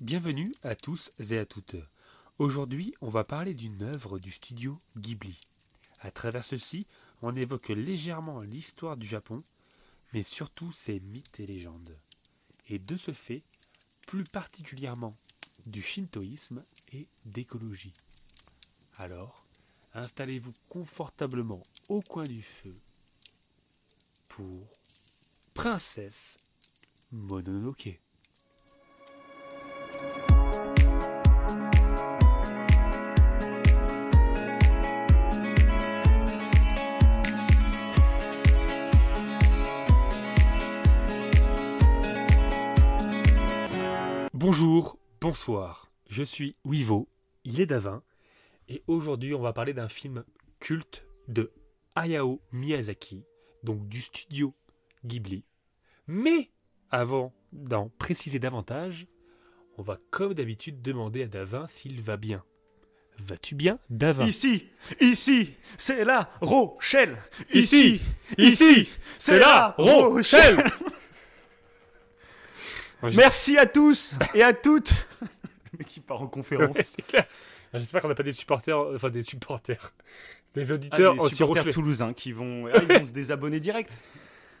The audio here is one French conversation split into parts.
Bienvenue à tous et à toutes. Aujourd'hui, on va parler d'une œuvre du studio Ghibli. À travers ceci, on évoque légèrement l'histoire du Japon, mais surtout ses mythes et légendes. Et de ce fait, plus particulièrement du shintoïsme et d'écologie. Alors, installez-vous confortablement au coin du feu pour Princesse Mononoke. Bonjour, bonsoir, je suis Wivo, il est Davin, et aujourd'hui on va parler d'un film culte de Hayao Miyazaki, donc du studio Ghibli. Mais avant d'en préciser davantage, on va comme d'habitude demander à Davin s'il va bien. Vas-tu bien, Davin? Ici, ici, c'est la Rochelle. Ici, ici, c'est la Rochelle. Moi, Merci à tous et à toutes. Le mec qui part en conférence. Ouais, c'est clair. J'espère qu'on n'a pas des supporters, enfin des supporters, des Ah, auditeurs des anti supporters toulousains qui vont, ah, ils vont se désabonner direct.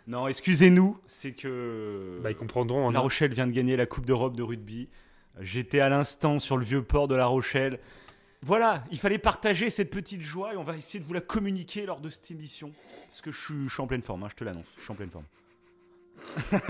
Non, excusez-nous, c'est que Bah, ils comprendront. en La Rochelle vient de gagner la Coupe d'Europe de rugby. J'étais à l'instant sur le vieux port de La Rochelle. Voilà, il fallait partager cette petite joie et on va essayer de vous la communiquer lors de cette émission. Parce que je suis, je suis en pleine forme, hein, je te l'annonce, je suis en pleine forme.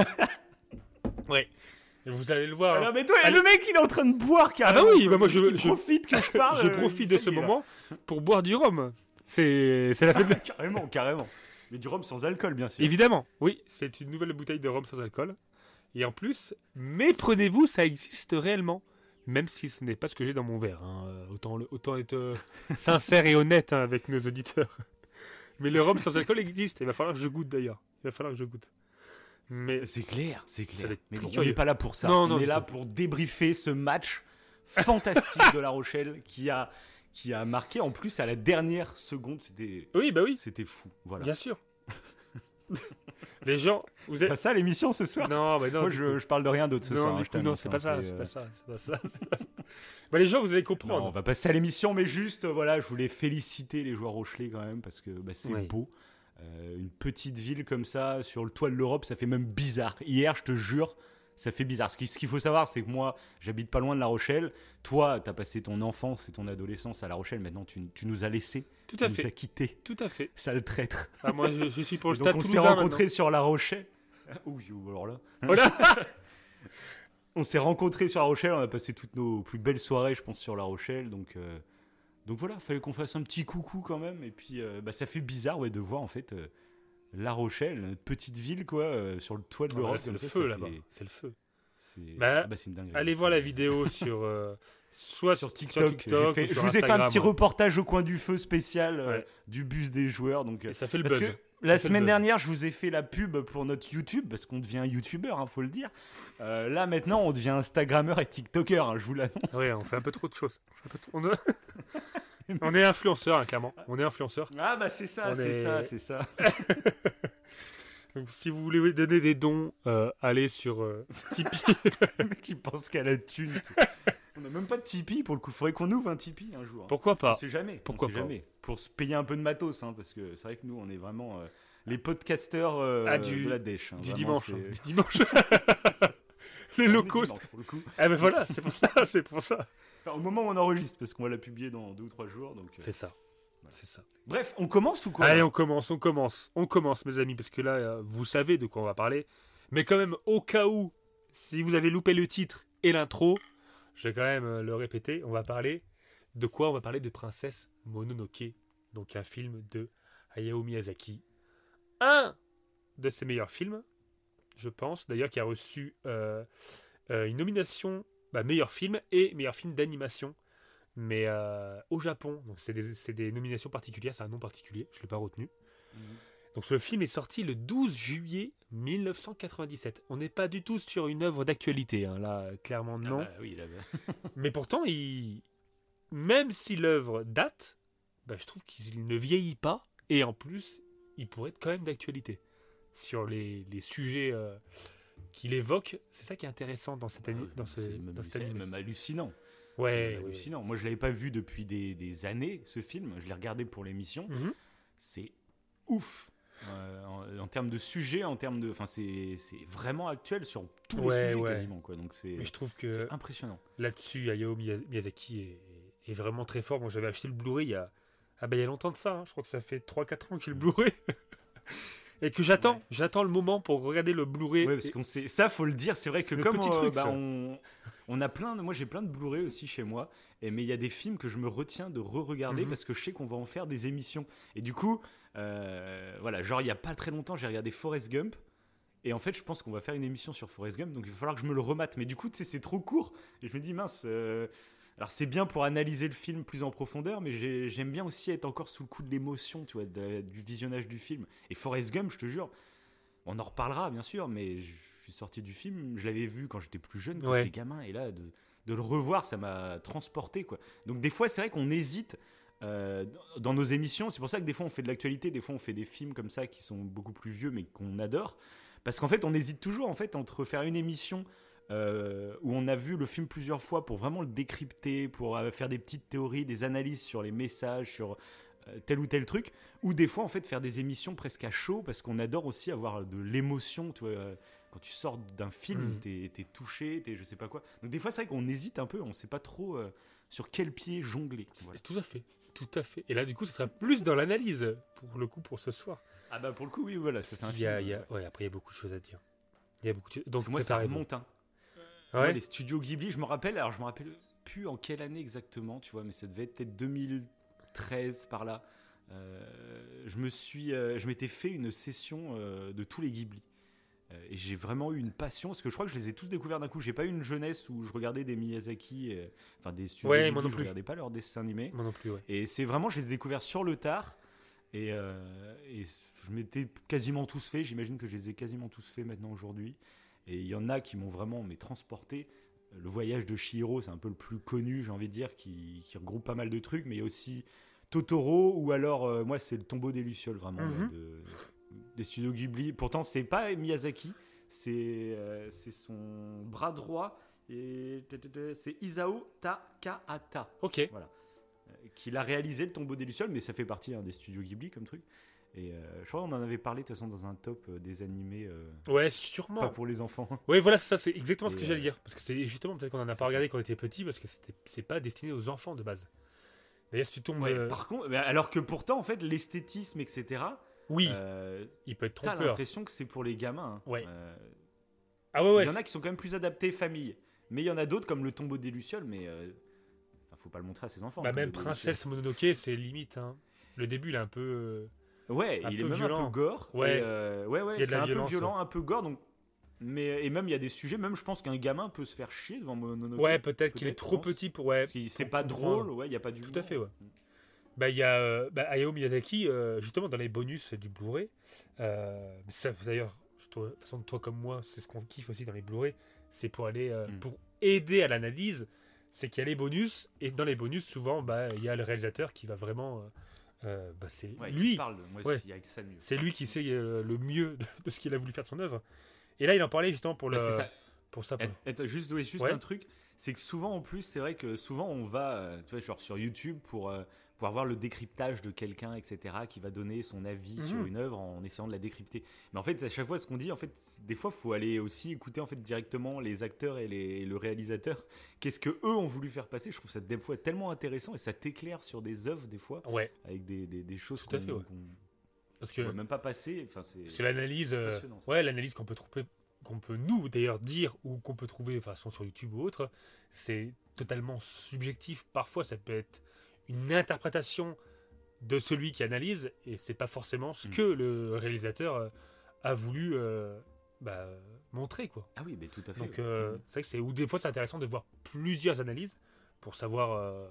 Et vous allez le voir. Ah hein. non, mais toi, Allez. le mec il est en train de boire Ah carrément. bah oui, bah moi je, je, profite que je parle. je euh, profite de ce là. moment pour boire du rhum. C'est la fête. de- carrément, carrément. Mais du rhum sans alcool, bien sûr. Évidemment, oui, c'est une nouvelle bouteille de rhum sans alcool. Et en plus, méprenez-vous, ça existe réellement. Même si ce n'est pas ce que j'ai dans mon verre. hein. Autant, le- autant être euh, sincère et honnête hein, avec nos auditeurs. Mais le rhum sans alcool existe. Il va falloir que je goûte d'ailleurs. Il va falloir que je goûte. Mais C'est clair, c'est Ça clair. Mais bon, on n'est pas là pour ça. Non, on est là pour débriefer ce match fantastique de La Rochelle qui a, qui a marqué en plus à la dernière seconde. C'était, oui, bah oui, c'était fou. Voilà. bien sûr. Les gens, vous êtes. pas ça l'émission ce soir? Non, mais non. Moi je, je parle de rien d'autre ce non, soir. du hein, non, c'est hein, pas ça, c'est, c'est euh, pas ça, c'est pas ça, pas ça. Bah, les gens, vous allez comprendre. Non, on va passer à l'émission, mais juste, euh, voilà, je voulais féliciter les joueurs rochelais quand même, parce que bah, c'est Oui. beau. Euh, une petite ville comme ça, sur le toit de l'Europe, ça fait même bizarre. Hier, je te jure, ça fait bizarre. Ce qui- ce qu'il faut savoir, c'est que moi, j'habite pas loin de La Rochelle. Toi, tu as passé ton enfance et ton adolescence à La Rochelle. Maintenant, tu, tu nous as laissés. Tout Tu à nous as quittés. tout à fait. Sale traître. Ah, moi, je, je suis pour le Donc, on s'est rencontrés sur La Rochelle. Ouh, ouh, alors là. maintenant. Voilà. On s'est rencontrés sur La Rochelle, on a passé toutes nos plus belles soirées, je pense, sur La Rochelle. Donc, euh, donc voilà, fallait qu'on fasse un petit coucou quand même. Et puis, euh, bah, ça fait bizarre ouais, de voir en fait euh, La Rochelle, notre petite ville, quoi, euh, sur le toit de Ah, l'Europe. c'est le feu là-bas. C'est le feu. C'est Bah, ah bah, c'est une. Allez voir la vidéo sur euh, soit sur sur TikTok. TikTok, fait- ou je vous ai fait un petit reportage au coin du feu spécial euh, Ouais. du bus des joueurs. Donc, Et ça fait le parce buzz. que la semaine dernière, je vous ai fait la pub pour notre YouTube, parce qu'on devient YouTuber, hein, faut le dire. Euh, là, maintenant, on devient Instagrammeur et TikToker, hein, je vous l'annonce. Ouais, on fait un peu trop de choses. On, fait un peu trop- on on est influenceur, hein, clairement. On est influenceur. Ah bah c'est ça, On c'est est- ça, c'est ça. Donc, si vous voulez donner des dons, euh, allez sur euh, Tipeee. Le mec il pense qu'à la thune. On n'a même pas de Tipeee pour le coup. Faudrait qu'on ouvre un Tipeee un jour. Pourquoi On pas sait jamais. Pourquoi on sait pas. jamais. Pour se payer un peu de matos, hein, parce que c'est vrai que nous on est vraiment euh, les podcasteurs euh, Ah, du- de la dèche. hein. Du Vraiment, dimanche. Du dimanche. Les on dimanche, pour le. Ah ben voilà, c'est pour ça, c'est pour ça. Enfin, au moment où on enregistre, parce qu'on va la publier dans deux ou trois jours. Donc, euh. C'est ça. C'est ça. Bref, on commence ou quoi Allez, on commence, on commence, on commence, mes amis, parce que là, euh, vous savez de quoi on va parler. Mais quand même, au cas où, si vous avez loupé le titre et l'intro, je vais quand même euh, le répéter. On va parler de quoi On va parler de Princesse Mononoke, donc un film de Hayao Miyazaki. Un de ses meilleurs films, je pense, d'ailleurs, qui a reçu euh, euh, une nomination bah, meilleur film et meilleur film d'animation mais euh, au Japon. Donc c'est des, nominations particulières, c'est un nom particulier, je ne l'ai pas retenu. Mhm. Donc ce film est sorti le 12 juillet 1997. On n'est pas du tout sur une œuvre d'actualité, hein, là, clairement Ah non. bah oui, là, bah. Mais pourtant, il... même si l'œuvre date, bah, je trouve qu'il ne vieillit pas, et en plus, il pourrait être quand même d'actualité sur les, les sujets euh, qu'il évoque, c'est ça qui est intéressant dans cet, ani- Ouais, dans ce, c'est même, dans même hallucinant. Ouais, ouais. hallucinant. Moi, je l'avais pas vu depuis des, des années, ce film. Je l'ai regardé pour l'émission. Mhm. C'est ouf. Euh, en, en termes de sujet, en termes de. Enfin, c'est vraiment actuel sur tous les Ouais, sujets ouais. quasiment. Quoi. Donc, c'est Mais je trouve que impressionnant. là-dessus, Hayao Miya- Miyazaki est, est vraiment très fort. Moi, j'avais acheté le Blu-ray il y a, ah ben, il y a longtemps de ça. hein. Je crois que ça fait 3-4 ans que j'ai le Blu-ray. Et que j'attends, Ouais. j'attends le moment pour regarder le Blu-ray. Ouais, parce qu'on sait. Ça, faut le dire. C'est vrai que comme petit euh, truc, bah, on a plein. De, moi, j'ai plein de Blu-ray aussi chez moi. Et, mais il y a des films que je me retiens de re-regarder Mhm. parce que je sais qu'on va en faire des émissions. Et du coup, euh, voilà. Genre, il y a pas très longtemps, j'ai regardé Forrest Gump. Et en fait, je pense qu'on va faire une émission sur Forrest Gump, donc il va falloir que je me le remate. Mais du coup, tu sais, c'est trop court. Et je me dis, mince. euh, Alors, c'est bien pour analyser le film plus en profondeur, mais j'ai- j'aime bien aussi être encore sous le coup de l'émotion, tu vois, de- du visionnage du film. Et Forrest Gump, je te jure, on en reparlera, bien sûr, mais je suis sorti du film, je l'avais vu quand j'étais plus jeune, quand Ouais. j'étais gamin, et là, de, de le revoir, ça m'a transporté, quoi. Donc, des fois, c'est vrai qu'on hésite. euh, dans nos émissions, c'est pour ça que des fois on fait de l'actualité, des fois on fait des films comme ça qui sont beaucoup plus vieux mais qu'on adore. Parce qu'en fait, on hésite toujours en fait entre faire une émission euh, où on a vu le film plusieurs fois pour vraiment le décrypter, pour euh, faire des petites théories, des analyses sur les messages, sur euh, tel ou tel truc, ou des fois en fait faire des émissions presque à chaud parce qu'on adore aussi avoir de l'émotion, tu vois. Quand tu sors d'un film, Mm. t'es es touché, t'es je sais pas quoi. Donc des fois c'est vrai qu'on hésite un peu, on sait pas trop euh, sur quel pied jongler. Voilà. Tout à fait, tout à fait. Et là, du coup, ce sera plus dans l'analyse pour le coup pour ce soir. Ah bah pour le coup oui voilà, c'est un y a- film. il y a- ouais, après, il y a beaucoup de choses à dire. Il y a beaucoup de Donc, moi ça remonte. Hein. Ouais. Moi, les studios Ghibli, je me rappelle, alors je me rappelle plus en quelle année exactement, tu vois, mais ça devait être peut-être 2013 par là. Euh, je me suis, euh, je m'étais fait une session euh, de tous les Ghibli. Et j'ai vraiment eu une passion, parce que je crois que je les ai tous découverts d'un coup. J'ai pas eu une jeunesse où je regardais des Miyazaki, enfin des studios Ouais, Ghibli, moi non je plus. regardais pas leurs dessins animés. Moi non plus, ouais. Et c'est vraiment, je les ai découverts sur le tard. Et, et je m'étais quasiment tous fait. J'imagine que je les ai quasiment tous fait maintenant aujourd'hui. Et il y en a qui m'ont vraiment mais, transporté. Le voyage de Chihiro, c'est un peu le plus connu, j'ai envie de dire, qui, qui regroupe pas mal de trucs. Mais il y a aussi Totoro, ou alors, euh, moi, c'est le tombeau des Lucioles, vraiment, Mhm. de- des studios Ghibli. Pourtant, c'est pas Miyazaki, c'est euh, son bras droit. Et c'est Isao Takahata Ok. qu'il a réalisé le tombeau des Lucioles, mais ça fait partie hein, des studios Ghibli comme truc. Et euh, je crois qu'on en avait parlé de toute façon dans un top euh, des animés, euh, Ouais, sûrement. pas pour les enfants. Oui, voilà, ça c'est exactement ce que j'allais dire. Parce que c'est justement peut-être qu'on en a pas ça. regardé quand on était petit, parce que c'est pas destiné aux enfants de base. D'ailleurs, si tu tombes. Ouais, Par contre, alors que pourtant, en fait, l'esthétisme, etc., Oui, il peut être t'as trompeur. l'impression que c'est pour les gamins. hein. Ouais. Ah ouais, ouais. il y en a qui sont quand même plus adaptés famille. Mais il y en a d'autres comme le tombeau des Lucioles, mais enfin, faut pas le montrer à ses enfants. Bah, même Princesse Mononoke, c'est limite. hein. Le début, il est un peu. Ouais, un il est même un violent. peu gore. Ouais. Et, euh, ouais, ouais, c'est un violence, peu violent, un peu gore. Donc, mais et même il y a des sujets, même je pense qu'un gamin peut se faire chier devant Mononoke. Ouais, peut-être qu'il est trop petit pour. Ouais, c'est pas drôle, ouais, il y a pas du Tout à fait, ouais. Bah, il y a euh, bah, Hayao Miyazaki, euh, justement, dans les bonus du Blu-ray. Euh, d'ailleurs, de toute façon, toi comme moi, c'est ce qu'on kiffe aussi dans les Blu-ray. C'est pour aller. Mm. pour aider à l'analyse. C'est qu'il y a les bonus. Et dans les bonus, souvent, bah, il y a le réalisateur qui va vraiment. Euh, bah, c'est Ouais, lui. qui parle, moi Ouais. aussi, avec ça mieux. C'est lui qui sait euh, le mieux de, de ce qu'il a voulu faire de son œuvre. Et là, il en parlait justement pour Bah, le. ça. Pour ça. pour- Et- et juste, ouais, juste un truc, c'est que souvent en plus, c'est vrai que souvent on va, euh, tu vois, genre sur YouTube pour, pour avoir le décryptage de quelqu'un, etc., qui va donner son avis sur Mhm. une œuvre en essayant de la décrypter. Mais en fait, à chaque fois, ce qu'on dit, en fait, des fois, faut aller aussi écouter en fait directement les acteurs et, les, et le réalisateur. Qu'est-ce que eux ont voulu faire passer? Je trouve ça des fois tellement intéressant et ça t'éclaire sur des œuvres des fois Ouais, avec des, des, des choses Tout à qu'on fait, ouais. qu'on- parce que même pas passer. Enfin, c'est l'analyse. euh, ouais, l'analyse qu'on peut trouver, qu'on peut nous d'ailleurs dire ou qu'on peut trouver de façon sur YouTube ou autre, c'est totalement subjectif. Parfois, ça peut être une interprétation de celui qui analyse et c'est pas forcément ce Mm. que le réalisateur euh, a voulu euh, bah, montrer quoi. Ah oui, mais tout à fait. Donc euh, Mhm. c'est vrai que c'est ou des fois c'est intéressant de voir plusieurs analyses pour savoir. euh,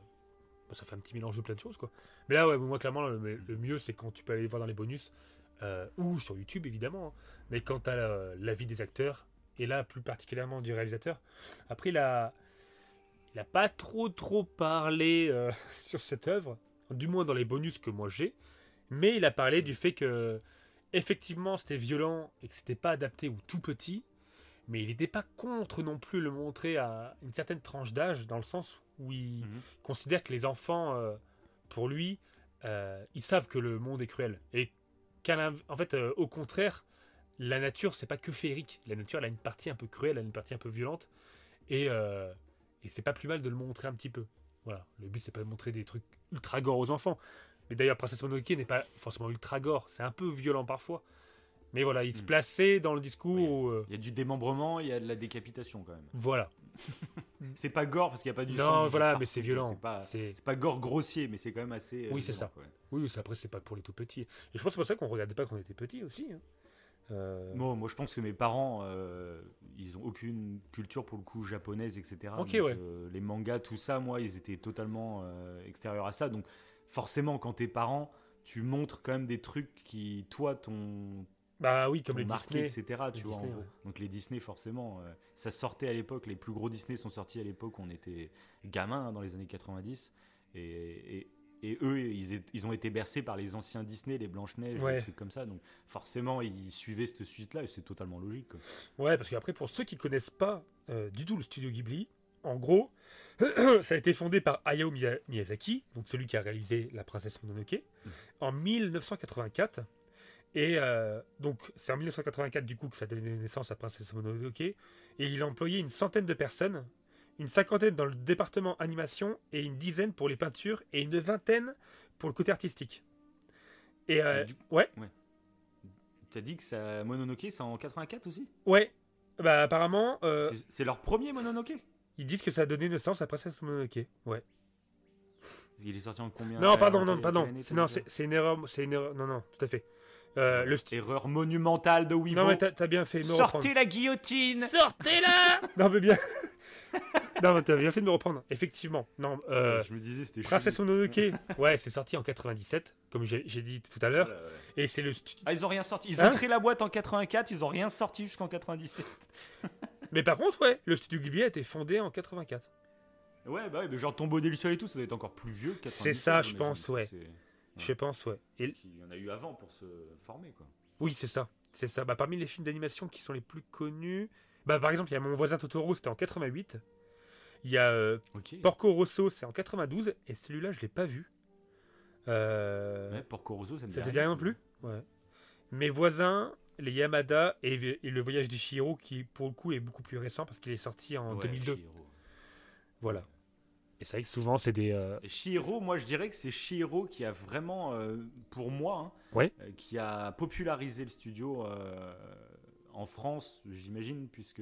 bah, ça fait un petit mélange de plein de choses quoi. Mais là ouais, moi clairement le, le mieux c'est quand tu peux aller voir dans les bonus ou sur YouTube évidemment. hein. Mais quand tu as l'avis des acteurs et là plus particulièrement du réalisateur. Après il a il a pas trop trop parlé euh, sur cette œuvre, du moins dans les bonus que moi j'ai. Mais il a parlé du fait que effectivement c'était violent et que c'était pas adapté ou tout petit, mais il n'était pas contre non plus le montrer à une certaine tranche d'âge, dans le sens où il Mhm. considère que les enfants, euh, pour lui, euh, ils savent que le monde est cruel. Et l'inv- en fait, euh, au contraire, la nature, c'est pas que féerique. La nature, elle a une partie un peu cruelle, elle a une partie un peu violente. Et, et c'est pas plus mal de le montrer un petit peu. Voilà. Le but, c'est pas de montrer des trucs ultra gore aux enfants. Mais d'ailleurs, Princesse Mononoke n'est pas forcément ultra gore. C'est un peu violent parfois. Mais voilà, il se Mm. plaçait dans le discours Oui. où, euh, Il y a du démembrement, il y a de la décapitation quand même. voilà. C'est pas gore parce qu'il n'y a pas du Non, sang. qui voilà, mais c'est violent. C'est pas, C'est- c'est pas gore grossier, mais c'est quand même assez. euh, Oui, c'est ça. Oui, après, c'est pas pour les tout petits. Et je pense que c'est pour ça qu'on regardait pas quand on était petit aussi. hein. Euh, Non, moi je pense que mes parents, euh, ils ont aucune culture pour le coup japonaise, etc. Ok, Donc, ouais. euh, les mangas, tout ça, moi, ils étaient totalement extérieurs à ça. Donc forcément, quand t'es parent, tu montres quand même des trucs qui, toi, t'ont Bah oui, comme les marqué, Disney. etc. Tu Les vois, Disney, ouais. Donc les Disney, forcément, ça sortait à l'époque. Les plus gros Disney sont sortis à l'époque on était gamins, hein, dans les années 90. Et, et, et eux, ils, est- ils ont été bercés par les anciens Disney, les Blanches-Neiges, Ouais. des trucs comme ça. Donc forcément, ils suivaient cette suite-là et c'est totalement logique. quoi. Ouais, parce qu'après, pour ceux qui connaissent pas euh, du tout le studio Ghibli, en gros, ça a été fondé par Hayao Miya- Miyazaki, donc celui qui a réalisé La Princesse Mononoke, Mm. en 1984. Et euh, donc, c'est en 1984 du coup que ça a donné naissance à Princesse Mononoke. Et il a employé une centaine de personnes, une cinquantaine dans le département animation et une dizaine pour les peintures et une vingtaine pour le côté artistique. Et euh, du- ouais, T'as dit que ça, Mononoke, c'est en 84 aussi? Ouais. Bah apparemment, euh, C'est- leur premier Mononoke? Ils disent que ça a donné naissance à Princesse Mononoke. Ouais. Il est sorti en combien Non, euh, pardon, non, pardon. non, c'est une erreur. C'est une erreur. Non, non, tout à fait. Euh, le Erreur monumentale de Weevo. Non, mais t'as, bien fait me Sortez la guillotine reprendre. Sortez-la Non, mais bien. non, mais t'as bien fait de me reprendre. Effectivement. Non, euh, Je me disais, c'était Princesse Mononoke. Ouais, c'est sorti en 97, comme j'ai, dit tout à l'heure. Voilà, ouais. Et c'est le. Ah, ils ont rien sorti. Ils ont Hein créé la boîte en 84, ils ont rien sorti jusqu'en 97. Mais par contre, ouais, le studio Ghibli a été fondé en 84. Ouais, bah ouais, mais genre Tombeau des Lucioles et tout, ça doit être encore plus vieux que 97. C'est ça, je pense, ouais. Je pense, ouais. Et Il y en a eu avant pour se former, quoi. Oui, c'est ça. C'est ça. Bah, parmi les films d'animation qui sont les plus connus, bah, par exemple, il y a Mon voisin Totoro, c'était en 88. Il y a euh. Porco Rosso, c'est en 92. Et celui-là, je l'ai pas vu. Euh, Ouais, pour Corozo, ça me ça te dit rien non plus? Ouais. Mes voisins, les Yamada et, et le voyage de Shihiro, qui pour le coup est beaucoup plus récent parce qu'il est sorti en Ouais, 2002. Chihiro. Voilà. Et c'est vrai que souvent, c'est des. euh, moi je dirais que c'est Chihiro qui a vraiment, euh, pour moi, hein, Ouais. euh, qui a popularisé le studio euh, en France, j'imagine, puisque,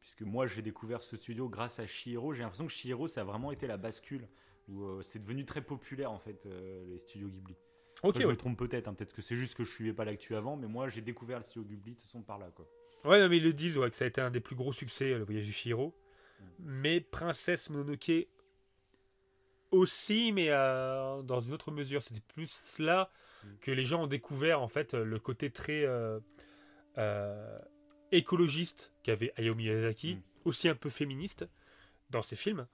puisque moi j'ai découvert ce studio grâce à Chihiro. J'ai l'impression que Chihiro, ça a vraiment été la bascule, où c'est devenu très populaire en fait, les studios Ghibli. Ok, je ouais. me trompe peut-être, hein, peut-être que c'est juste que je suivais pas l'actu avant, mais moi j'ai découvert le studio Ghibli de toute façon par là. Quoi. Ouais, non, mais ils le disent, ouais, que ça a été un des plus gros succès, le voyage de Shihiro. Mm. Mais Princesse Mononoke aussi, mais euh, dans une autre mesure. C'était plus là Mm. que les gens ont découvert, en fait, le côté très euh, euh, écologiste qu'avait Hayao Miyazaki, Mm. aussi un peu féministe dans ses films.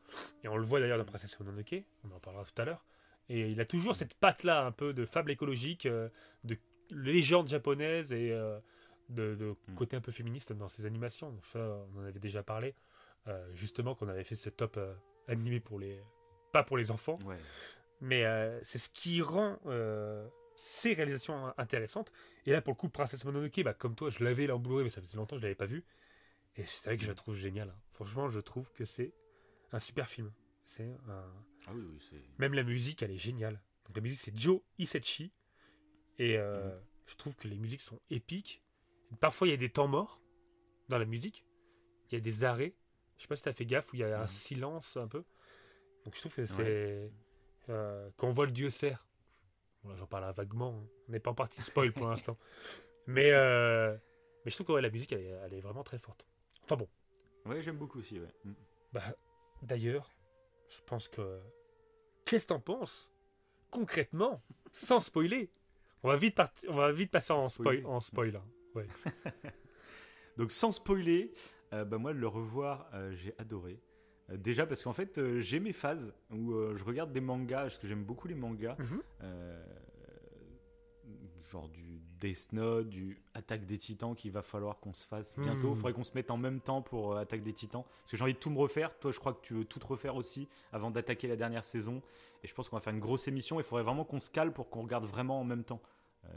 Et on le voit d'ailleurs dans Princesse Mononoke, on en parlera tout à l'heure. Et il a toujours cette patte-là, un peu de fable écologique, de légende japonaise et de, de Mm. côté un peu féministe dans ses animations. Donc ça, on en avait déjà parlé, justement, qu'on avait fait ce top animé pour les. Pas pour les enfants, Ouais. mais euh, c'est ce qui rend euh, ces réalisations intéressantes. Et là, pour le coup, Princesse Mononoke, bah, comme toi, je l'avais là en Blu-ray, mais ça faisait longtemps que je l'avais pas vu. Et c'est vrai que je la trouve géniale. hein. Franchement, je trouve que c'est un super film. C'est un... Ah oui, oui, c'est. Même la musique, elle est géniale. Donc, la musique, c'est Joe Hisaichi. Et euh, Mhm. je trouve que les musiques sont épiques. Parfois, il y a des temps morts dans la musique. Il y a des arrêts. Je sais pas si tu as fait gaffe, où il y a un Mhm. silence un peu. Donc je trouve que c'est... euh, quand on voit le dieu cerf. Bon, j'en parle vaguement. hein. On n'est pas en partie spoil pour l'instant. Mais, euh, mais je trouve que ouais, la musique, elle est, elle est vraiment très forte. Enfin bon. Ouais, j'aime beaucoup aussi, ouais. Mm. Bah, d'ailleurs, je pense que. Qu'est-ce que t'en penses Concrètement, sans spoiler? On va vite, parti- on va vite passer en spoil. En spoil hein. Ouais. Donc sans spoiler, euh, bah, moi le revoir, euh, j'ai adoré. Euh, déjà parce qu'en fait, euh, j'ai mes phases où euh, je regarde des mangas, parce que j'aime beaucoup les mangas. Mhm. Euh, genre du Death Note, du Attaque des Titans qu'il va falloir qu'on se fasse bientôt. Il Hmm. faudrait qu'on se mette en même temps pour Attaque des Titans. Parce que j'ai envie de tout me refaire. Toi, je crois que tu veux tout te refaire aussi avant d'attaquer la dernière saison. Et je pense qu'on va faire une grosse émission. Il faudrait vraiment qu'on se cale pour qu'on regarde vraiment en même temps.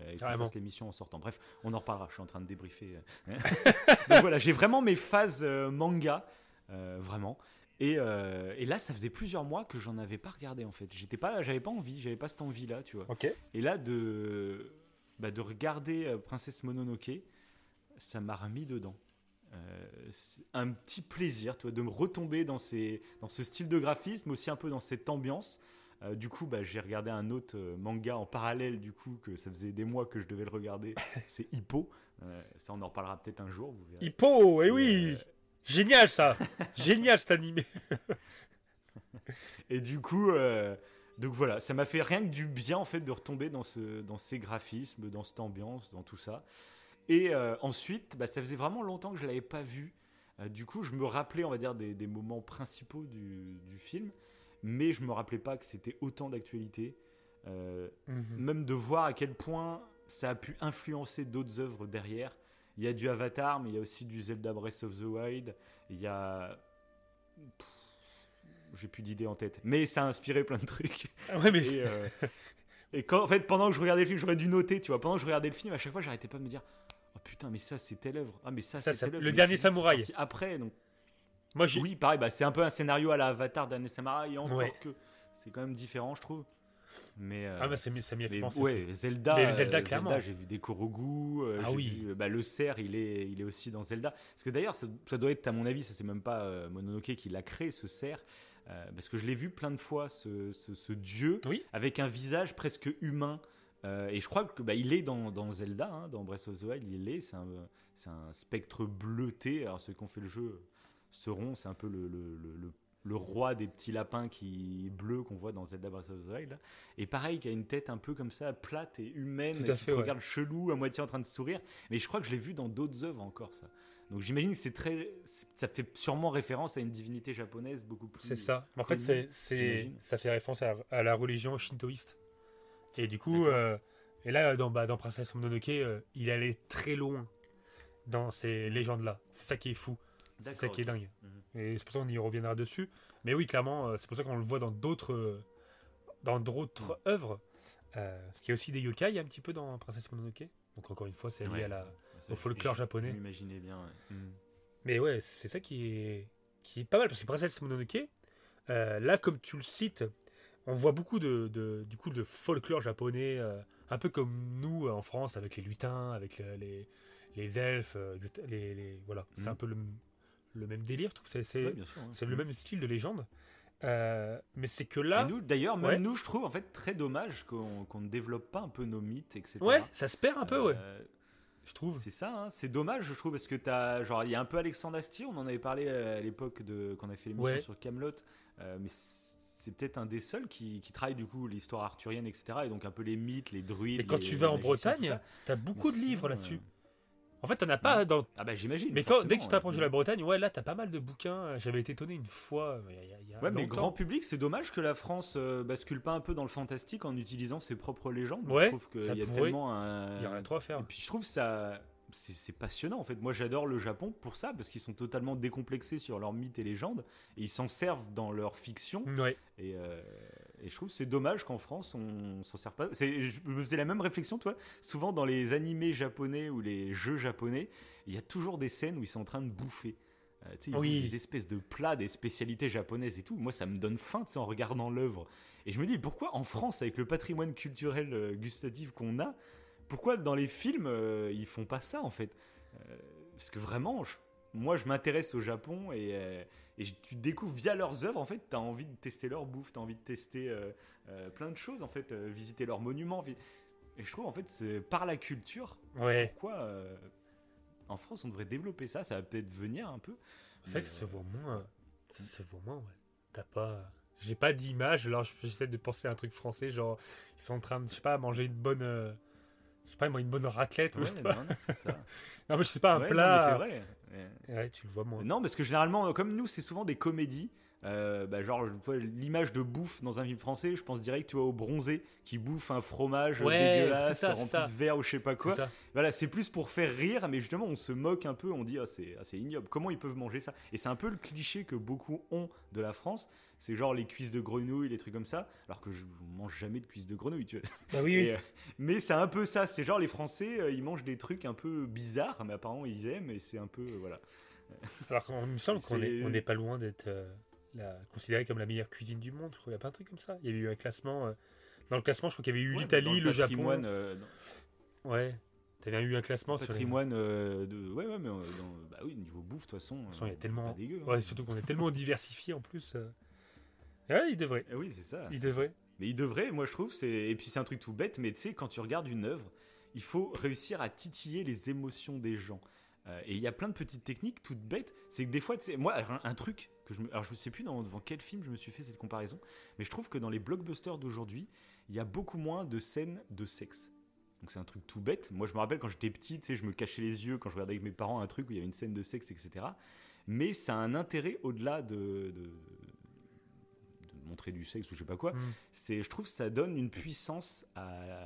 Et qu'on fasse l'émission en sortant. Bref, on en reparlera. Je suis en train de débriefer. euh. Donc voilà, j'ai vraiment mes phases manga. vraiment. Et, euh, et là, ça faisait plusieurs mois que j'en avais pas regardé en fait. J'étais pas, j'avais pas envie, j'avais pas cette envie là, tu vois. Ok. Et là, de, bah, de regarder euh, Princesse Mononoke, ça m'a remis dedans. Euh, un petit plaisir, tu vois, de me retomber dans, ces, dans ce style de graphisme, aussi un peu dans cette ambiance. Euh, du coup, bah, j'ai regardé un autre manga en parallèle, du coup, que ça faisait des mois que je devais le regarder. C'est Hippo. Euh, ça, on en reparlera peut-être un jour, vous verrez. Hippo, eh oui Génial ça Génial cet animé Et du coup, euh, donc voilà, ça m'a fait rien que du bien en fait de retomber dans, ce, dans ces graphismes, dans cette ambiance, dans tout ça. Et euh, ensuite, bah, ça faisait vraiment longtemps que je l'avais pas vu. Euh, du coup, je me rappelais, on va dire, des, des moments principaux du, du film, mais je me rappelais pas que c'était autant d'actualité. Euh, même de voir à quel point ça a pu influencer d'autres œuvres derrière. Il y a du Avatar, mais il y a aussi du Zelda Breath of the Wild. Il y a. J'ai plus d'idées en tête. Mais ça a inspiré plein de trucs. Ah ouais, mais Et, euh, et quand, en fait, pendant que je regardais le film, j'aurais dû noter, tu vois. Pendant que je regardais le film, à chaque fois, j'arrêtais pas de me dire Oh putain, mais ça, c'est telle œuvre. Ah, mais ça, Ça, c'est le dernier samouraï. Après, donc. moi. Oui, pareil, bah, c'est un peu un scénario à la Avatar d'Anne Samurai, encore Ouais. que c'est quand même différent, je trouve. Mais. euh, Ah, bah, ça m'y a fait penser. ouais, aussi. Zelda, Mais Zelda, euh, clairement. j'ai vu des Korogu, euh, Ah oui. vu, euh, bah, le cerf, il est, il est aussi dans Zelda. Parce que d'ailleurs, ça, ça doit être, à mon avis, ça c'est même pas euh, Mononoke qui l'a créé, ce cerf, euh, parce que je l'ai vu plein de fois, ce, ce- ce dieu, Oui. avec un visage presque humain. Euh, et je crois que bah, est dans, dans Zelda, hein, dans Breath of the Wild, il est, c'est un, c'est un spectre bleuté. Alors ceux qui ont fait le jeu seront, c'est un peu le, le- le- le- le roi des petits lapins qui est bleu qu'on voit dans Zelda Breath of the Wild. Et pareil, qui a une tête un peu comme ça, plate et humaine, à qui fait, te ouais. regarde chelou, à moitié en train de sourire. Mais je crois que je l'ai vu dans d'autres œuvres encore, ça. Donc j'imagine que c'est très, ça fait sûrement référence à une divinité japonaise beaucoup plus. C'est ça. En fait, c'est, ça fait référence à, à la religion shintoïste. Et du coup, euh, et là, dans, bah, dans Princesse Mononoke, euh, il allait très loin dans ces légendes-là. C'est ça qui est fou. C'est ça qui est dingue. Mhm. Et c'est pour ça qu'on y reviendra dessus. Mais oui, clairement, euh, c'est pour ça qu'on le voit dans d'autres, dans d'autres œuvres. Euh, parce qu'il y a aussi des yokai un petit peu dans Princesse Mononoke. Donc encore une fois, c'est lié Ouais. à la. Ça, au folklore japonais. Je m'imaginais bien. ouais. Mhm. Mais ouais, c'est ça qui est, qui est pas mal parce que Princesse Mononoke, euh, là, comme tu le cites, on voit beaucoup de, de- du coup de folklore japonais, euh, un peu comme nous en France avec les lutins, avec le- les, les elfes, etc. les, les- voilà, c'est Mhm. un peu le, le même délire. C'est, Ouais, ouais. le Mhm. même style de légende. Euh, mais c'est que Et là, nous, d'ailleurs, même Ouais. nous, je trouve en fait très dommage qu'on qu'on ne développe pas un peu nos mythes, etc. ouais, ça se perd un peu, ouais, Euh, je trouve. C'est ça, hein. c'est dommage, je trouve, parce que t'as, genre, il y a un peu Alexandre Astier, on en avait parlé euh, à l'époque de quand on a fait l'émission Ouais. sur Camelot, mais c'est peut-être un des seuls qui, qui travaille du coup l'histoire arthurienne, etc. Et donc un peu les mythes, les druides. Et quand les- tu vas en Bretagne, t'as beaucoup Mais de livres là-dessus. Euh, En fait, t'en as pas dans Ah bah j'imagine. Mais quand, dès que tu t'approches ouais. de la Bretagne, ouais, là, t'as pas mal de bouquins. J'avais été étonné une fois. Y a, y a- y a Ouais, mais longtemps. grand public, c'est dommage que la France euh, bascule pas un peu dans le fantastique en utilisant ses propres légendes. Ouais, je trouve qu'il y a pourrait. tellement un. Il y a rien trop à faire. Et puis je trouve ça. C'est c'est passionnant en fait. Moi j'adore le Japon pour ça, parce qu'ils sont totalement décomplexés sur leurs mythes et légendes, et ils s'en servent dans leur fiction. Ouais. Et, euh, et je trouve c'est dommage qu'en France on s'en serve pas. Je me faisais la même réflexion, toi. Souvent dans les animés japonais ou les jeux japonais, il y a toujours des scènes où ils sont en train de bouffer. Euh, ils Oui. des espèces de plats, des spécialités japonaises et tout. Moi, ça me donne faim tu sais, en regardant l'œuvre. Et je me dis, pourquoi en France, avec le patrimoine culturel euh, gustatif qu'on a, pourquoi dans les films, euh, ils font pas ça en fait? Euh, Parce que vraiment, je- moi, je m'intéresse au Japon et, euh, et tu découvres via leurs œuvres, en fait, tu as envie de tester leur bouffe, tu as envie de tester euh, euh, plein de choses, en fait, euh, visiter leurs monuments. Et je trouve, en fait, c'est par la culture, Ouais. pourquoi en France on devrait développer ça, ça va peut-être venir un peu. Que ça se voit moins. Ça se voit moins, ouais. T'as pas. J'ai pas d'image, alors je- j'essaie de penser à un truc français, genre ils sont en train de, je sais pas, manger une bonne, je sais pas, moi, une bonne raclette ou ouais, je sais pas. non, non, c'est ça. Non mais je sais pas un Ouais, plat. c'est vrai. Ouais, tu le vois moins. Non, parce que généralement, comme nous, c'est souvent des comédies. Euh, bah, genre, l'image de bouffe dans un film français, je pense direct, tu vois, au bronzé qui bouffe un fromage Ouais, dégueulasse, ça, rempli ça. de verre ou je sais pas quoi. Voilà, c'est plus pour faire rire, mais justement, on se moque un peu, on dit, ah, c'est ah, c'est ignoble, comment ils peuvent manger ça? Et c'est un peu le cliché que beaucoup ont de la France, c'est genre les cuisses de grenouille, les trucs comme ça, alors que je ne mange jamais de cuisses de grenouille, tu vois. Bah oui, Et, oui. euh, mais c'est un peu ça, c'est genre les Français, euh, ils mangent des trucs un peu bizarres, mais apparemment ils aiment, et c'est un peu, euh, voilà. Alors qu'il me semble qu'on est, on pas loin d'être la- considéré comme la meilleure cuisine du monde. Je crois qu'il y a pas un truc comme ça. Il y avait eu un classement. euh, dans le classement, je crois qu'il y avait eu Ouais, l'Italie, le, Japon. euh, Ouais. T'avais eu un classement sur les- patrimoine euh, de. Ouais, ouais, mais euh, dans- bah oui, niveau bouffe, de toute façon. il y a tellement- Pas dégueu. hein. Ouais, surtout qu'on est tellement diversifié en plus. Ouais, il devrait. Eh oui, c'est ça. Il devrait. Mais il devrait, moi je trouve, c'est et puis c'est un truc tout bête, mais tu sais, quand tu regardes une œuvre, il faut réussir à titiller les émotions des gens. Euh, et il y a plein de petites techniques toutes bêtes. C'est que des fois, tu sais, moi, un, un truc que je me, alors je ne sais plus dans, devant quel film je me suis fait cette comparaison, mais je trouve que dans les blockbusters d'aujourd'hui, il y a beaucoup moins de scènes de sexe. Donc c'est un truc tout bête. Moi, je me rappelle quand j'étais petit, tu sais, je me cachais les yeux quand je regardais avec mes parents un truc où il y avait une scène de sexe, etc. Mais ça a un intérêt au-delà de, de, montrer du sexe ou je sais pas quoi Mm. c'est je trouve que ça donne une puissance à,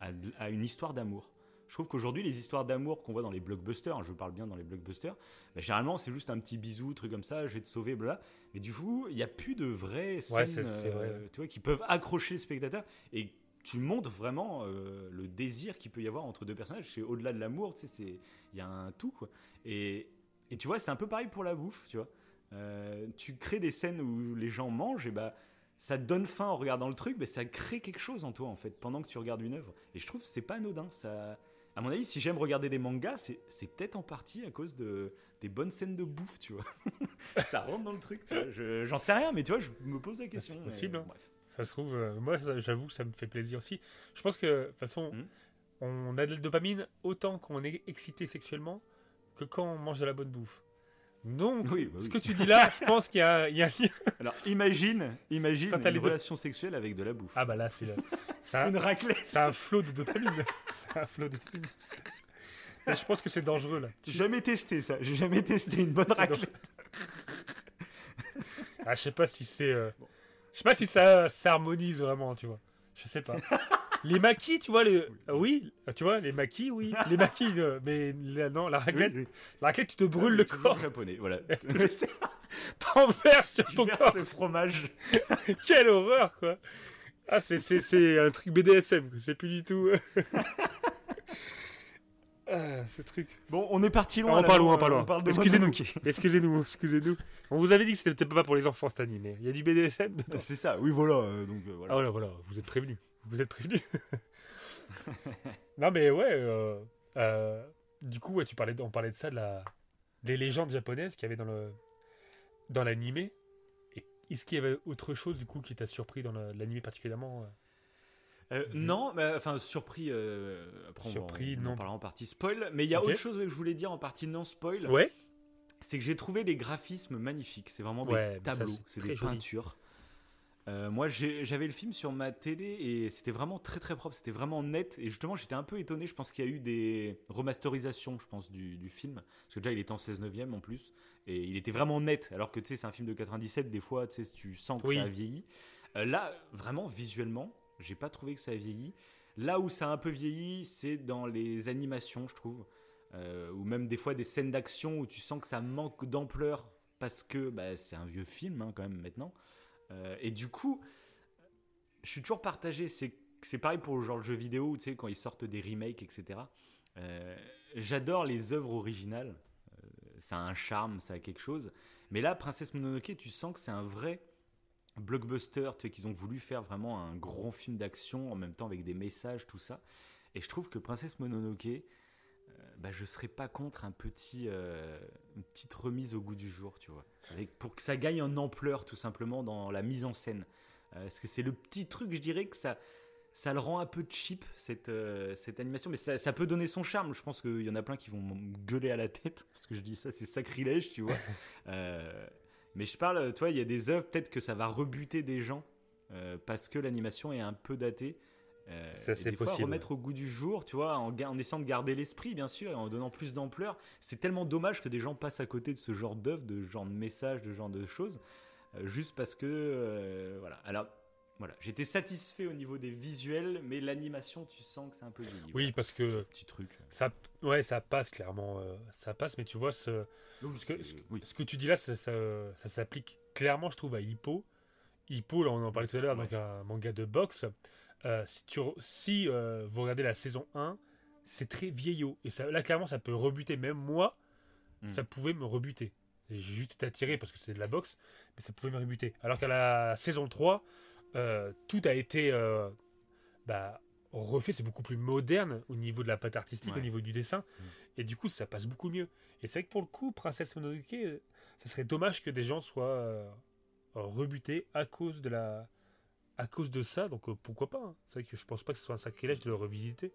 à, à une histoire d'amour je trouve qu'aujourd'hui les histoires d'amour qu'on voit dans les blockbusters hein, je parle bien dans les blockbusters bah, généralement c'est juste un petit bisou truc comme ça je vais te sauver bla mais du coup il n'y a plus de vraies scènes Ouais, euh, vrai. tu vois qui peuvent accrocher le spectateur et tu montres vraiment euh, le désir qu'il peut y avoir entre deux personnages c'est au-delà de l'amour tu sais il y a un tout quoi et et tu vois c'est un peu pareil pour la bouffe tu vois euh, tu crées des scènes où les gens mangent, et bah ça te donne faim en regardant le truc, mais ça crée quelque chose en toi en fait pendant que tu regardes une œuvre. Et je trouve que c'est pas anodin. Ça, à mon avis, si j'aime regarder des mangas, c'est, c'est peut-être en partie à cause de des bonnes scènes de bouffe, tu vois. ça rentre dans le truc. Tu vois. Je- j'en sais rien, mais tu vois, je me pose la question. c'est possible, hein. bref. Ça se trouve, euh, moi j'avoue que ça me fait plaisir aussi. Je pense que de toute façon, Mhm. on a de la dopamine autant qu'on est excité sexuellement que quand on mange de la bonne bouffe. Donc, Oui, bah ce que tu dis là, je pense qu'il y a, un lien. Alors imagine, imagine t'as une les deux. relation sexuelle avec de la bouffe. Ah bah là, c'est le- c'est un, Une raclette. c'est un flot de dopamine. C'est un flot de dopamine. Je pense que c'est dangereux là. J'ai jamais testé ça. J'ai jamais testé une bonne raclette. Ah, je sais pas si c'est. euh, Je sais pas si ça s'harmonise vraiment, tu vois. Je sais pas. Les maquis, tu vois, les. euh, Oui, tu vois, les maquis, oui. Les maquis, euh, mais la, non, la raclette, Oui, oui. la raclette, tu te brûles le corps. japonais. Voilà. T'enverses sur tu ton verses corps. le fromage. Quelle horreur, quoi. Ah, c'est- c'est c'est un truc BDSM, c'est plus du tout. ah, ce truc. Bon, on est parti loin. on parle loin, on euh, parle loin. On parle de Excusez-nous. Excusez-nous, excusez-nous. On vous avait dit que c'était peut-être pas pour les enfants cette année, mais il y a du BDSM dedans. C'est ça, oui, voilà. euh, donc, euh, Ah voilà. voilà, voilà, vous êtes prévenus. Vous êtes prévenus. non mais ouais, euh, euh, du coup, ouais, tu parlais, on parlait de ça, de la, des légendes japonaises qu'il y avait dans le dans l'animé. Est-ce qu'il y avait autre chose du coup qui t'a surpris dans l'animé particulièrement euh non, mais, enfin, surpris. euh, après, Surpris, on, non. en en partie spoil. Mais il y a autre chose que je voulais dire en partie non spoil. Ouais. C'est que j'ai trouvé les graphismes magnifiques. C'est vraiment des tableaux, c'est des joli. peintures. Euh, moi, j'avais le film sur ma télé et c'était vraiment très très propre, c'était vraiment net. Et justement, j'étais un peu étonné. Je pense qu'il y a eu des remasterisations, je pense, du, du film. Parce que déjà, il était en 16 neuvième en plus. Et il était vraiment net. Alors que tu sais, c'est un film de 97, des fois, tu sais, tu sens que Oui. ça a vieilli. Euh, là, vraiment, visuellement, j'ai pas trouvé que ça a vieilli. Là où ça a un peu vieilli, c'est dans les animations, je trouve. Euh, ou même des fois des scènes d'action où tu sens que ça manque d'ampleur parce que bah, c'est un vieux film hein, quand même maintenant. Euh, et du coup, je suis toujours partagé. C'est pareil pour le genre de jeu vidéo, tu sais, quand ils sortent des remakes, etc. Euh, J'adore les œuvres originales. Euh, ça a un charme, ça a quelque chose. Mais là, Princesse Mononoke, tu sens que c'est un vrai blockbuster, tu sais, qu'ils ont voulu faire vraiment un grand film d'action en même temps avec des messages, tout ça. Et je trouve que Princesse Mononoke, bah, je serais pas contre un petit, euh, une petite remise au goût du jour, tu vois. Avec, pour que ça gagne en ampleur, tout simplement, dans la mise en scène. Euh, parce que c'est le petit truc, je dirais, que ça, ça le rend un peu cheap, cette, euh, cette animation. Mais ça, ça peut donner son charme. Je pense qu'il y en a plein qui vont me gueuler à la tête. Parce que je dis ça, c'est sacrilège, tu vois. Euh, mais je parle, tu vois, il y a des œuvres, peut-être que ça va rebuter des gens. parce que l'animation est un peu datée. Euh, Ça, c'est des fois, possible, remettre au goût du jour, tu vois, en, en essayant de garder l'esprit, bien sûr, et en donnant plus d'ampleur. C'est tellement dommage que des gens passent à côté de ce genre d'œuvre, de ce genre de message, de ce genre de choses, euh, juste parce que, euh, voilà. Alors, voilà, j'étais satisfait au niveau des visuels, mais l'animation, tu sens que c'est un peu vieilli. Oui, parce que petit truc. ça, ouais, ça passe clairement. euh, ça passe, mais tu vois, ce, ce que, ce, oui. ce que tu dis là, ça, ça, ça s'applique clairement, je trouve, à Hippo. Hippo, là, on en parlait tout à l'heure, Ouais. donc un manga de boxe. Euh, si tu, re- si euh, vous regardez la saison 1, c'est très vieillot. Et ça, là, clairement, ça peut rebuter. Même moi, Mm. ça pouvait me rebuter. J'ai juste été attiré parce que c'était de la boxe, mais ça pouvait me rebuter. Alors qu'à la saison 3, euh, tout a été bah, refait, c'est beaucoup plus moderne au niveau de la patte artistique, au niveau du dessin. Mm. Et du coup, ça passe beaucoup mieux. Et c'est vrai que pour le coup, Princesse Mononoke, ça serait dommage que des gens soient rebutés à cause de la à cause de ça. Donc euh, pourquoi pas hein. C'est vrai que je pense pas que ce soit un sacrilège de le revisiter.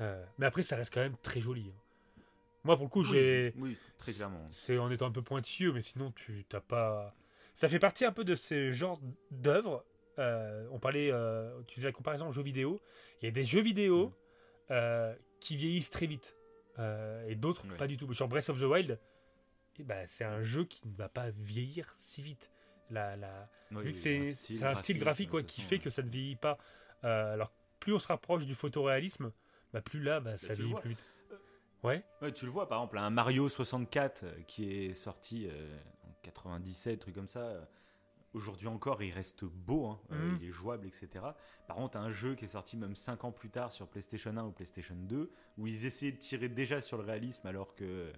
Euh, mais après, ça reste quand même très joli. hein. Moi, pour le coup, Oui, j'ai Oui, très clairement. c'est en étant un peu pointilleux, mais sinon tu t'as pas. Ça fait partie un peu de ces genres d'œuvres. Euh, on parlait, euh, tu faisais la comparaison aux jeux vidéo. Il y a des jeux vidéo Mm. euh, qui vieillissent très vite Euh, et d'autres pas du tout. Genre Breath of the Wild, eh ben, c'est un jeu qui ne va pas vieillir si vite. La, la... Oui, Vu que c'est un style graphique toute qui façon, fait que ça ne vieillit pas. Euh, alors plus on se rapproche du photoréalisme, bah, plus là, bah, ça tu le vieillit plus vite. Ouais, Ouais, tu le vois, par exemple, un Mario 64 euh, qui est sorti euh, en 97, truc comme ça. euh, Aujourd'hui encore, il reste beau, hein, euh, Mhm. il est jouable, etc. Par contre, un jeu qui est sorti même 5 ans plus tard sur PlayStation 1 ou PlayStation 2, où ils essayaient de tirer déjà sur le réalisme alors que euh,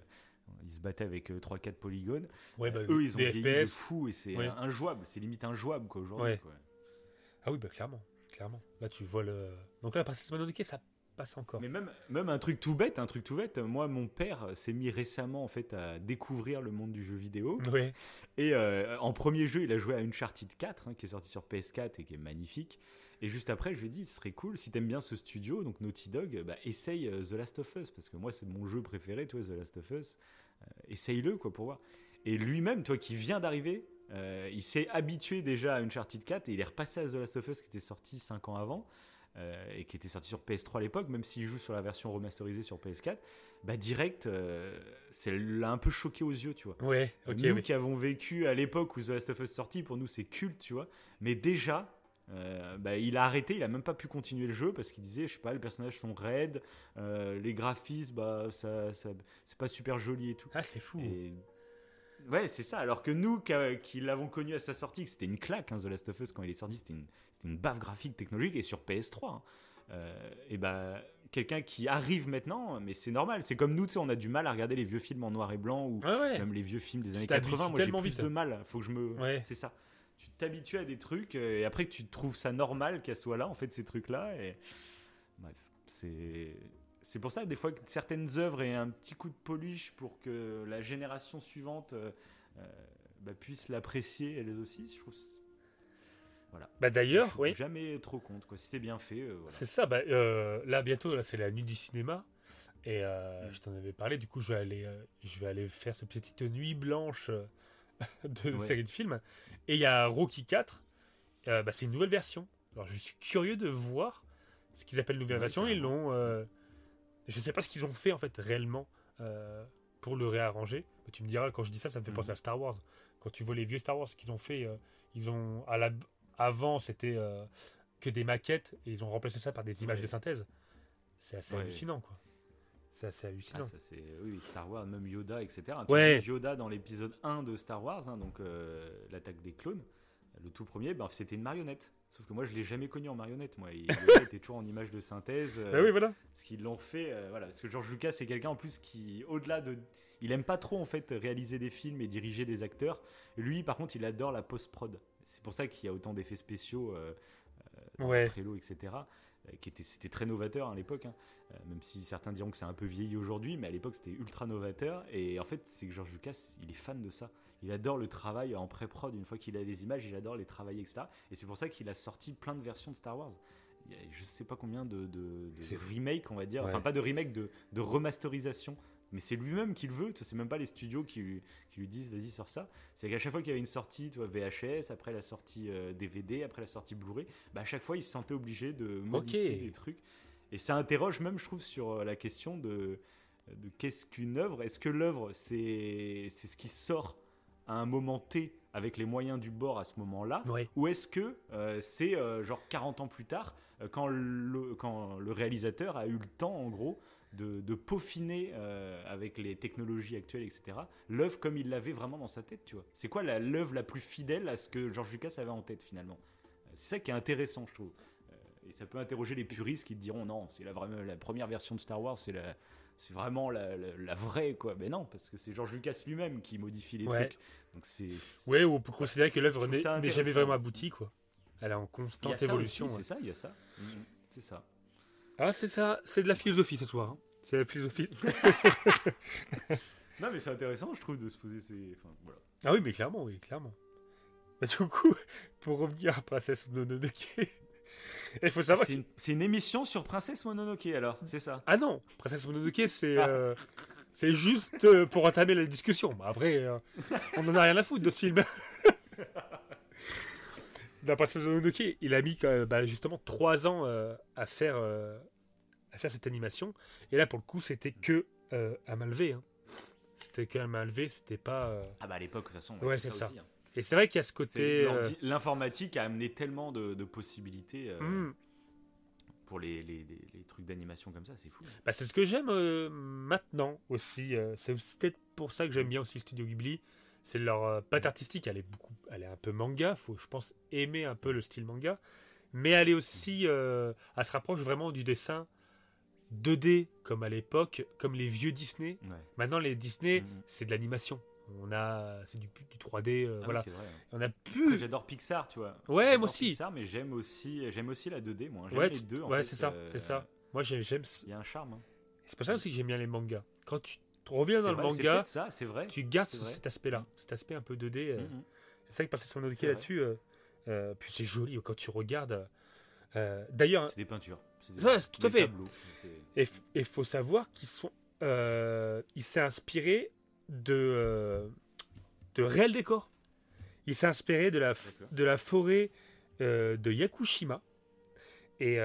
ils se battaient avec 3-4 polygones. ouais bah, Eux, ils ont des vieilli de fou et c'est Ouais. injouable, c'est limite injouable quoi aujourd'hui. Ouais. quoi. Ah oui, bah clairement, clairement. Là, tu vois le. Donc là, Princesse Mononoke, ça passe encore. Mais même, même un truc tout bête, un truc tout bête. Moi, mon père s'est mis récemment en fait à découvrir le monde du jeu vidéo. Ouais. Et euh, en premier jeu, il a joué à Uncharted 4, hein, qui est sorti sur PS4 et qui est magnifique. Et juste après, je lui ai dit, ce serait cool, si t'aimes bien ce studio, donc Naughty Dog, bah, essaye euh, The Last of Us, parce que moi, c'est mon jeu préféré, toi, The Last of Us. Euh, essaye-le, quoi, pour voir. Et lui-même, toi, qui vient d'arriver, euh, il s'est habitué déjà à Uncharted 4 et il est repassé à The Last of Us, qui était sorti 5 ans avant. euh, et qui était sorti sur PS3 à l'époque, même s'il joue sur la version remasterisée sur PS4, bah direct, euh, c'est l'a un peu choqué aux yeux, tu vois. Ouais, ok, nous oui. qui avons vécu à l'époque où The Last of Us sorti, pour nous c'est culte, tu vois. Mais déjà, euh, bah, il a arrêté, il a même pas pu continuer le jeu parce qu'il disait, je sais pas, les personnages sont raides, euh, les graphismes, bah, ça, ça- c'est pas super joli et tout. Ah, c'est fou. Et... Ouais, c'est ça. Alors que nous, qui, l'avons connu à sa sortie, que c'était une claque, hein, The Last of Us, quand il est sorti, c'était une, une baffe graphique technologique et sur PS3. hein. Euh, et bah, quelqu'un qui arrive maintenant, mais c'est normal. C'est comme nous, tu sais, on a du mal à regarder les vieux films en noir et blanc ou ouais. même les vieux films des années t'habitues 80. Moi, j'ai plus vite. de mal. Faut que je me. Ouais. C'est ça. Tu t'habitues à des trucs euh, et après que tu trouves ça normal qu'elles soient là, en fait, ces trucs-là. Et bref, c'est. C'est pour ça, des fois, que certaines œuvres aient un petit coup de polish pour que la génération suivante euh, euh, bah, puisse l'apprécier, elle aussi. Je trouve. Voilà. Bah d'ailleurs, oui. Jamais trop compte, quoi. Si c'est bien fait, euh, voilà. C'est ça, bah, euh, là bientôt, là, c'est la nuit du cinéma. Et euh, Mm. je t'en avais parlé, du coup, je vais aller, je vais aller faire cette petite nuit blanche de Ouais. série de films. Et il y a Rocky 4, euh, bah, c'est une nouvelle version. Alors je suis curieux de voir ce qu'ils appellent nouvelle version. Ils l'ont. euh, je sais pas ce qu'ils ont fait en fait réellement euh, pour le réarranger. Mais tu me diras, quand je dis ça, ça me fait Mhm. penser à Star Wars. Quand tu vois les vieux Star Wars qu'ils ont fait, ils ont. À la, avant, c'était que des maquettes et ils ont remplacé ça par des images Ouais. de synthèse. C'est assez Ouais. hallucinant, quoi. C'est assez Ah, hallucinant. ça, c'est oui, Star Wars, même Yoda, etc. Ouais. Yoda dans l'épisode 1 de Star Wars, hein, donc euh, l'attaque des clones, le tout premier, ben, c'était une marionnette. Sauf que moi, je l'ai jamais connu en marionnette. Moi, il était toujours en image de synthèse. euh, Bah oui, voilà. Ce qu'ils l'ont fait, euh, voilà. Parce que George Lucas, c'est quelqu'un en plus qui, au-delà de, il aime pas trop en fait réaliser des films et diriger des acteurs. Lui, par contre, il adore la post prod. C'est pour ça qu'il y a autant d'effets spéciaux. euh, Ouais. Prélo, etc. euh, qui était, c'était très novateur à l'époque, hein. Euh, même si certains diront que c'est un peu vieilli aujourd'hui, mais à l'époque c'était ultra novateur. Et en fait, c'est que George Lucas, il est fan de ça. Il adore le travail en pré-prod. Une fois qu'il a les images, il adore les travailler, etc. Et c'est pour ça qu'il a sorti plein de versions de Star Wars. Il y a je sais pas combien de, de, remakes, on va dire. Ouais. Enfin, pas de remake, de, de remasterisation Mais c'est lui-même qui le veut, c'est même pas les studios qui, lui- qui lui disent vas-y sors ça. C'est qu'à chaque fois qu'il y avait une sortie, VHS, après la sortie euh, DVD, après la sortie Blu-ray, bah, à chaque fois il se sentait obligé de modifier des trucs. Et ça interroge même, je trouve, sur euh, la question de, de qu'est-ce qu'une œuvre? Est-ce que l'œuvre, c'est c'est ce qui sort à un moment T avec les moyens du bord à ce moment-là? Ou est-ce que euh, c'est euh, genre 40 ans plus tard, euh, quand, le, quand le réalisateur a eu le temps, en gros, de, de peaufiner euh, avec les technologies actuelles, etc., l'œuvre comme il l'avait vraiment dans sa tête, tu vois C'est quoi la- l'œuvre la plus fidèle à ce que George Lucas avait en tête, finalement? C'est ça qui est intéressant, je trouve. Euh, et ça peut interroger les puristes qui te diront non, c'est la, la première version de Star Wars, c'est la. C'est vraiment la, la- la vraie, quoi. Mais non, parce que c'est George Lucas lui-même qui modifie les Ouais. trucs. Donc c'est. Ouais, ou on peut considérer que l'œuvre n'est jamais vraiment aboutie, quoi. Elle est en constante évolution. ouais. C'est ça, il y a ça. Mhm, C'est ça. Ah, c'est ça, c'est de la philosophie ce soir. hein. C'est la philosophie. Non, mais c'est intéressant, je trouve, de se poser ces. Enfin, voilà. Ah oui, mais clairement, oui, clairement. Mais du coup, pour revenir à Princesse Mononoke, il faut savoir. C'est une, c'est une émission sur Princesse Mononoke, alors, c'est ça? Ah non, Princesse Mononoke, c'est Ah. euh, c'est juste euh, pour entamer la discussion. Bah, après, euh, on en a rien à foutre de ce film. Princesse Mononoke, il a mis bah, justement trois ans euh, à faire euh, à faire cette animation. Et là, pour le coup, c'était que euh, à main levée. hein. C'était que à main levée, c'était pas. euh, Ah, bah à l'époque, de toute façon. Ouais, c'est ça. aussi, hein. Et c'est vrai qu'il y a ce côté. euh, L'informatique a amené tellement de, de possibilités euh, hmm, pour les, les- les- les trucs d'animation comme ça, c'est fou. Bah, c'est ce que j'aime euh, maintenant aussi. euh, c'est peut-être pour ça que j'aime bien aussi le studio Ghibli. C'est leur euh, patte artistique. Elle est beaucoup, elle est un peu manga. Faut, je pense, aimer un peu le style manga. Mais elle est aussi, euh, elle se rapproche vraiment du dessin 2D comme à l'époque, comme les vieux Disney. Ouais. Maintenant, les Disney, Mhm. c'est de l'animation. On a, c'est du, du 3D. euh, Ah voilà. vrai. On a plus. J'adore Pixar, tu vois. Ouais, moi aussi. Pixar, mais j'aime aussi, j'aime aussi la 2D, moi. J'aime Ouais, les deux. en ouais, c'est ça, euh, c'est ça. Moi, j'aime, j'aime. Il y a un charme. hein. C'est pour ça aussi que j'aime bien les mangas. Quand tu te reviens dans le manga, ça, vrai. tu gardes C'est ce- vrai. cet aspect-là, cet aspect un peu 2D. euh, Mhm. C'est vrai que passer C'est vrai. là-dessus, euh, euh, puis c'est joli quand tu regardes. euh, D'ailleurs, C'est des peintures. Des- Ouais, tout à des fait. tableaux. C'est- il faut savoir qu'ils sont, il s'est inspiré de de réels décors. Il s'est inspiré de la de la forêt de Yakushima et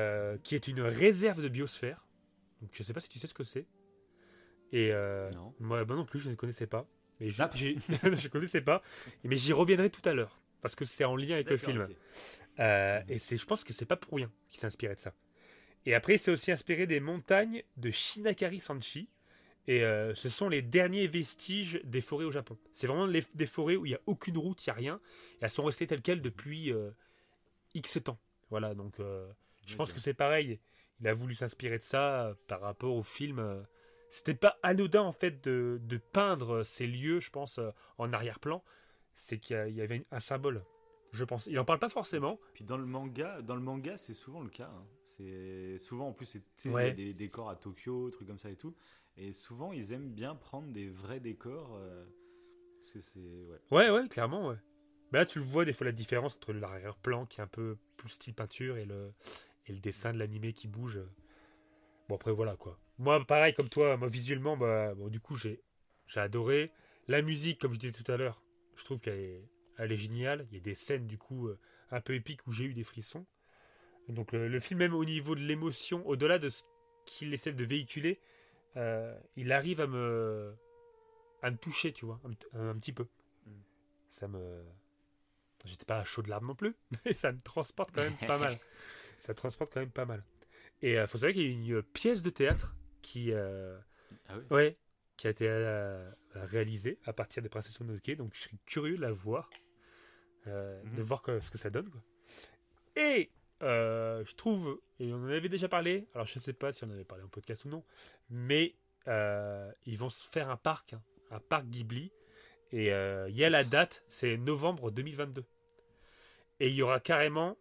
qui est une réserve de biosphère. Donc je sais pas si tu sais ce que c'est. Et euh, Non. moi, moi non plus, je ne connaissais pas. Mais je, je connaissais pas. Mais j'y reviendrai tout à l'heure parce que c'est en lien avec le film. Euh, et c'est, je pense que c'est pas pour rien qu'il s'est inspiré de ça. Et après, il s'est aussi inspiré des montagnes de Shinakari Sanchi. Et euh, ce sont les derniers vestiges des forêts au Japon. C'est vraiment les- des forêts où il n'y a aucune route, il n'y a rien. Et elles sont restées telles quelles depuis euh, X temps. Voilà, donc euh, je pense que c'est pareil. Il a voulu s'inspirer de ça par rapport au film. C'était pas anodin en fait de, de peindre ces lieux, je pense, euh, en arrière-plan. C'est qu'il y avait un symbole. Je pense. Il en parle pas forcément. Puis dans le manga, dans le manga, c'est souvent le cas. hein. C'est souvent en plus c'est Ouais. des décors à Tokyo, trucs comme ça et tout. Et souvent ils aiment bien prendre des vrais décors euh, parce que c'est ouais. Ouais, ouais, clairement, ouais. Mais là, tu le vois des fois la différence entre l'arrière-plan qui est un peu plus style peinture et le, et le dessin de l'animé qui bouge. Bon, après, voilà quoi. Moi, pareil comme toi, moi visuellement, bah, bon, du coup, j'ai j'ai adoré. La musique, comme je disais tout à l'heure, je trouve qu'elle est, elle est géniale. Il y a des scènes, du coup, euh, un peu épiques où j'ai eu des frissons. Donc, le, le film, même au niveau de l'émotion, au-delà de ce qu'il essaie de véhiculer, euh, il arrive à me, à me toucher, tu vois, un, petit peu. Mm. Ça me. J'étais pas à chaud de larmes non plus, mais ça me transporte quand même pas mal. Ça transporte quand même pas mal. Et il faut savoir qu'il y a une pièce de théâtre qui, euh, Ah oui. ouais, qui a été euh, réalisée à partir des Princesses Mononoke, donc je serais curieux de la voir, euh, Mhm. de voir que- ce que ça donne. quoi. Et euh, je trouve, et on en avait déjà parlé, alors je sais pas si on en avait parlé en podcast ou non, mais ils vont se faire un parc, hein, un parc Ghibli, et il y a la date, c'est novembre 2022. Et il y aura carrément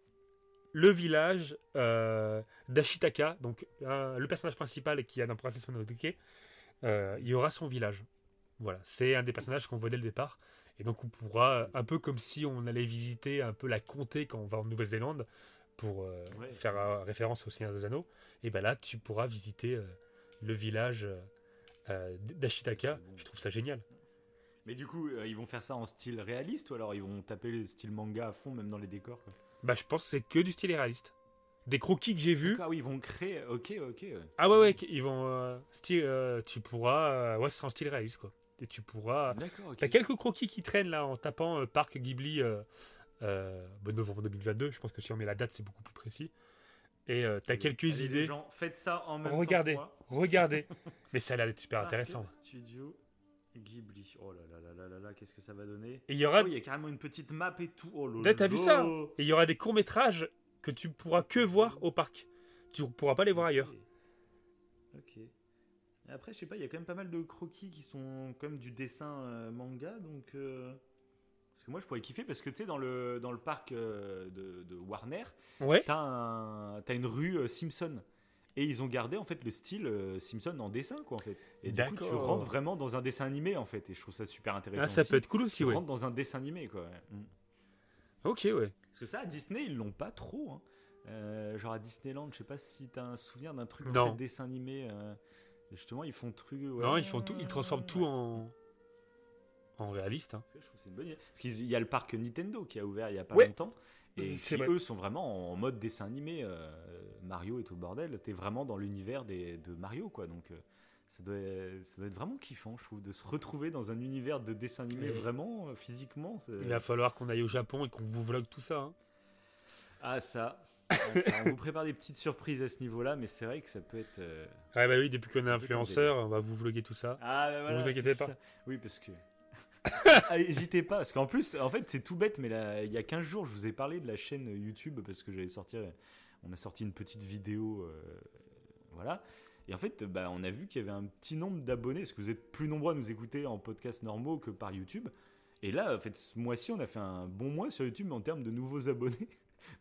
le village euh, d'Ashitaka, donc un- le personnage principal qui a dans Princess Mononoke, euh, il y aura son village. Voilà, c'est un des personnages qu'on voit dès le départ. Et donc on pourra, un peu comme si on allait visiter un peu la comté quand on va en Nouvelle-Zélande, pour euh, Ouais. faire euh, référence au Seigneur des Anneaux, et ben là tu pourras visiter euh, le village euh, euh, d'Ashitaka. Je trouve ça génial. Mais du coup, euh, ils vont faire ça en style réaliste ou alors ils vont taper le style manga à fond, même dans les décors quoi? Bah, je pense que c'est que du style réaliste. Des croquis que j'ai vus. Ah oui, ils vont créer. Ok, ok. ouais. Ah ouais, ouais, ils vont. euh, style, euh, tu pourras. euh, ouais, c'est en style réaliste, quoi. Et tu pourras. D'accord, ok. T'as quelques croquis qui traînent là en tapant euh, Parc Ghibli euh, euh, bah, novembre 2022. Je pense que si on met la date, c'est beaucoup plus précis. Et euh, t'as quelques Allez, les idées. gens, faites ça en même Regardez, temps. que moi. regardez. Mais ça a l'air d'être super Parc intéressant. Studio Ghibli. Oh là là là là là là, qu'est-ce que ça va donner Et il y aura. Oh, il y a carrément une petite map et tout. Oh là t'as vu ça Et il y aura des courts métrages que tu pourras que voir au parc. Tu pourras pas les voir ailleurs. Ok. Ok. Et Après, je sais pas, il y a quand même pas mal de croquis qui sont comme du dessin euh, manga, donc. euh, Parce que moi, je pourrais kiffer parce que tu sais, dans le, dans le parc euh, de, de Warner, Ouais. t'as un, t'as une rue Simpson. Et ils ont gardé en fait le style euh, Simpson en dessin, quoi, en fait. Et du coup, tu rentres vraiment dans un dessin animé, en fait. Et je trouve ça super intéressant. Ah, ça aussi. peut être cool aussi, Tu ouais. rentres dans un dessin animé, quoi. Mm. Ok, ouais. Parce que ça, à Disney, ils l'ont pas trop. hein. Euh, genre à Disneyland, je sais pas si t'as un souvenir d'un truc très dessin animé. euh, justement, ils font truc. ouais. Non, ils font tout, ils transforment tout en en réaliste. hein. Je trouve c'est une bonne idée. Parce qu'il y a le parc Nintendo qui a ouvert il y a pas Ouais. longtemps. Et qui, eux sont vraiment en mode dessin animé. euh, Mario et tout le bordel. T'es vraiment dans l'univers de Mario, quoi. Donc. euh, ça doit, ça doit être vraiment kiffant, je trouve, de se retrouver dans un univers de dessin animé Et- vraiment euh, physiquement. Il va falloir qu'on aille au Japon et qu'on vous vlogue tout ça. hein. Ah ça. Ah, On vous prépare des petites surprises à ce niveau-là, mais c'est vrai que ça peut être. Ouais, bah oui, depuis qu'on est influenceur, on va vous vloguer tout ça. Ah, bah voilà, vous inquiétez pas. ça. Oui, parce que. Ah, N'hésitez pas, parce qu'en plus, en fait, c'est tout bête, mais il y a 15 jours, je vous ai parlé de la chaîne YouTube parce que j'avais sorti. On a sorti une petite vidéo. euh, voilà. Et en fait, bah, on a vu qu'il y avait un petit nombre d'abonnés, parce que vous êtes plus nombreux à nous écouter en podcast normaux que par YouTube. Et là, en fait, ce mois-ci, on a fait un bon mois sur YouTube en termes de nouveaux abonnés.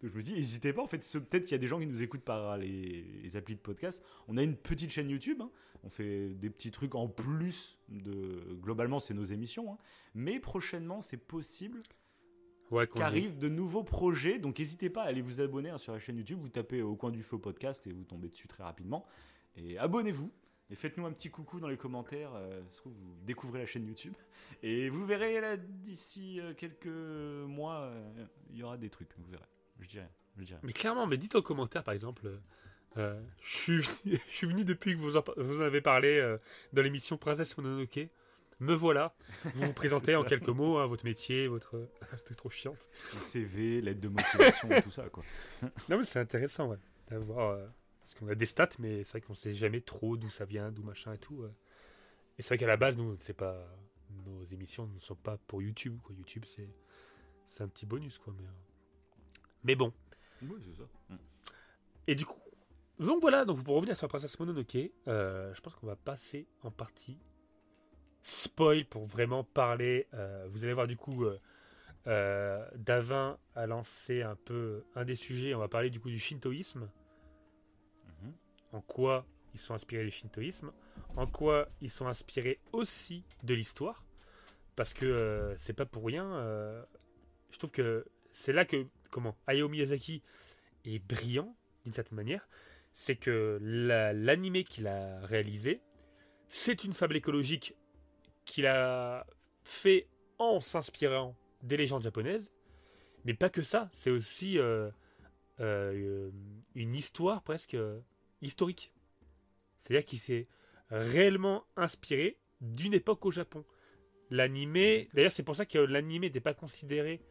Donc je me dis, n'hésitez pas. En fait, peut-être qu'il y a des gens qui nous écoutent par les, les applis de podcast. On a une petite chaîne YouTube. hein. On fait des petits trucs en plus de. Globalement, c'est nos émissions. hein. Mais prochainement, c'est possible Ouais, qu'arrivent de nouveaux projets. Donc n'hésitez pas à aller vous abonner hein, sur la chaîne YouTube. Vous tapez au coin du feu podcast et vous tombez dessus très rapidement. Et abonnez-vous. Et faites-nous un petit coucou dans les commentaires. euh, se trouve, vous découvrez la chaîne YouTube. Et vous verrez là, d'ici euh, quelques mois, euh, il y aura des trucs. Vous verrez. Je dirais. Je dirais. Mais clairement, mais dites en commentaire par exemple. euh, euh, je, suis, venu- je suis venu depuis que vous en, vous en avez parlé euh, dans l'émission Princesse Mononoke. Me voilà. Vous vous présentez en quelques mots, hein, votre métier, votre. T'es trop chiante. Le CV, l'aide de motivation tout ça. Quoi. Non, mais c'est intéressant, ouais, d'avoir. euh, parce qu'on a des stats, mais c'est vrai qu'on sait jamais trop d'où ça vient, d'où machin et tout. Et c'est vrai qu'à la base, nous, c'est pas. Nos émissions ne sont pas pour YouTube, quoi. YouTube, c'est. C'est un petit bonus, quoi. Mais. Mais bon. Oui, c'est ça. Mm. Et du coup, donc voilà, donc pour revenir sur la princesse Mononoke, euh, je pense qu'on va passer en partie spoil pour vraiment parler. euh, vous allez voir du coup, euh, Davin a lancé un peu un des sujets. On va parler du coup du shintoïsme, Mhm. en quoi ils sont inspirés du shintoïsme, en quoi ils sont inspirés aussi de l'histoire, parce que c'est pas pour rien. je trouve que c'est là que comment Hayao Miyazaki est brillant d'une certaine manière, c'est que la- l'animé qu'il a réalisé, c'est une fable écologique qu'il a fait en s'inspirant des légendes japonaises, mais pas que ça, c'est aussi euh, euh, une histoire presque euh, historique. C'est-à-dire qu'il s'est réellement inspiré d'une époque au Japon. L'animé, d'ailleurs c'est pour ça que l'animé n'était pas considéré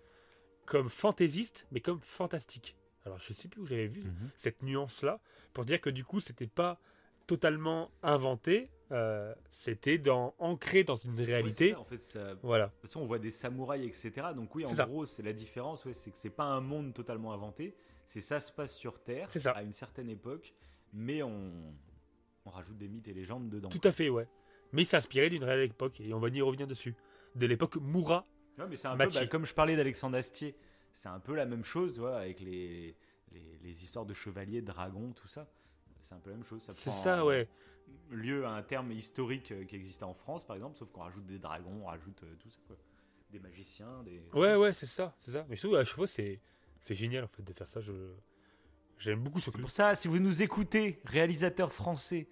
comme fantaisiste, mais comme fantastique. Alors je sais plus où j'avais vu Mhm. cette nuance-là, pour dire que du coup, c'était pas totalement inventé, euh, c'était dans, ancré dans une Ouais, réalité. ça, en fait, ça- de Voilà, toute façon, on voit des samouraïs, etc. Donc oui, en ça. gros, c'est la différence, ouais, c'est que c'est pas un monde totalement inventé. C'est ça se passe sur Terre C'est ça. à une certaine époque, mais on, on rajoute des mythes et légendes dedans. tout à fait, ouais. Mais il s'est inspiré d'une réelle époque, et on va y revenir dessus. De l'époque Moura. Ouais, mais c'est un peu Machi. bah, comme je parlais d'Alexandre Astier. C'est un peu la même chose, tu vois, avec les, les, les histoires de chevaliers, dragons, tout ça. C'est un peu la même chose. C'est ça, ouais. lieu à un terme historique euh, qui existait en France, par exemple, sauf qu'on rajoute des dragons, on rajoute euh, tout ça, quoi. Des magiciens, des. Ouais, ouais, c'est ça, c'est ça. Mais trouve à chaque fois, c'est, génial en fait de faire ça. Je, j'aime beaucoup ce truc. pour ça, si vous nous écoutez, réalisateur français,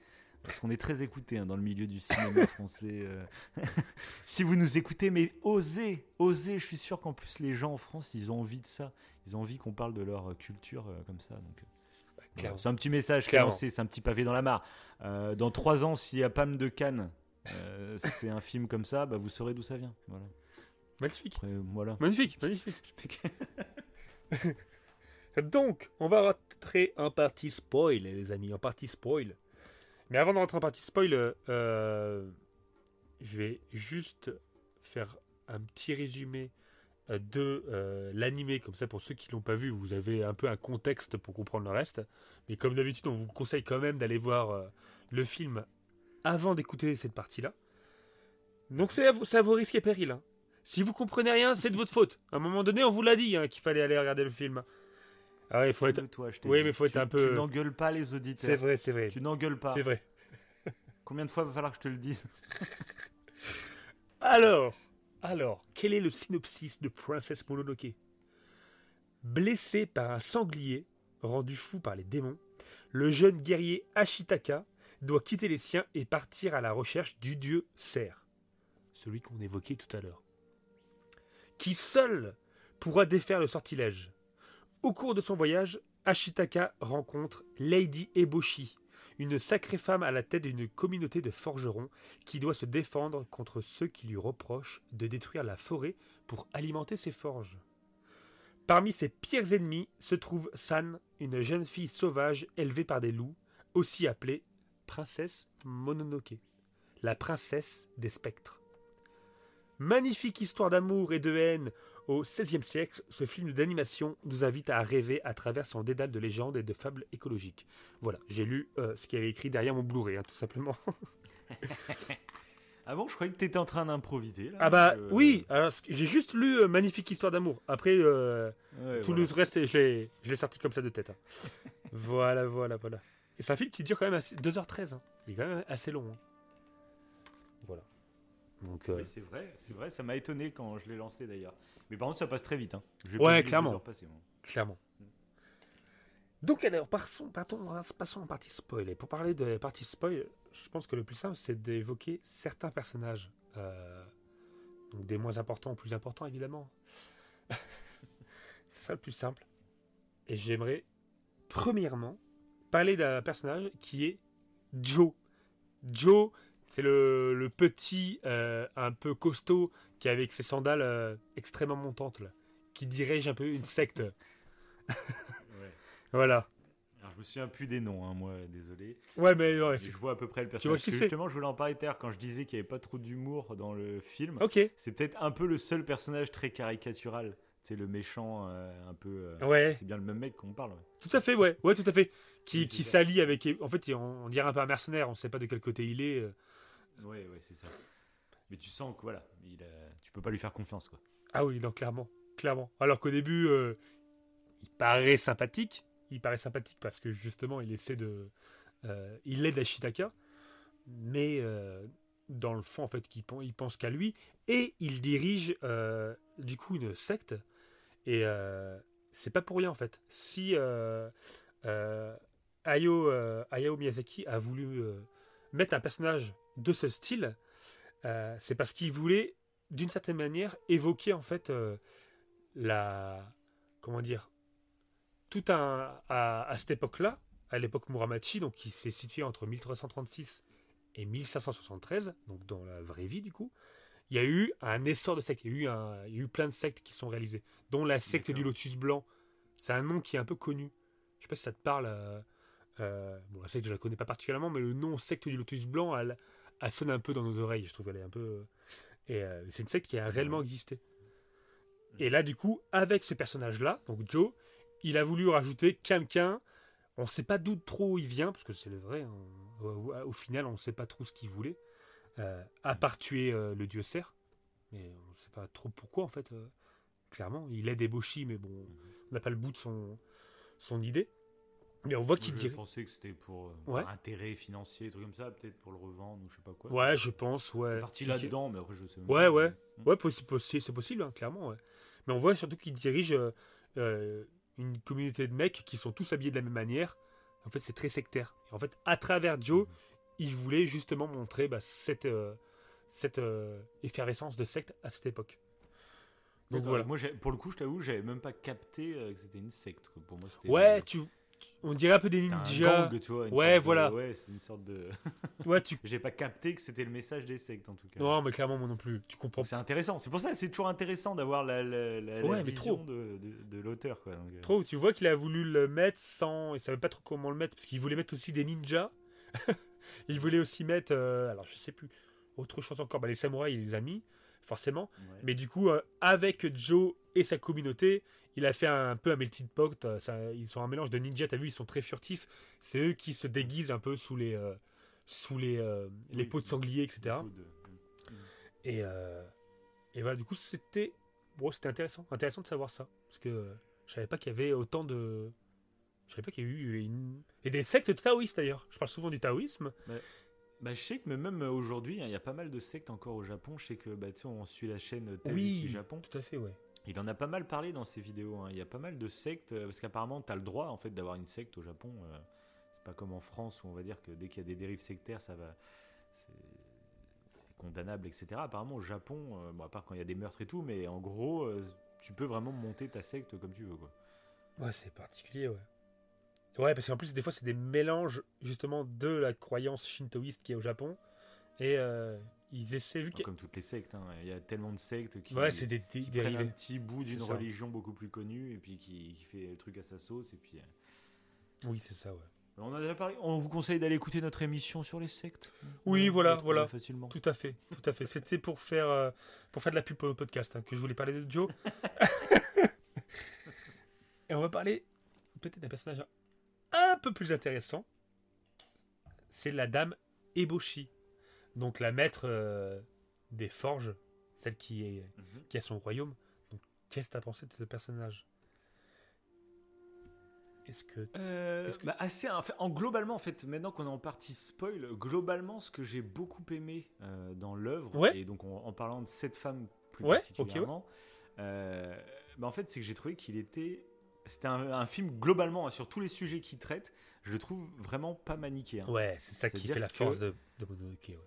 Parce qu'on est très écouté hein, dans le milieu du cinéma français. euh. si vous nous écoutez, mais osez, osez. Je suis sûr qu'en plus, les gens en France, ils ont envie de ça. Ils ont envie qu'on parle de leur euh, culture euh, comme ça. Donc, voilà. Clairement. c'est un petit message qui c'est un petit pavé dans la mare. Euh, dans trois ans, s'il y a Pam de Cannes, c'est un film comme ça, bah, vous saurez d'où ça vient. Voilà. Magnifique. Après, voilà. Magnifique, magnifique. Donc, on va rentrer en partie spoil, les amis, en partie spoil. Mais avant de rentrer en partie spoil, euh, je vais juste faire un petit résumé euh, de euh, l'animé, comme ça pour ceux qui l'ont pas vu, vous avez un peu un contexte pour comprendre le reste. Mais comme d'habitude, on vous conseille quand même d'aller voir euh, le film avant d'écouter cette partie-là. Donc c'est à, c'est à vos risques et périls. hein. Si vous comprenez rien, c'est de votre faute. À un moment donné, on vous l'a dit hein, qu'il fallait aller regarder le film. Ah ouais, il faut être. Oui, mais faut être Tu- un peu- Tu n'engueules pas les auditeurs. C'est vrai, c'est vrai. Tu n'engueules pas. C'est vrai. Combien de fois va falloir que je te le dise Alors, alors, quel est le synopsis de Princess Mononoke? Blessé par un sanglier, rendu fou par les démons, le jeune guerrier Ashitaka doit quitter les siens et partir à la recherche du dieu Ser, celui qu'on évoquait tout à l'heure, qui seul pourra défaire le sortilège? Au cours de son voyage, Ashitaka rencontre Lady Eboshi, une sacrée femme à la tête d'une communauté de forgerons qui doit se défendre contre ceux qui lui reprochent de détruire la forêt pour alimenter ses forges. Parmi ses pires ennemis se trouve San, une jeune fille sauvage élevée par des loups, aussi appelée Princesse Mononoke, la princesse des spectres. Magnifique histoire d'amour et de haine au XVIe siècle, ce film d'animation nous invite à rêver à travers son dédale de légendes et de fables écologiques. Voilà, j'ai lu euh, ce qu'il y avait écrit derrière mon Blu-ray, hein, tout simplement. Ah bon, je croyais que t'étais en train d'improviser. là, Ah bah euh, oui, alors j'ai juste lu euh, Magnifique histoire d'amour. Après, ouais, tout voilà. le reste, je l'ai, je l'ai sorti comme ça de tête. hein. voilà, voilà, voilà. Et c'est un film qui dure quand même assez- 2h13. hein. Il est quand même assez long. Hein. Donc, euh, Oui, c'est vrai, c'est vrai, ça m'a étonné quand je l'ai lancé d'ailleurs. Mais par contre, ça passe très vite. Hein. Ouais, clairement. heures passer, moi. clairement. Donc alors, passons, partons, passons en partie spoil. Et pour parler de la partie spoil, je pense que le plus simple, c'est d'évoquer certains personnages. Euh, donc des moins importants aux plus importants, évidemment. c'est ça le plus simple. Et j'aimerais, premièrement, parler d'un personnage qui est Joe. Joe, c'est le, le petit, euh, un peu costaud, qui avec ses sandales euh, extrêmement montantes, là, qui dirige un peu une secte. Ouais. Voilà. Alors, je me souviens plus des noms, hein, moi, désolé. Ouais, mais ouais, je vois à peu près le vois personnage. que c'est justement, je voulais en parler l'heure quand je disais qu'il n'y avait pas trop d'humour dans le film. Ok. C'est peut-être un peu le seul personnage très caricatural. C'est le méchant, euh, un peu. euh, Ouais. C'est bien le même mec qu'on parle. ouais. Tout à fait, ouais. Ouais, tout à fait. Qui, qui s'allie avec... En fait, on, on dirait un peu un mercenaire. On sait pas de quel côté il est. euh. Ouais, ouais, c'est ça. Mais tu sens que voilà, il tu peux pas lui faire confiance, quoi. Ah oui, non, clairement. Clairement. Alors qu'au début, euh, il paraît sympathique. Il paraît sympathique parce que justement, il essaie de... euh, il aide Ashitaka. Mais euh, dans le fond, en fait, il, pen- il pense qu'à lui. Et il dirige, euh, du coup, une secte. Et euh, c'est pas pour rien, en fait. Si euh, euh, euh, Hayao Miyazaki a voulu euh, mettre un personnage de ce style, euh, c'est parce qu'il voulait, d'une certaine manière, évoquer, en fait, euh, la... Comment dire Tout un... À, à cette époque-là, à l'époque Muramati, donc qui s'est situé entre 1336 et 1573, donc dans la vraie vie, du coup, il y a eu un essor de sectes. Il y a eu, un- il y a eu plein de sectes qui sont réalisées, dont la secte du lotus blanc. C'est un nom qui est un peu connu. Je sais pas si ça te parle. euh, euh, bon, la secte, je la connais pas particulièrement, mais le nom secte du lotus blanc, elle, elle sonne un peu dans nos oreilles. Je trouve elle est un peu. Et euh, c'est une secte qui a réellement existé. Et là, du coup, avec ce personnage-là, donc Joe, il a voulu rajouter quelqu'un. On ne sait pas d'où trop il vient, parce que c'est le vrai. hein. Au, final, on ne sait pas trop ce qu'il voulait. Euh, à part tuer euh, le dieu Ser. Mais on ne sait pas trop pourquoi, en fait. euh, clairement, il aide Eboshi, mais bon, on n'a pas le bout de son, son idée. Mais on voit qu'il Je dirait. pensais que c'était pour euh, Ouais. intérêt financier, truc comme ça, peut-être pour le revendre ou je sais pas quoi. Ouais, je pense, ouais. Parti là-dedans, mais après je sais même Ouais, pas. ouais. Hmm. Ouais, c'est possible, hein, clairement. ouais. Mais on voit surtout qu'il dirige euh, euh, une communauté de mecs qui sont tous habillés de la même manière. En fait, c'est très sectaire. Et en fait, à travers Joe, il voulait justement montrer bah, cette, euh, cette effervescence de secte à cette époque. Donc voilà. Moi, pour le coup, je t'avoue, j'avais même pas capté que c'était une secte. Pour moi, c'était. Ouais, tu, on dirait un peu des un ninjas. gang, tu vois. une Ouais, de- voilà. ouais, c'est une sorte de. Ouais, tu. J'ai pas capté que c'était le message des sectes en tout cas. Non, mais clairement, moi non plus. Tu comprends. C'est intéressant. C'est pour ça, c'est toujours intéressant d'avoir la, la, la- la Ouais, mais vision trop. de, de, de l'auteur. quoi. Donc, euh, Trop, tu vois qu'il a voulu le mettre sans. Il savait pas trop comment le mettre parce qu'il voulait mettre aussi des ninjas. il voulait aussi mettre. euh, alors, je sais plus. Autre chose encore. Bah, les samouraïs, il les a mis, forcément. ouais. Mais du coup, euh, avec Joe et sa communauté, il a fait un, peu un melting pot. euh, ça- ils sont un mélange de ninjas. T'as vu, ils sont très furtifs. C'est eux qui se déguisent un peu sous les, euh, sous les, euh, les Oui, de sanglier, etc. De- Et, euh, et voilà, du coup, c'était bon, c'était intéressant. Intéressant de savoir ça. Parce que je savais pas qu'il y avait autant de. Je savais pas qu'il y a eu une... Et des sectes taoïstes d'ailleurs. Je parle souvent du taoïsme. Bah, je sais que mais même aujourd'hui, hein, il y a pas mal de sectes encore au Japon. Je sais que bah, tu sais, on suit la chaîne Taoïsme Oui. Japon. Tout à fait, ouais. Il en a pas mal parlé dans ses vidéos. hein. Il y a pas mal de sectes euh, parce qu'apparemment, tu as le droit en fait d'avoir une secte au Japon. euh, c'est pas comme en France où on va dire que dès qu'il y a des dérives sectaires, ça va. C'est condamnable, etc. Apparemment, au Japon, euh, bon, à part quand il y a des meurtres et tout, mais en gros, tu peux vraiment monter ta secte comme tu veux. Quoi. Ouais, c'est particulier, ouais. Ouais, parce qu'en plus, des fois, c'est des mélanges justement de la croyance shintoïste qui est au Japon. Et ils essaient, vu comme toutes les sectes, hein. il y a tellement de sectes qui, Ouais, des, des qui prennent un petit bout d'une religion beaucoup plus connue et puis qui, qui fait le truc à sa sauce. Et puis, euh, Oui, c'est ça, ouais. on en a déjà parlé. On vous conseille d'aller écouter notre émission sur les sectes. Oui, voilà, voilà. Facilement. Tout à fait, tout à fait. C'était pour faire, euh, pour faire de la pub le podcast hein, que je voulais parler de Joe. Et on va parler peut-être d'un personnage un peu plus intéressant. C'est la dame Eboshi. Donc la maître euh, des forges, celle qui, est, Mhm. qui a son royaume. Donc qu'est-ce que tu as pensé de ce personnage? Est-ce que... Euh, Est-ce que- bah, assez, en, fait, en globalement, en fait, maintenant qu'on est en partie spoil, globalement, ce que j'ai beaucoup aimé euh, dans l'œuvre, Ouais. et donc en, en parlant de cette femme plus Ouais, particulièrement, euh, bah, en fait, c'est que j'ai trouvé qu'il était. C'était un, un film globalement hein, sur tous les sujets qu'il traite, je le trouve vraiment pas manichéen. Ouais, c'est ça qui fait la que- force de, de Mononoke. Ouais.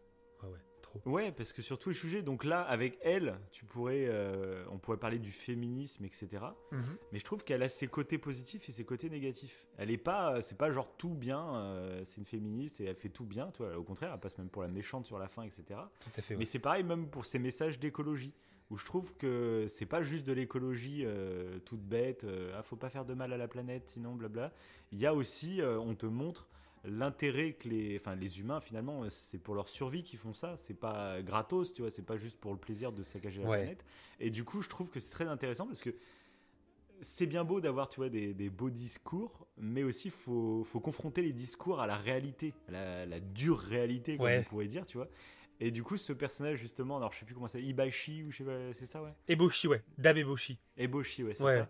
Ouais, ouais, trop. Ouais, parce que sur tous les sujets, donc là, avec elle, tu pourrais, euh, on pourrait parler du féminisme, etc. Mhm. Mais je trouve qu'elle a ses côtés positifs et ses côtés négatifs. Elle est pas, c'est pas genre tout bien. euh, c'est une féministe et elle fait tout bien. Toi, au contraire, elle passe même pour la méchante sur la fin, etc. Tout à fait. ouais. Mais c'est pareil même pour ses messages d'écologie, où je trouve que c'est pas juste de l'écologie euh, toute bête. euh, ah, faut pas faire de mal à la planète, sinon blabla. Il y a aussi, euh, on te montre l'intérêt que les, enfin les humains finalement, c'est pour leur survie qu'ils font ça. C'est pas gratos, tu vois. C'est pas juste pour le plaisir de saccager la Ouais. planète. Et du coup, je trouve que c'est très intéressant parce que c'est bien beau d'avoir, tu vois, des, des beaux discours, mais aussi faut, faut confronter les discours à la réalité, à la, la dure réalité, comme Ouais. on pourrait dire, tu vois. Et du coup, ce personnage, justement, alors je sais plus comment c'est, Ibashi ou je sais pas, c'est ça, ouais? Eboshi, ouais. Dame Eboshi. Eboshi, ouais, c'est Ouais. ça.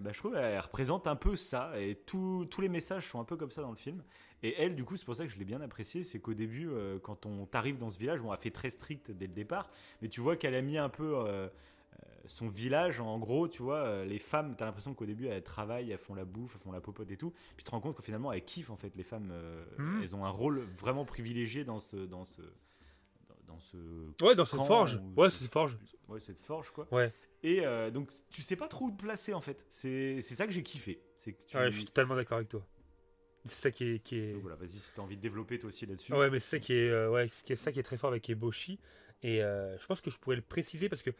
Ben, je trouve qu'elle représente un peu ça, et tout- tous les messages sont un peu comme ça dans le film. Et elle, du coup, c'est pour ça que je l'ai bien apprécié, c'est qu'au début, euh, quand on t'arrive dans ce village, bon, elle a fait très strict dès le départ, mais tu vois qu'elle a mis un peu euh, euh, son village, en gros, tu vois, les femmes, t'as l'impression qu'au début, elles travaillent, elles font la bouffe, elles font la popote et tout, puis tu te rends compte que finalement, elles kiffent, en fait, les femmes, euh, Mhm. elles ont un rôle vraiment privilégié dans ce... Dans ce dans- ce Ouais, dans cette forge. ou Ouais, cette forge. ouais, cette forge, quoi. Ouais. Et euh, donc, tu sais pas trop où te placer en fait. C'est c'est ça que j'ai kiffé. C'est que tu. Ouais, je suis totalement d'accord avec toi. C'est ça qui est. Qui est... Donc voilà, vas-y, si t'as envie de développer toi aussi là-dessus. Ouais, mais c'est ça qui est, euh, ouais, c'est ça qui est très fort avec Eboshi. Et euh, je pense que je pourrais le préciser parce que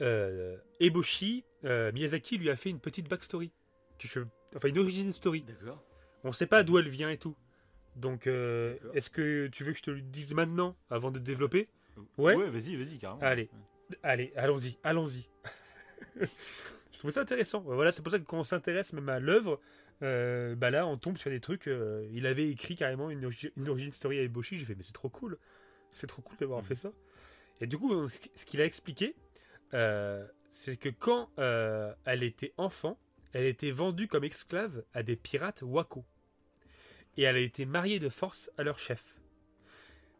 euh, Eboshi, euh, Miyazaki lui a fait une petite backstory. Que je- Enfin, une origin story. D'accord. On sait pas d'où elle vient et tout. Donc, euh, est-ce que tu veux que je te le dise maintenant avant de développer? Ouais. Ouais, vas-y, vas-y, carrément. Allez. Allez, allons-y, allons-y. je trouvais ça intéressant. Voilà, c'est pour ça que quand on s'intéresse même à l'œuvre, euh, bah là, on tombe sur des trucs. euh, il avait écrit carrément une, une origin story à Eboshi. J'ai fait, mais c'est trop cool. C'est trop cool d'avoir Mhm. fait ça. Et du coup, ce qu'il a expliqué, euh, c'est que quand elle était enfant, elle était vendue comme esclave à des pirates Wako. Et elle a été mariée de force à leur chef.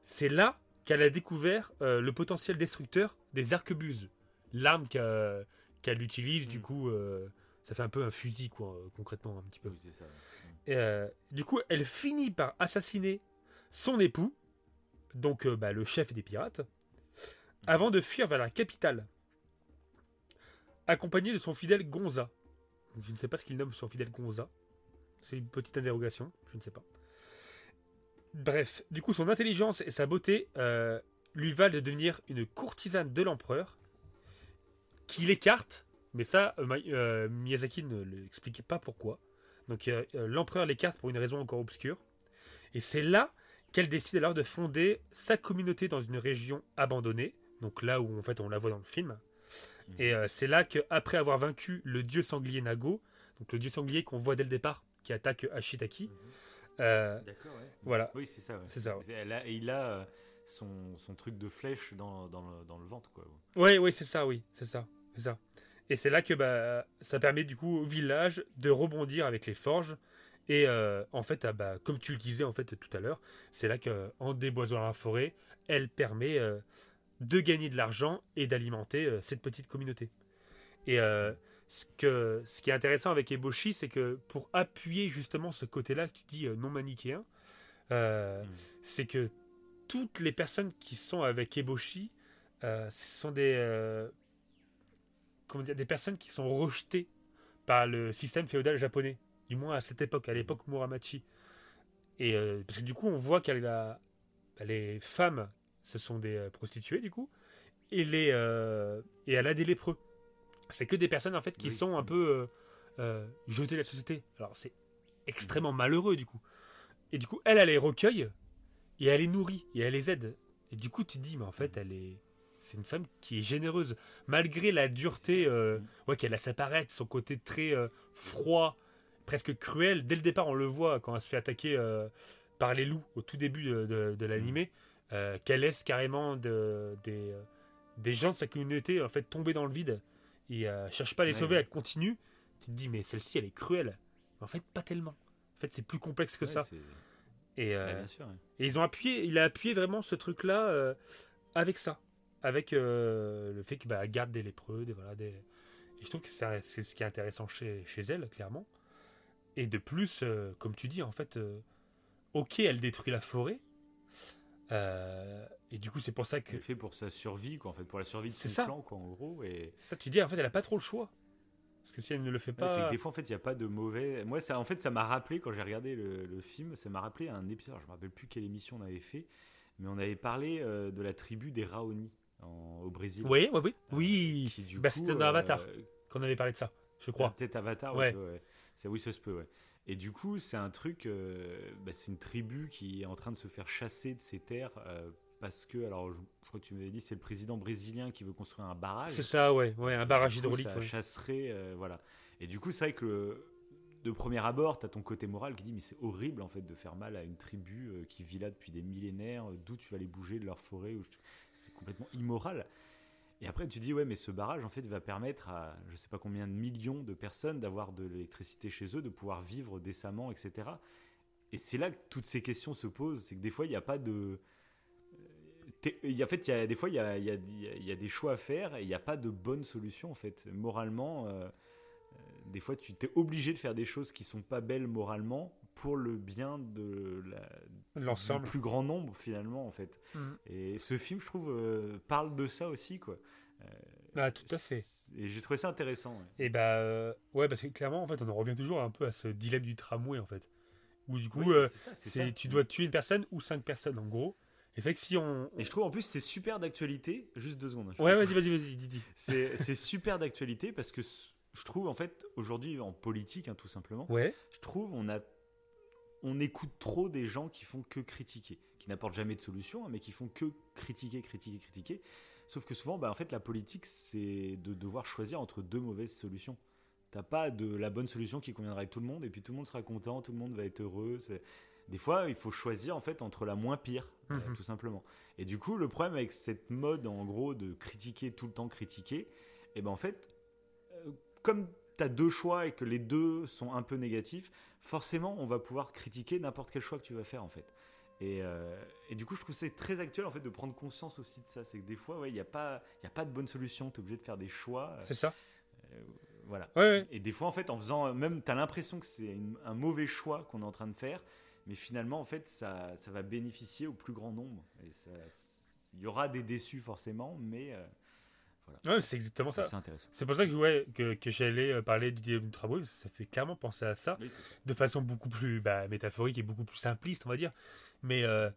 C'est là qu'elle a découvert le potentiel destructeur des arquebuses. L'arme qu'a- qu'elle utilise, du Mm. coup, euh, ça fait un peu un fusil, quoi, euh, concrètement, un petit peu. Oui, ça. Et, euh, du coup, elle finit par assassiner son époux donc euh, bah, le chef des pirates, avant de fuir vers la capitale, accompagné de son fidèle Gonza. Je ne sais pas ce qu'il nomme son fidèle Gonza. C'est une petite interrogation, je ne sais pas. Bref, du coup, son intelligence et sa beauté lui valent de devenir une courtisane de l'empereur, qui l'écarte, mais ça, euh, euh, Miyazaki ne l'expliquait pas pourquoi. Donc euh, l'empereur l'écarte pour une raison encore obscure. Et c'est là qu'elle décide alors de fonder sa communauté dans une région abandonnée, donc là où en fait on la voit dans le film. Et euh, c'est là qu'après avoir vaincu le dieu sanglier Nago, donc le dieu sanglier qu'on voit dès le départ, qui attaque Ashitaki, euh, D'accord, ouais. voilà, Oui, c'est ça. ouais. c'est ça. Ouais, Elle a- et il a son, son truc de flèche dans, dans, le, dans le ventre, quoi. ouais, ouais, c'est ça, oui, c'est ça, c'est ça. Et c'est là que bah, ça permet du coup au village de rebondir avec les forges. Et euh, en fait, ah, bah, comme tu le disais en fait tout à l'heure, c'est là qu'en déboisonnant la forêt, elle permet euh, de gagner de l'argent et d'alimenter euh, cette petite communauté. Et ce, que, ce qui est intéressant avec Eboshi, c'est que pour appuyer justement ce côté-là que tu dis non manichéen, Mm. c'est que toutes les personnes qui sont avec Eboshi, ce sont des, comment dire, des personnes qui sont rejetées par le système féodal japonais, du moins à cette époque, à l'époque Muromachi. Et euh, parce que du coup, on voit qu'elle a les femmes, ce sont des euh, prostituées du coup, et les euh, et elle a des lépreux. C'est que des personnes en fait qui Oui. sont un peu euh, jetées de la société. Alors c'est extrêmement malheureux du coup. Et du coup, elle, elle les recueille et elle les nourrit et elle les aide. Et du coup, tu te dis, mais en fait, elle est. C'est une femme qui est généreuse. Malgré la dureté euh, ouais, qu'elle laisse apparaître, son côté très euh, froid, presque cruel. Dès le départ, on le voit quand elle se fait attaquer euh, par les loups au tout début de, de, de l'animé, qu'elle laisse carrément de- des, des gens de sa communauté en fait tomber dans le vide et cherche pas à les Ouais, sauver, ouais. elle continue. Tu te dis, mais celle-ci, elle est cruelle. Mais en fait, pas tellement. En fait, c'est plus complexe que Ouais, ça. Et, sûr. et ils ont appuyé, il a appuyé vraiment ce truc-là avec ça, avec euh, le fait qu'elle bah, garde des lépreux, des voilà, des. Et je trouve que c'est ce qui est intéressant chez, chez elle, clairement. Et de plus, euh, comme tu dis, en fait, euh, ok, elle détruit la forêt. et du coup, c'est pour ça que. Elle fait pour sa survie, quoi, en fait, pour la survie de son ça. clan, quoi, en gros. Et C'est ça, tu dis, en fait, elle a pas trop le choix. Parce que si elle ne le fait Ouais, c'est pas. que des fois, en fait, il n'y a pas de mauvais. Moi, ça, en fait, ça m'a rappelé, quand j'ai regardé le, le film, ça m'a rappelé un épisode, je me rappelle plus quelle émission on avait fait, mais on avait parlé euh, de la tribu des Raoni en- au Brésil. Oui, oui, oui. Oui, Qui, du bah, coup, c'était dans euh, Avatar qu'on avait parlé de ça, je ah, crois. Peut-être Avatar, Ouais. oui, ça se peut, ouais. Et du coup, c'est un truc, euh, bah, c'est une tribu qui est en train de se faire chasser de ses terres euh, parce que, alors, je, je crois que tu m'avais dit, c'est le président brésilien qui veut construire un barrage. C'est ça, ouais, ouais, un barrage coup, hydraulique. Ça ouais. chasserait, euh, voilà. Et du coup, c'est vrai que de premier abord, tu as ton côté moral qui dit mais c'est horrible en fait de faire mal à une tribu euh, qui vit là depuis des millénaires, euh, d'où tu vas les bouger de leur forêt, c'est complètement immoral. Et après, tu dis ouais, mais ce barrage en fait va permettre à je sais pas combien de millions de personnes d'avoir de l'électricité chez eux, de pouvoir vivre décemment, etc. Et c'est là que toutes ces questions se posent, c'est que des fois il n'y a pas de a- en fait, il y a des fois, il y a, des choix à faire et il n'y a pas de bonne solution. En fait, moralement, euh, euh, des fois, tu t'es obligé de faire des choses qui sont pas belles moralement pour le bien de L'ensemble. plus grand nombre finalement, en fait. Mhm. Et ce film, je trouve, euh, parle de ça aussi, quoi. Ah, tout à fait. Et j'ai trouvé ça intéressant. ouais. Et bah euh, ouais parce que clairement en fait on en revient toujours un peu à ce dilemme du tramway en fait où du coup Oui, euh, ça, ça. tu dois tuer une personne ou cinq personnes en gros et c'est vrai que si on, Et je trouve en plus c'est super d'actualité. Juste deux secondes. hein, ouais vas-y vas-y vas-y dis, dis. C'est super d'actualité parce que je trouve en fait aujourd'hui en politique hein, tout simplement, ouais je trouve on a on écoute trop des gens qui font que critiquer, qui n'apportent jamais de solution, hein, mais qui font que critiquer, critiquer, critiquer. Sauf que souvent, bah, en fait, la politique, c'est de devoir choisir entre deux mauvaises solutions. T'as pas de la bonne solution qui conviendra à tout le monde, et puis tout le monde sera content, tout le monde va être heureux. Des fois, il faut choisir en fait entre la moins pire, euh, Mhm. tout simplement. Et du coup, le problème avec cette mode, en gros, de critiquer tout le temps, critiquer, et ben en fait, comme tu as deux choix et que les deux sont un peu négatifs, forcément, on va pouvoir critiquer n'importe quel choix que tu vas faire, en fait. Et, euh, et du coup, je trouve que c'est très actuel, en fait, de prendre conscience aussi de ça. C'est que des fois, ouais, il n'y a, pas- il y a pas de bonne solution, tu es obligé de faire des choix. euh, c'est ça voilà. ouais ouais Et des fois, en fait, en faisant, même, tu as l'impression que c'est un mauvais choix qu'on est en train de faire, mais finalement, en fait, ça, ça va bénéficier au plus grand nombre. Et il y aura des déçus forcément, mais euh, Ouais, c'est exactement ça. c'est intéressant. C'est pour ça que, ouais, que, que j'allais euh, parler du dilemme du tramway, parce que ça fait clairement penser à ça, Oui, c'est ça. de façon beaucoup plus bah, métaphorique et beaucoup plus simpliste, on va dire. Mais euh,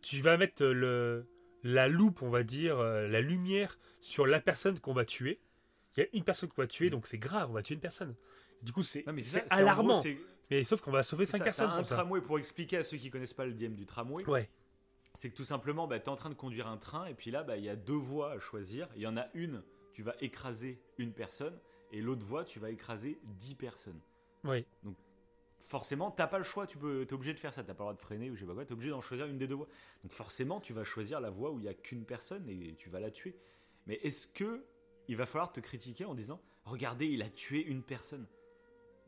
tu vas mettre le, la loupe, on va dire, euh, la lumière sur la personne qu'on va tuer. Il y a une personne qu'on va tuer, donc c'est grave, on va tuer une personne. Du coup, c'est gros, alarmant. Mais sauf qu'on va sauver c'est 5 ça, personnes un pour ça. tramway, pour expliquer à ceux qui connaissent pas le dilemme du tramway, Ouais, c'est que tout simplement, bah, tu es en train de conduire un train, et puis là, bah, il y a deux voies à choisir. Il y en a une, tu vas écraser une personne, et l'autre voie, tu vas écraser 10 personnes. ouais. Forcément, t'as pas le choix, tu peux, es obligé de faire ça, t'as pas le droit de freiner ou je sais pas quoi, t'es obligé d'en choisir une des deux voies. Donc forcément, tu vas choisir la voie où il y a qu'une personne et tu vas la tuer. Mais est-ce que il va falloir te critiquer en disant, regardez, il a tué une personne?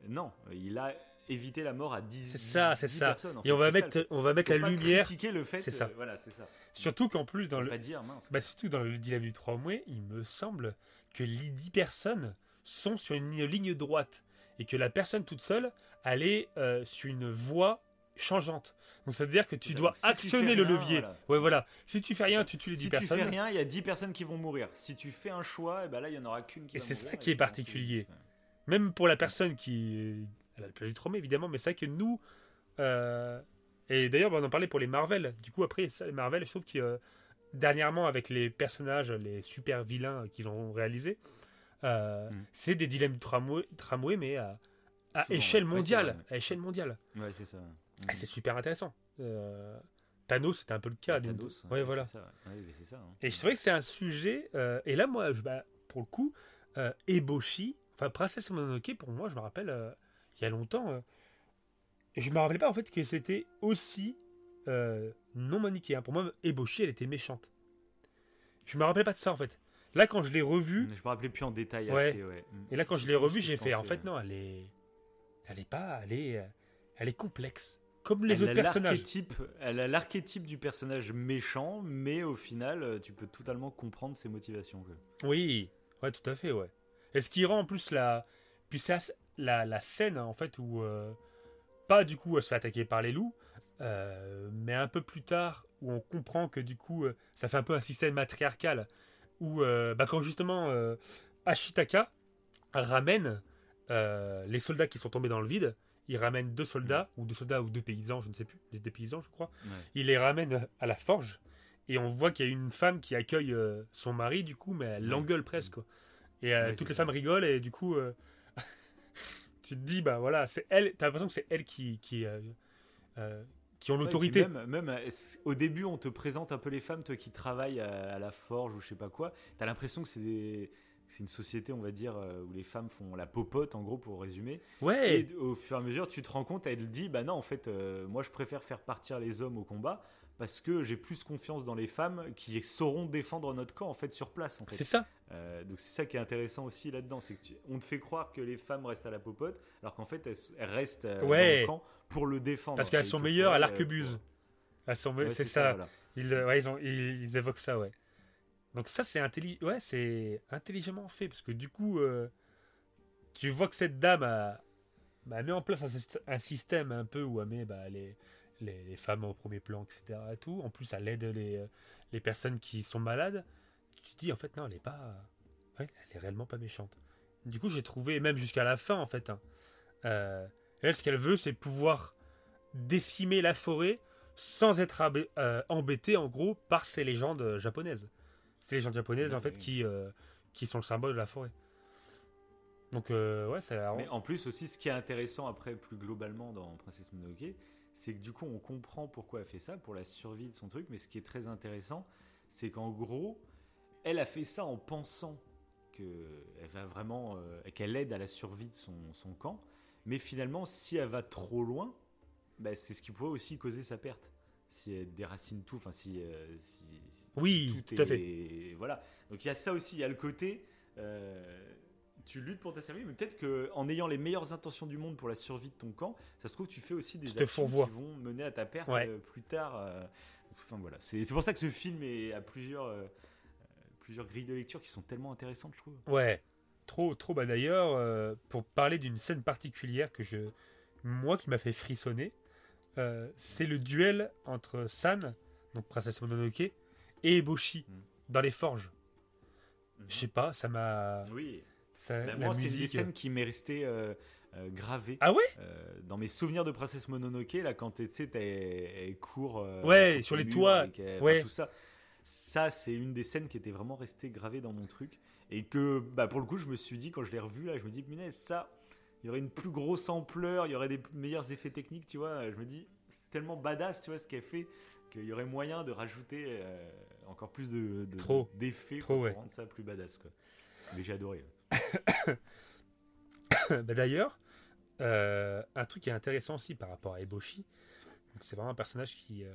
Non, il a évité la mort à 10, C'est ça, 10 c'est ça. personnes. en Et on va c'est ça, mettre, on va mettre la lumière. critiquer le fait, c'est ça. euh, voilà, c'est ça. Surtout qu'en plus, dans le, pas dire mince. Bah, surtout dans le dilemme du tramway, il me semble que les 10 personnes sont sur une ligne droite et que la personne toute seule, elle est euh, sur une voie changeante. Donc ça veut dire que tu C'est dois si actionner le rien, levier. voilà. Ouais, voilà. Si tu fais rien, tu tues les 10 si personnes. tu fais rien, il y a 10 personnes qui vont mourir. Si tu fais un choix, et ben là, il y en aura qu'une qui Et va c'est mourir ça qui est particulier. Même pour la personne qui. Elle a le plaisir du tramway, évidemment, mais c'est vrai que nous. euh, Et d'ailleurs, bah, on en parlait pour les Marvel. Du coup, après, les Marvel, je trouve que euh, dernièrement, avec les personnages, les super vilains qu'ils ont réalisés, euh, Mm. c'est des dilemmes du tramway, tramway mais à, échelle. Ouais, mondiale. vrai, ouais. à échelle mondiale. Ouais, c'est ça. Et c'est super intéressant. Euh, Thanos, c'était un peu le cas. d'une- Thanos, Ouais, voilà. Ça, ça. hein. Et c'est vrai que c'est un sujet. et là, moi, je, bah, pour le coup, Eboshi, enfin Princesse Mononoke, pour moi, je me rappelle, il y a longtemps, euh, je me rappelais pas en fait que c'était aussi euh, non manichéen. Pour moi, Eboshi, elle était méchante. Je me rappelais pas de ça en fait. Là, quand je l'ai revu, Je me rappelais plus en détail Ouais. assez, ouais. Mm. et là, quand je l'ai pense revu, que j'ai fait, en fait, non, elle est, elle est pas, elle est, euh, elle est complexe, comme les Elle autres personnages. Elle a l'archétype du personnage méchant, mais au final, euh, tu peux totalement comprendre ses motivations. quoi. Oui, ouais, tout à fait, ouais. Et ce qui rend en plus la, puis c'est assez- la, la scène en fait où euh, pas du coup elle se fait attaquer par les loups, euh, mais un peu plus tard où on comprend que du coup euh, ça fait un peu un système matriarcal où bah, quand justement Ashitaka ramène les soldats qui sont tombés dans le vide, il ramène deux soldats ou deux soldats ou deux paysans, je ne sais plus, des, des paysans je crois Ouais. il les ramène à la forge et on voit qu'il y a une femme qui accueille son mari du coup mais elle Ouais. l'engueule presque quoi. et Ouais, toutes les ça. femmes rigolent et du coup euh, tu te dis bah voilà c'est elle t'as l'impression que c'est elle qui qui euh, euh, qui ont l'autorité Même, même, euh, au début, on te présente un peu les femmes, toi qui travaillent à, à la forge ou je sais pas quoi. T'as l'impression que c'est des- c'est une société, on va dire, où les femmes font la popote, en gros, pour résumer. ouais Et au fur et à mesure, tu te rends compte, elle dit, bah non, en fait, euh, moi, je préfère faire partir les hommes au combat parce que j'ai plus confiance dans les femmes qui sauront défendre notre camp, en fait, sur place. En fait. c'est ça Euh, donc c'est ça qui est intéressant aussi là-dedans, c'est que tu- on te fait croire que les femmes restent à la popote, alors qu'en fait elles, elles restent euh, Ouais. dans le camp pour le défendre. parce qu'elles sont meilleures à l'arquebuse pour- elles sont me- Ouais, c'est ça, voilà. Ils, euh, ouais, ils, ont, ils, ils évoquent ça ouais donc ça c'est intelli- ouais, c'est intelligemment fait parce que du coup euh, tu vois que cette dame a, bah, mis en place un, syst- un système un peu où elle met bah, les, les, les femmes au premier plan, etc. Et tout. En plus, elle aide les, les personnes qui sont malades. Tu te dis, en fait, non, elle est pas. ouais, elle est réellement pas méchante. Du coup, j'ai trouvé, même jusqu'à la fin, en fait. hein, euh, elle, ce qu'elle veut, c'est pouvoir décimer la forêt sans être euh, embêtée, en gros, par ces légendes euh, japonaises. Ces légendes japonaises, en fait, qui, euh, qui sont le symbole de la forêt. Donc, ouais, ça. Mais en plus aussi, ce qui est intéressant après plus globalement dans Princesse Mononoke, c'est que du coup on comprend pourquoi elle fait ça pour la survie de son truc. Mais ce qui est très intéressant, c'est qu'en gros, elle a fait ça en pensant que elle va vraiment, euh, qu'elle aide à la survie de son, son camp. Mais finalement, si elle va trop loin, bah, c'est ce qui pourrait aussi causer sa perte. Si elle déracine tout, enfin si, euh, si- Oui, tout à est- Voilà. Donc il y a ça aussi, il y a le côté. euh, tu luttes pour ta survie, mais peut-être qu'en ayant les meilleures intentions du monde pour la survie de ton camp, ça se trouve, tu fais aussi des actions qui vont mener à ta perte Ouais. euh, plus tard. euh, enfin voilà, c'est pour ça que ce film est à plusieurs, euh, plusieurs grilles de lecture qui sont tellement intéressantes, je trouve. Ouais, trop, trop. Bah d'ailleurs, euh, pour parler d'une scène particulière que je, moi, qui m'a fait frissonner, euh, c'est le duel entre San, donc princesse Mononoke, et Eboshi Mm. dans les forges. Je sais pas, ça m'a. Oui. Ça- Bah, moi, c'est une des scènes qui m'est restée euh, euh, gravée. Ah ouais? Euh, dans mes souvenirs de Princesse Mononoke, là, quand tu sais, elle court euh, Ouais, sur le les mur toits, avec, euh, enfin, ouais. tout ça. Ça, c'est une des scènes qui était vraiment restée gravée dans mon truc. Et que, bah, pour le coup, je me suis dit, quand je l'ai revu, là, je me dis, punaise, ça, il y aurait une plus grosse ampleur, il y aurait des meilleurs effets techniques, tu vois. Je me dis, c'est tellement badass, tu vois, ce qu'elle fait, qu'il y aurait moyen de rajouter euh, encore plus de, de- Trop. d'effets Trop, pour ouais. rendre ça plus badass, quoi. Mais j'ai adoré. Bah, D'ailleurs, euh, un truc qui est intéressant aussi par rapport à Eboshi, c'est vraiment un personnage qui, euh,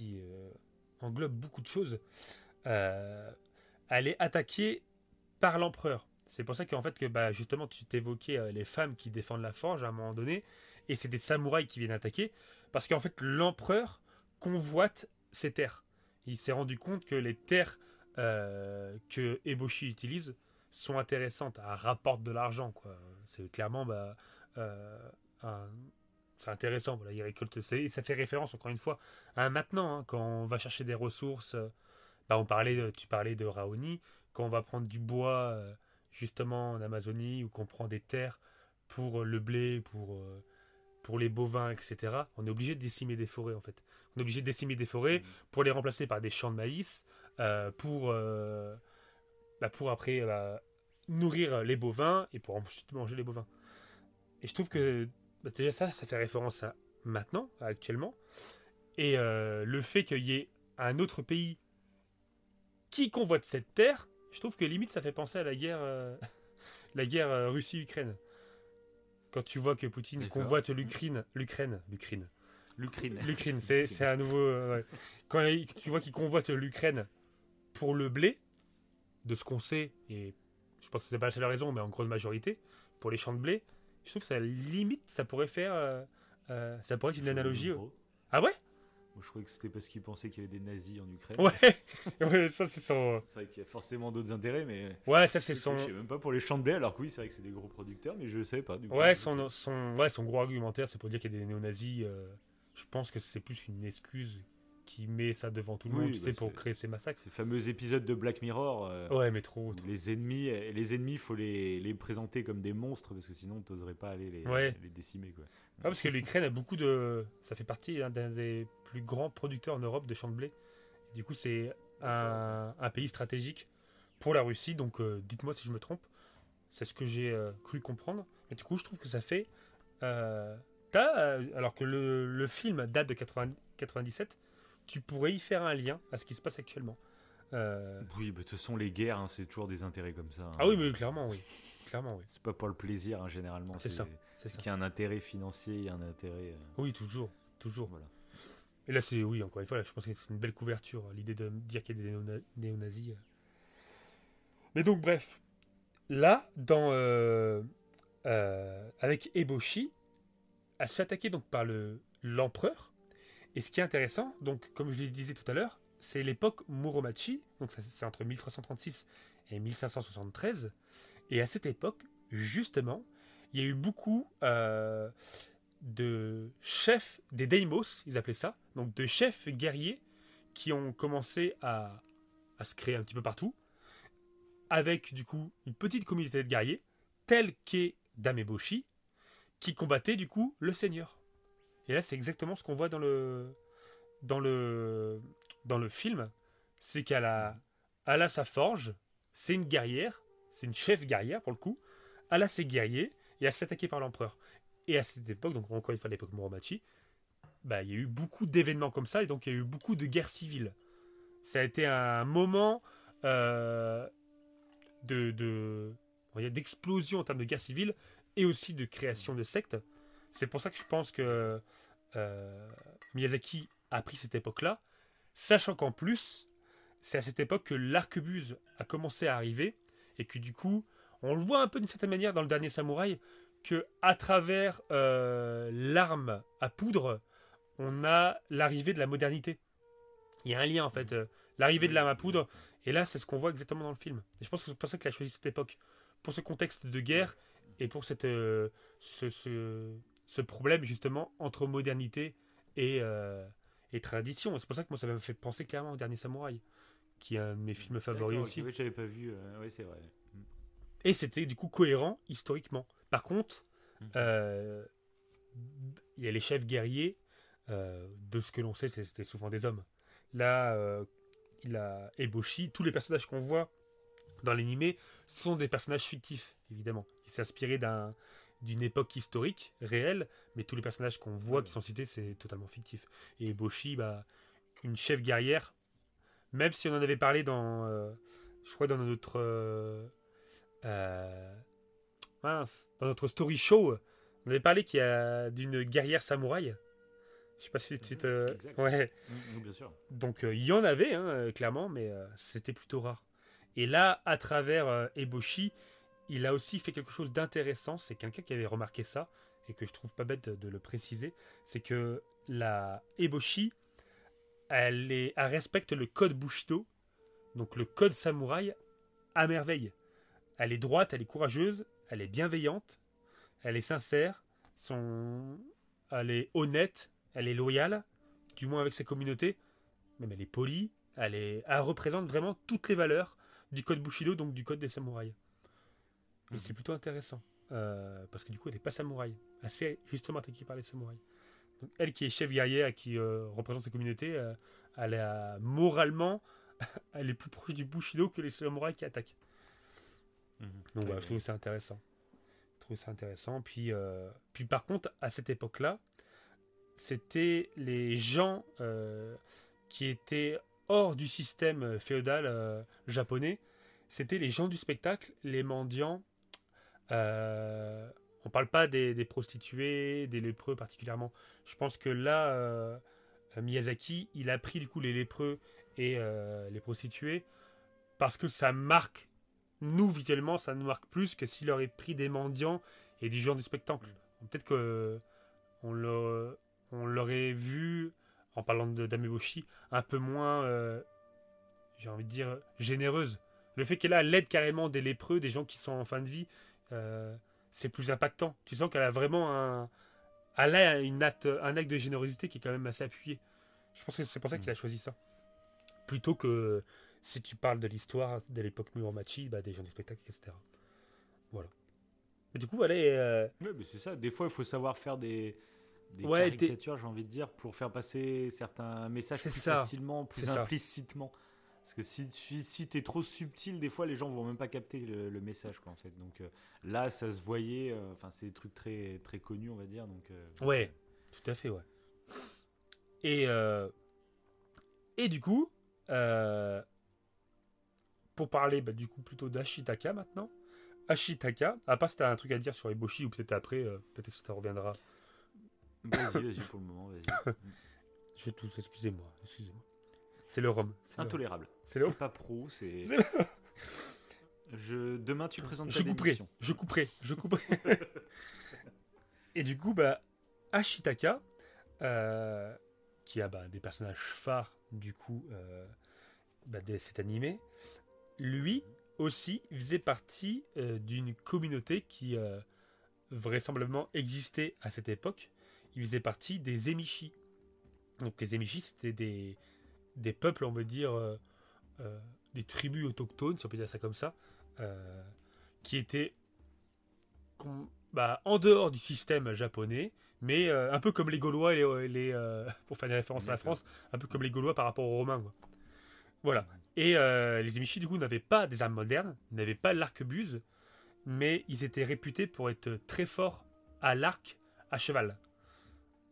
euh, englobe beaucoup de choses. Elle est attaquée par l'empereur. C'est pour ça qu'en fait que bah, justement tu t'évoquais les femmes qui défendent la forge à un moment donné, et c'est des samouraïs qui viennent attaquer, parce qu'en fait l'empereur convoite ses terres. Il s'est rendu compte que les terres que Eboshi utilise sont intéressantes, elles rapportent de l'argent. quoi. C'est clairement bah, euh, un- c'est intéressant. Voilà, il récolte, et ça fait référence encore une fois à maintenant, hein, quand on va chercher des ressources. euh, bah, on parlait, de- tu parlais de Raoni, quand on va prendre du bois euh, justement en Amazonie ou qu'on prend des terres pour le blé, pour, euh, pour les bovins, etc. On est obligé de décimer des forêts en fait. On est obligé de décimer des forêts pour les remplacer par des champs de maïs, pour, bah, pour après bah, nourrir les bovins et pour ensuite manger les bovins. Et je trouve que bah, déjà ça, ça fait référence à maintenant, à actuellement. Et euh, le fait qu'il y ait un autre pays qui convoite cette terre, je trouve que limite ça fait penser à la guerre, euh, la guerre euh, Russie-Ukraine. Quand tu vois que Poutine convoite l'Ukraine, l'Ukraine, l'Ukraine, L'Ukraine. L'Ukraine, c'est c'est un nouveau. euh, ouais. Quand tu vois qu'ils convoitent l'Ukraine pour le blé, de ce qu'on sait, et je pense que c'est pas la seule raison, mais en grande majorité, pour les champs de blé, je trouve que ça limite, ça pourrait faire. euh, euh, ça pourrait être une analogie. Moi, Ah ouais? Je croyais que c'était parce qu'ils pensaient qu'il y avait des nazis en Ukraine. Ouais Ouais, ça c'est son. C'est vrai qu'il y a forcément d'autres intérêts, mais. Ouais, ça c'est Je son. sais même pas pour les champs de blé, alors que oui, c'est vrai que c'est des gros producteurs, mais je savais pas. Du coup. Ouais, son, son, ouais, son gros argumentaire, c'est pour dire qu'il y a des néo-nazis. euh, je pense que c'est plus une excuse qui met ça devant tout le Oui, monde, tu bah, sais, pour créer ces massacres. Ces fameux épisodes de Black Mirror. euh, Ouais, mais trop. Les ennemis, et les ennemis, faut les, les présenter comme des monstres parce que sinon, t'oserais pas aller les, Ouais. les décimer, quoi. Ah, parce que l'Ukraine a beaucoup de. Ça fait partie hein, d'un des plus grands producteurs en Europe de champs de blé. Du coup, c'est un, un pays stratégique pour la Russie. Donc, euh, dites-moi si je me trompe. C'est ce que j'ai euh, cru comprendre. Mais du coup, je trouve que ça fait. euh, euh, alors que le, le film date de 80 97, tu pourrais y faire un lien à ce qui se passe actuellement. Euh, Oui, de toute façon, les guerres, hein, c'est toujours des intérêts comme ça. hein. Ah oui, mais clairement, oui. Clairement, oui. C'est pas pour le plaisir, hein, généralement. C'est ça, C'est qu'il y a un intérêt financier, il y a un intérêt. euh, Oui, toujours. Toujours. Voilà. Et là, c'est, oui, encore une fois, là, je pense que c'est une belle couverture, l'idée de dire qu'il y a des néo- néo-nazis. euh. Mais donc, bref, là, dans, euh, euh, avec Eboshi, elle se fait attaquer donc par le, l'empereur. Et ce qui est intéressant, donc, comme je le disais tout à l'heure, c'est l'époque Muromachi, donc c'est entre 1336 et 1573. Et à cette époque, justement, il y a eu beaucoup euh, de chefs, des daimos, ils appelaient ça, donc de chefs guerriers qui ont commencé à, à se créer un petit peu partout, avec du coup une petite communauté de guerriers, telle qu'est Dameboshi, qui combattait du coup le seigneur. Et là, c'est exactement ce qu'on voit dans le, dans le, dans le film, c'est qu'elle a, elle a sa forge, c'est une guerrière, c'est une chef guerrière pour le coup, elle a ses guerriers, et elle se fait attaquer par l'empereur. Et à cette époque, donc encore une fois l'époque Muromachi, bah, il y a eu beaucoup d'événements comme ça, et donc il y a eu beaucoup de guerres civiles. Ça a été un moment euh, de, d'explosion en termes de guerre civile, et aussi de création de sectes. C'est pour ça que je pense que euh, Miyazaki a pris cette époque-là, sachant qu'en plus, c'est à cette époque que l'arquebuse a commencé à arriver, et que du coup, on le voit un peu d'une certaine manière dans le dernier samouraï, que à travers euh, l'arme à poudre, on a l'arrivée de la modernité. Il y a un lien en fait, euh, l'arrivée de l'arme à poudre, et là c'est ce qu'on voit exactement dans le film. Et je pense que c'est pour ça qu'il a choisi cette époque, pour ce contexte de guerre et pour cette, ce, ce, ce problème justement entre modernité et, euh, et tradition. C'est pour ça que moi ça m'a fait penser clairement au Dernier Samouraï, qui est un de mes films favoris aussi. ouais, j'avais pas vu. euh, ouais, c'est vrai. Et c'était du coup cohérent historiquement. Par contre, Mhm. euh, il y a les chefs guerriers, de ce que l'on sait, c'était souvent des hommes. Là, il a Eboshi, tous les personnages qu'on voit dans l'animé sont des personnages fictifs, évidemment. Il s'est inspiré d'un d'une époque historique réelle, mais tous les personnages qu'on voit qui sont cités, c'est totalement fictif. Et Eboshi, bah, une chef guerrière, même si on en avait parlé dans, euh, je crois, dans notre euh, euh, mince, dans notre story show, on avait parlé qu'il y a d'une guerrière samouraï. Je sais pas si tu te... Exact. Ouais. Mm, oui, bien sûr. Donc il y en avait, hein, clairement, mais c'était plutôt rare. Et là, à travers Eboshi, il a aussi fait quelque chose d'intéressant. C'est quelqu'un qui avait remarqué ça, et que je trouve pas bête de, le préciser. C'est que la Eboshi, elle, respecte le code Bushido, donc le code samouraï, à merveille. Elle est droite, elle est courageuse, elle est bienveillante, elle est sincère, elle est honnête, elle est loyale, du moins avec sa communauté même elle est polie, elle, elle représente vraiment toutes les valeurs du code Bushido, donc du code des samouraïs. Et Mhm. c'est plutôt intéressant, euh, parce que du coup elle n'est pas samouraï, elle se fait justement attaquer par les samouraïs. Donc, elle qui est chef guerrière qui euh, représente sa communauté, euh, elle est moralement, elle est plus proche du Bushido que les samouraïs qui attaquent. Mhm. Donc voilà, je trouve ça intéressant. Je trouve ça intéressant. Puis, puis par contre, à cette époque-là, c'était les gens qui étaient hors du système féodal japonais. C'était les gens du spectacle, les mendiants. Euh, on parle pas des, des prostituées, des lépreux particulièrement. Je pense que là, euh, Miyazaki, il a pris du coup les lépreux et euh, les prostituées parce que ça marque nous, visuellement, ça nous marque plus que s'il aurait pris des mendiants et des gens du spectacle. Peut-être que on l'aurait vu, en parlant de d'Ameboshi, un peu moins, euh, j'ai envie de dire, généreuse. Le fait qu'elle a l'aide carrément des lépreux, des gens qui sont en fin de vie, euh, c'est plus impactant. Tu sens qu'elle a vraiment un, elle a une acte, un acte de générosité qui est quand même assez appuyé. Je pense que c'est pour ça qu'il a choisi ça. Plutôt que si tu parles de l'histoire de l'époque Muromachi, bah, des gens du spectacle, etc. Voilà. Du coup, elle est. euh, Ouais, mais c'est ça. Des fois, il faut savoir faire des, des Ouais, caricatures, j'ai envie de dire, pour faire passer certains messages plus ça. facilement, plus C'est ça. Parce que si, tu si t'es trop subtil, des fois, les gens vont même pas capter le, le message, quoi, en fait. Donc euh, là, ça se voyait. euh, Enfin, c'est des trucs très, très connus, on va dire. Donc, euh, Ouais, tout à fait, ouais. Et, et du coup, pour parler bah, du coup plutôt d'Ashitaka maintenant, Ashitaka, à part si t'as un truc à dire sur Eboshi ou peut-être après, peut-être que ça reviendra. Vas-y, vas-y pour le moment, vas-y. Je tousse, excusez-moi, excusez-moi. C'est le rhum. Intolérable. C'est pas pro, c'est. Je... Demain, tu présentes Je ta couperai, démission. je couperai, je couperai. et du coup, bah, Ashitaka, euh, qui a bah, des personnages phares du coup euh, bah, de cet animé, lui aussi faisait partie euh, d'une communauté qui vraisemblablement existait à cette époque. Il faisait partie des Emishi. Donc les Emishi, c'était des, des peuples, on veut dire, euh, des tribus autochtones, si on peut dire ça comme ça, euh, qui étaient bah, en dehors du système japonais, mais euh, un peu comme les Gaulois, et les, les, pour faire des références à la. France, un peu comme les Gaulois par rapport aux Romains. quoi. Voilà. Et les Emishi, du coup, n'avaient pas des armes modernes, n'avaient pas l'arquebuse, mais ils étaient réputés pour être très forts à l'arc, à cheval.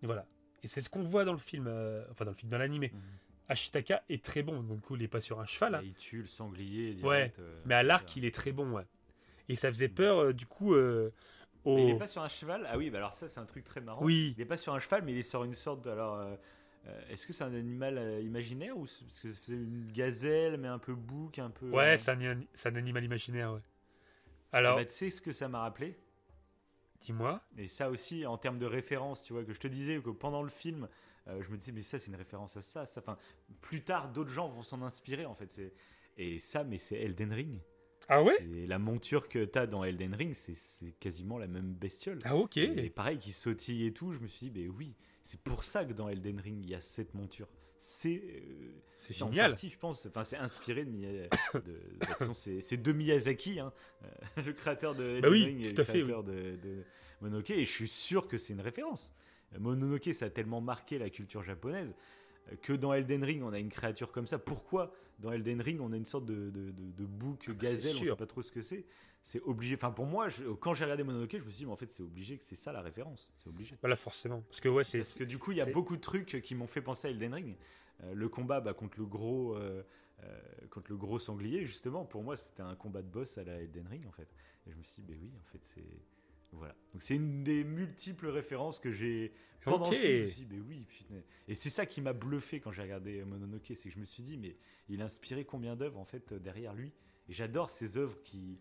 Et voilà. Et c'est ce qu'on voit dans le film, enfin dans le film, dans l'animé. Mhm. Ashitaka est très bon, donc du coup, il est pas sur un cheval, hein. Et il tue le sanglier. Ouais, direct, euh, mais à l'arc, il est très bon, ouais. Et ça faisait peur, euh, du coup, euh, il est pas sur un cheval? Ah oui, bah alors ça, c'est un truc très marrant. Oui, Il est pas sur un cheval, mais il est sur une sorte de. Alors, euh, euh, est-ce que c'est un animal euh, imaginaire ou parce que c'est une gazelle, mais un peu bouc, un peu. ouais, euh, c'est un, animal imaginaire, ouais. eh Alors, bah, tu sais ce que ça m'a rappelé? Dis-moi. Et ça aussi, en termes de référence, tu vois, que je te disais que pendant le film, euh, je me disais, mais ça, c'est une référence à ça. ça. Enfin, plus tard, d'autres gens vont s'en inspirer, en fait. Et ça, mais c'est Elden Ring. Ah ouais? Et la monture que t'as dans Elden Ring, c'est- quasiment la même bestiole. Ah ok. Et pareil, qui sautille et tout, je me suis dit, mais oui, c'est pour ça que dans Elden Ring, il y a cette monture. C'est euh, en génial. partie, je pense. Enfin, c'est inspiré de, de, c'est de Miyazaki, hein, euh, le créateur de Elden Bah oui, Ring et tout le à fait, créateur de, de Mononoke. Et je suis sûr que c'est une référence. Mononoke, ça a tellement marqué la culture japonaise euh, que dans Elden Ring, on a une créature comme ça. Pourquoi dans Elden Ring, on a une sorte de, de, de, de bouc gazelle, on sûr. sait pas trop ce que c'est. C'est obligé. Enfin, pour moi, je- quand j'ai regardé Mononoke, je me suis dit, mais en fait, c'est obligé que c'est ça la référence. C'est obligé. Voilà forcément. Parce que ouais c'est. Parce que du coup, il y a beaucoup de trucs qui m'ont fait penser à Elden Ring. Euh, le combat bah, contre le gros, euh, euh, contre le gros sanglier, justement, pour moi, c'était un combat de boss à la Elden Ring, en fait. Et je me suis dit, ben oui, en fait, c'est voilà. Donc c'est une des multiples références que j'ai pendant Ok. le film. Je me suis dit, ben oui, putain. Et c'est ça qui m'a bluffé quand j'ai regardé Mononoke, c'est que je me suis dit, mais il a inspiré combien d'œuvres en fait derrière lui? Et j'adore ces œuvres qui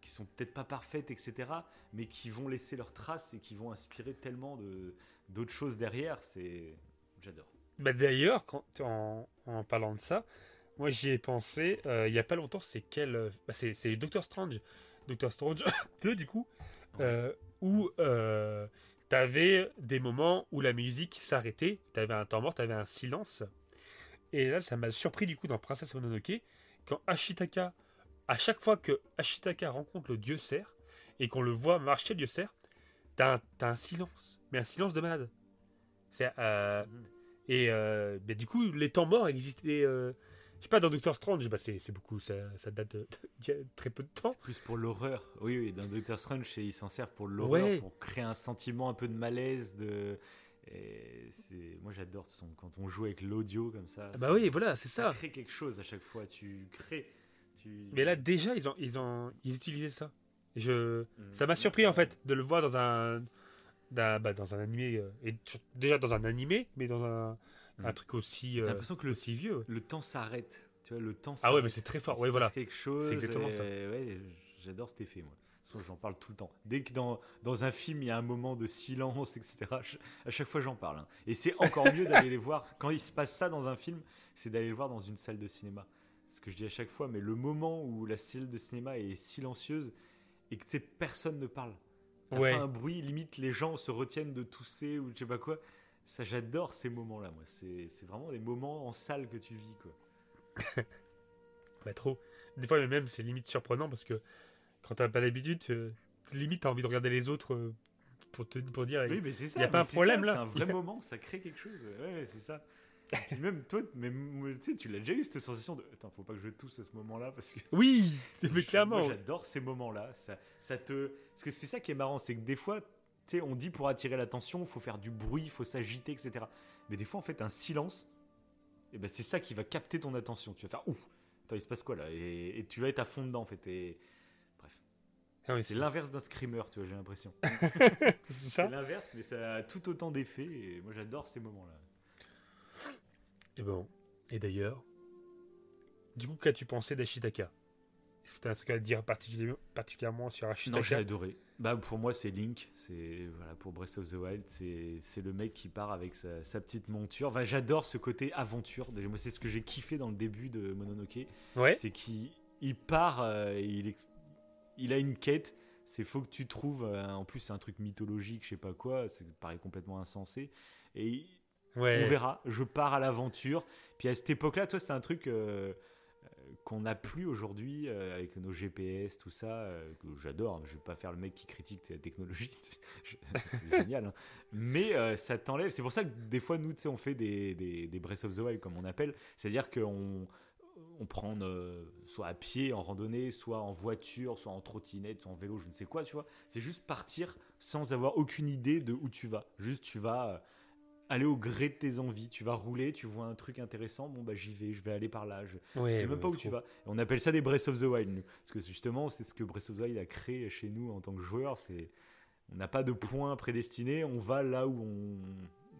qui sont peut-être pas parfaites, etc., mais qui vont laisser leurs traces et qui vont inspirer tellement de d'autres choses derrière. C'est j'adore. Bah d'ailleurs, quand en, en parlant de ça, moi j'y ai pensé euh, il y a pas longtemps. C'est quel euh, bah, C'est c'est Doctor Strange, Doctor Strange 2 du coup, euh, où euh, t'avais des moments où la musique s'arrêtait. T'avais un temps mort, t'avais un silence. Et là, ça m'a surpris du coup dans Princesse Mononoke quand Ashitaka, à chaque fois que Ashitaka rencontre le dieu cerf et qu'on le voit marcher le dieu cerf, t'as un, silence, mais un silence de malade. Euh, et euh, du coup, les temps morts existaient. Je sais pas, dans Doctor Strange, bah, c'est beaucoup, ça, ça date d'il y a très peu de temps. C'est plus pour l'horreur. Oui, oui, dans Doctor Strange, ils s'en servent pour l'horreur, Ouais. pour créer un sentiment un peu de malaise. De... Et. Moi, j'adore quand on joue avec l'audio comme ça. Ah bah oui, voilà, c'est ça ça. crée quelque chose à chaque fois. Tu crées. Tu... Mais là, déjà, ils ont, ils ont, ils utilisaient ça. Je, Mm. ça m'a surpris en fait de le voir dans un, d'un- bah, dans un animé euh, et déjà dans un animé, mais dans un, un truc aussi, T'as euh, l'impression que le, aussi vieux. le temps s'arrête. Tu vois, le temps Ah ouais, mais c'est très fort. Ouais, voilà. quelque chose. C'est exactement et- ça. Ouais, j'adore cet effet, moi. J'en parle tout le temps. Dès que dans, dans un film, il y a un moment de silence, etc., je- à chaque fois, j'en parle. hein. Et c'est encore mieux d'aller les voir. Quand il se passe ça dans un film, c'est d'aller le voir dans une salle de cinéma. Ce que je dis à chaque fois. Mais le moment où la salle de cinéma est silencieuse et que personne ne parle, t'as Ouais. pas un bruit, limite les gens se retiennent de tousser ou je sais pas quoi. Ça, j'adore ces moments-là, moi. C'est vraiment des moments en salle que tu vis, quoi. Bah trop. Des fois même c'est limite surprenant parce que quand t'as pas l'habitude, tu- limite t'as envie de regarder les autres euh, pour te pour dire. Oui, mais c'est ça. y a pas un problème, ça, là. C'est un vrai moment, ça crée quelque chose. Ouais, c'est ça. Et puis même toi, mais, tu sais, tu l'as déjà eu cette sensation de. Attends, faut pas que je tousse à ce moment-là parce que. Oui, mais clairement. j'adore ces moments-là. Ça, ça te. Parce que c'est ça qui est marrant, c'est que des fois, tu sais, on dit pour attirer l'attention, il faut faire du bruit, il faut s'agiter, etc. Mais des fois, en fait, un silence, et ben c'est ça qui va capter ton attention. Tu vas faire ouf. Attends, il se passe quoi là? Et, et tu vas être à fond dedans, en fait. Et bref, Ah oui, c'est l'inverse d'un screamer, tu vois, j'ai l'impression. c'est l'inverse, mais ça a tout autant d'effets. Et moi, j'adore ces moments-là. Et bon. Et d'ailleurs, du coup, qu'as-tu pensé d'Ashitaka? Est-ce que tu as un truc à dire particulièrement, particulièrement sur Non, j'ai Ashitaka? adoré. Bah, pour moi, c'est Link. C'est voilà pour Breath of the Wild, c'est c'est le mec qui part avec sa, sa petite monture. Enfin, j'adore ce côté aventure. Déjà, moi, c'est ce que j'ai kiffé dans le début de Mononoke. Ouais. C'est qu'il il part, euh, il, il a une quête. C'est faut que tu trouves. euh, en plus, c'est un truc mythologique, je sais pas quoi. Ça paraît complètement insensé. Et Ouais. on verra. Je pars à l'aventure. Puis à cette époque-là, toi, c'est un truc euh, qu'on n'a plus aujourd'hui euh, avec nos GPS, tout ça. euh, que j'adore. Je vais pas faire le mec qui critique la technologie. C'est génial. hein. Mais euh, ça t'enlève. C'est pour ça que des fois, nous, on fait des, des, des Breath of the Wild, comme on appelle. C'est-à-dire qu'on on prend soit à pied en randonnée, soit en voiture, soit en trottinette, soit en vélo, je ne sais quoi, tu vois. C'est juste partir sans avoir aucune idée de où tu vas. Juste, tu vas aller au gré de tes envies. Tu vas rouler, tu vois un truc intéressant, bon bah j'y vais, je vais aller par là. Je Ouais, sais même ouais, pas où trop. tu vas. Et on appelle ça des Breath of the Wild, nous. Parce que justement, c'est ce que Breath of the Wild a créé chez nous en tant que joueur. C'est on n'a pas de point prédestiné, on va là où on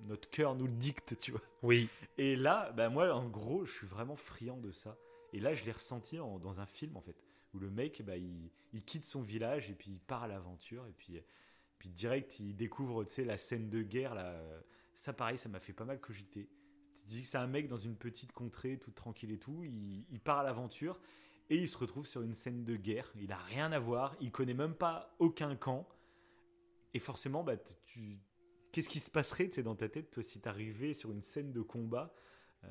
notre cœur nous le dicte, tu vois. Oui. Et là, bah moi, en gros, je suis vraiment friand de ça. Et là, je l'ai ressenti en- dans un film, en fait, où le mec, bah, il, il quitte son village et puis il part à l'aventure. Et puis, puis direct, il découvre, tu sais, la scène de guerre. Là. Ça, pareil, ça m'a fait pas mal cogiter. Tu dis que c'est un mec dans une petite contrée, toute tranquille et tout. Il, il part à l'aventure. et il se retrouve sur une scène de guerre. Il a rien à voir, il connaît même pas aucun camp. Et forcément, bah, tu... qu'est-ce qui se passerait dans ta tête, toi, si t'arrivais sur une scène de combat euh,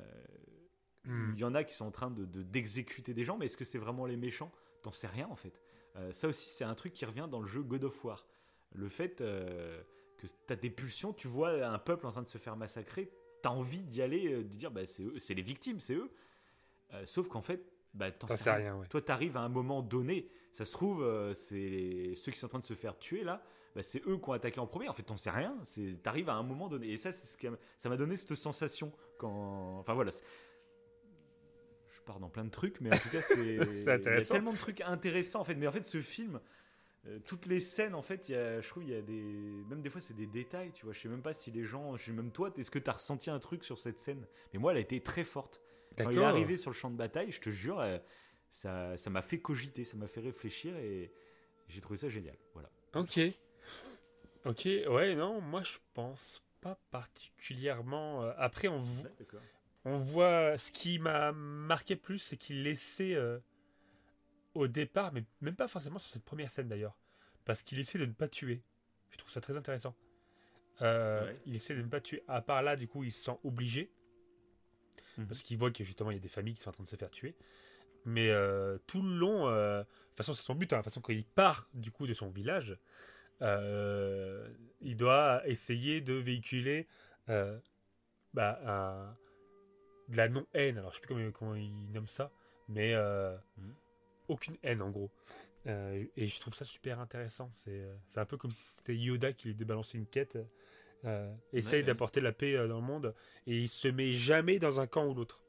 Hmm. Il y en a qui sont en train de, de- d'exécuter des gens, mais est-ce que c'est vraiment les méchants? T'en sais rien en fait. Euh, ça aussi, c'est un truc qui revient dans le jeu God of War. Le fait euh, que t'as des pulsions, tu vois un peuple en train de se faire massacrer, t'as envie d'y aller, euh, de dire bah, c'est, eux, c'est les victimes, c'est eux. Euh, sauf qu'en fait, bah, t'en sais rien. rien, ouais. Toi, t'arrives à un moment donné, ça se trouve, euh, c'est ceux qui sont en train de se faire tuer là, bah, c'est eux qui ont attaqué en premier. En fait, t'en sais rien. T'arrives à un moment donné. Et ça, c'est ce qui ça m'a donné cette sensation quand. Enfin voilà. Je pars dans plein de trucs, mais en tout cas, c'est. Il y a tellement de trucs intéressants en fait. Mais en fait, ce film. Euh, toutes les scènes, en fait, y a, je trouve, il y a des, même des fois, c'est des détails, tu vois. Je sais même pas si les gens, je sais même toi, est-ce que tu as ressenti un truc sur cette scène? Mais moi, elle a été très forte. Quand il est arrivé sur le champ de bataille, je te jure, euh, ça, ça m'a fait cogiter, ça m'a fait réfléchir et j'ai trouvé ça génial. Voilà. Ok. Ok, ouais, non, moi je pense pas particulièrement. euh, Après, on, vo- d'accord. on voit ce qui m'a marqué plus, c'est qu'il laissait euh, au départ, mais même pas forcément sur cette première scène d'ailleurs, parce qu'il essaie de ne pas tuer. Je trouve ça très intéressant. Euh, Ouais. Il essaie de ne pas tuer. À part là, du coup, il se sent obligé, Mhm. parce qu'il voit que justement il y a des familles qui sont en train de se faire tuer. Mais euh, tout le long, euh, de toute façon, c'est son but. hein, de toute façon, quand il part du coup de son village, il doit essayer de véhiculer bah, un- de la non-haine. Alors, je sais plus comment, comment il nomme ça, mais Mhm. Aucune haine en gros. Euh, et je trouve ça super intéressant. C'est euh, c'est un peu comme si c'était Yoda qui lui débalançait une quête. Euh, essaye ouais. d'apporter la paix dans le monde et il se met jamais dans un camp ou l'autre.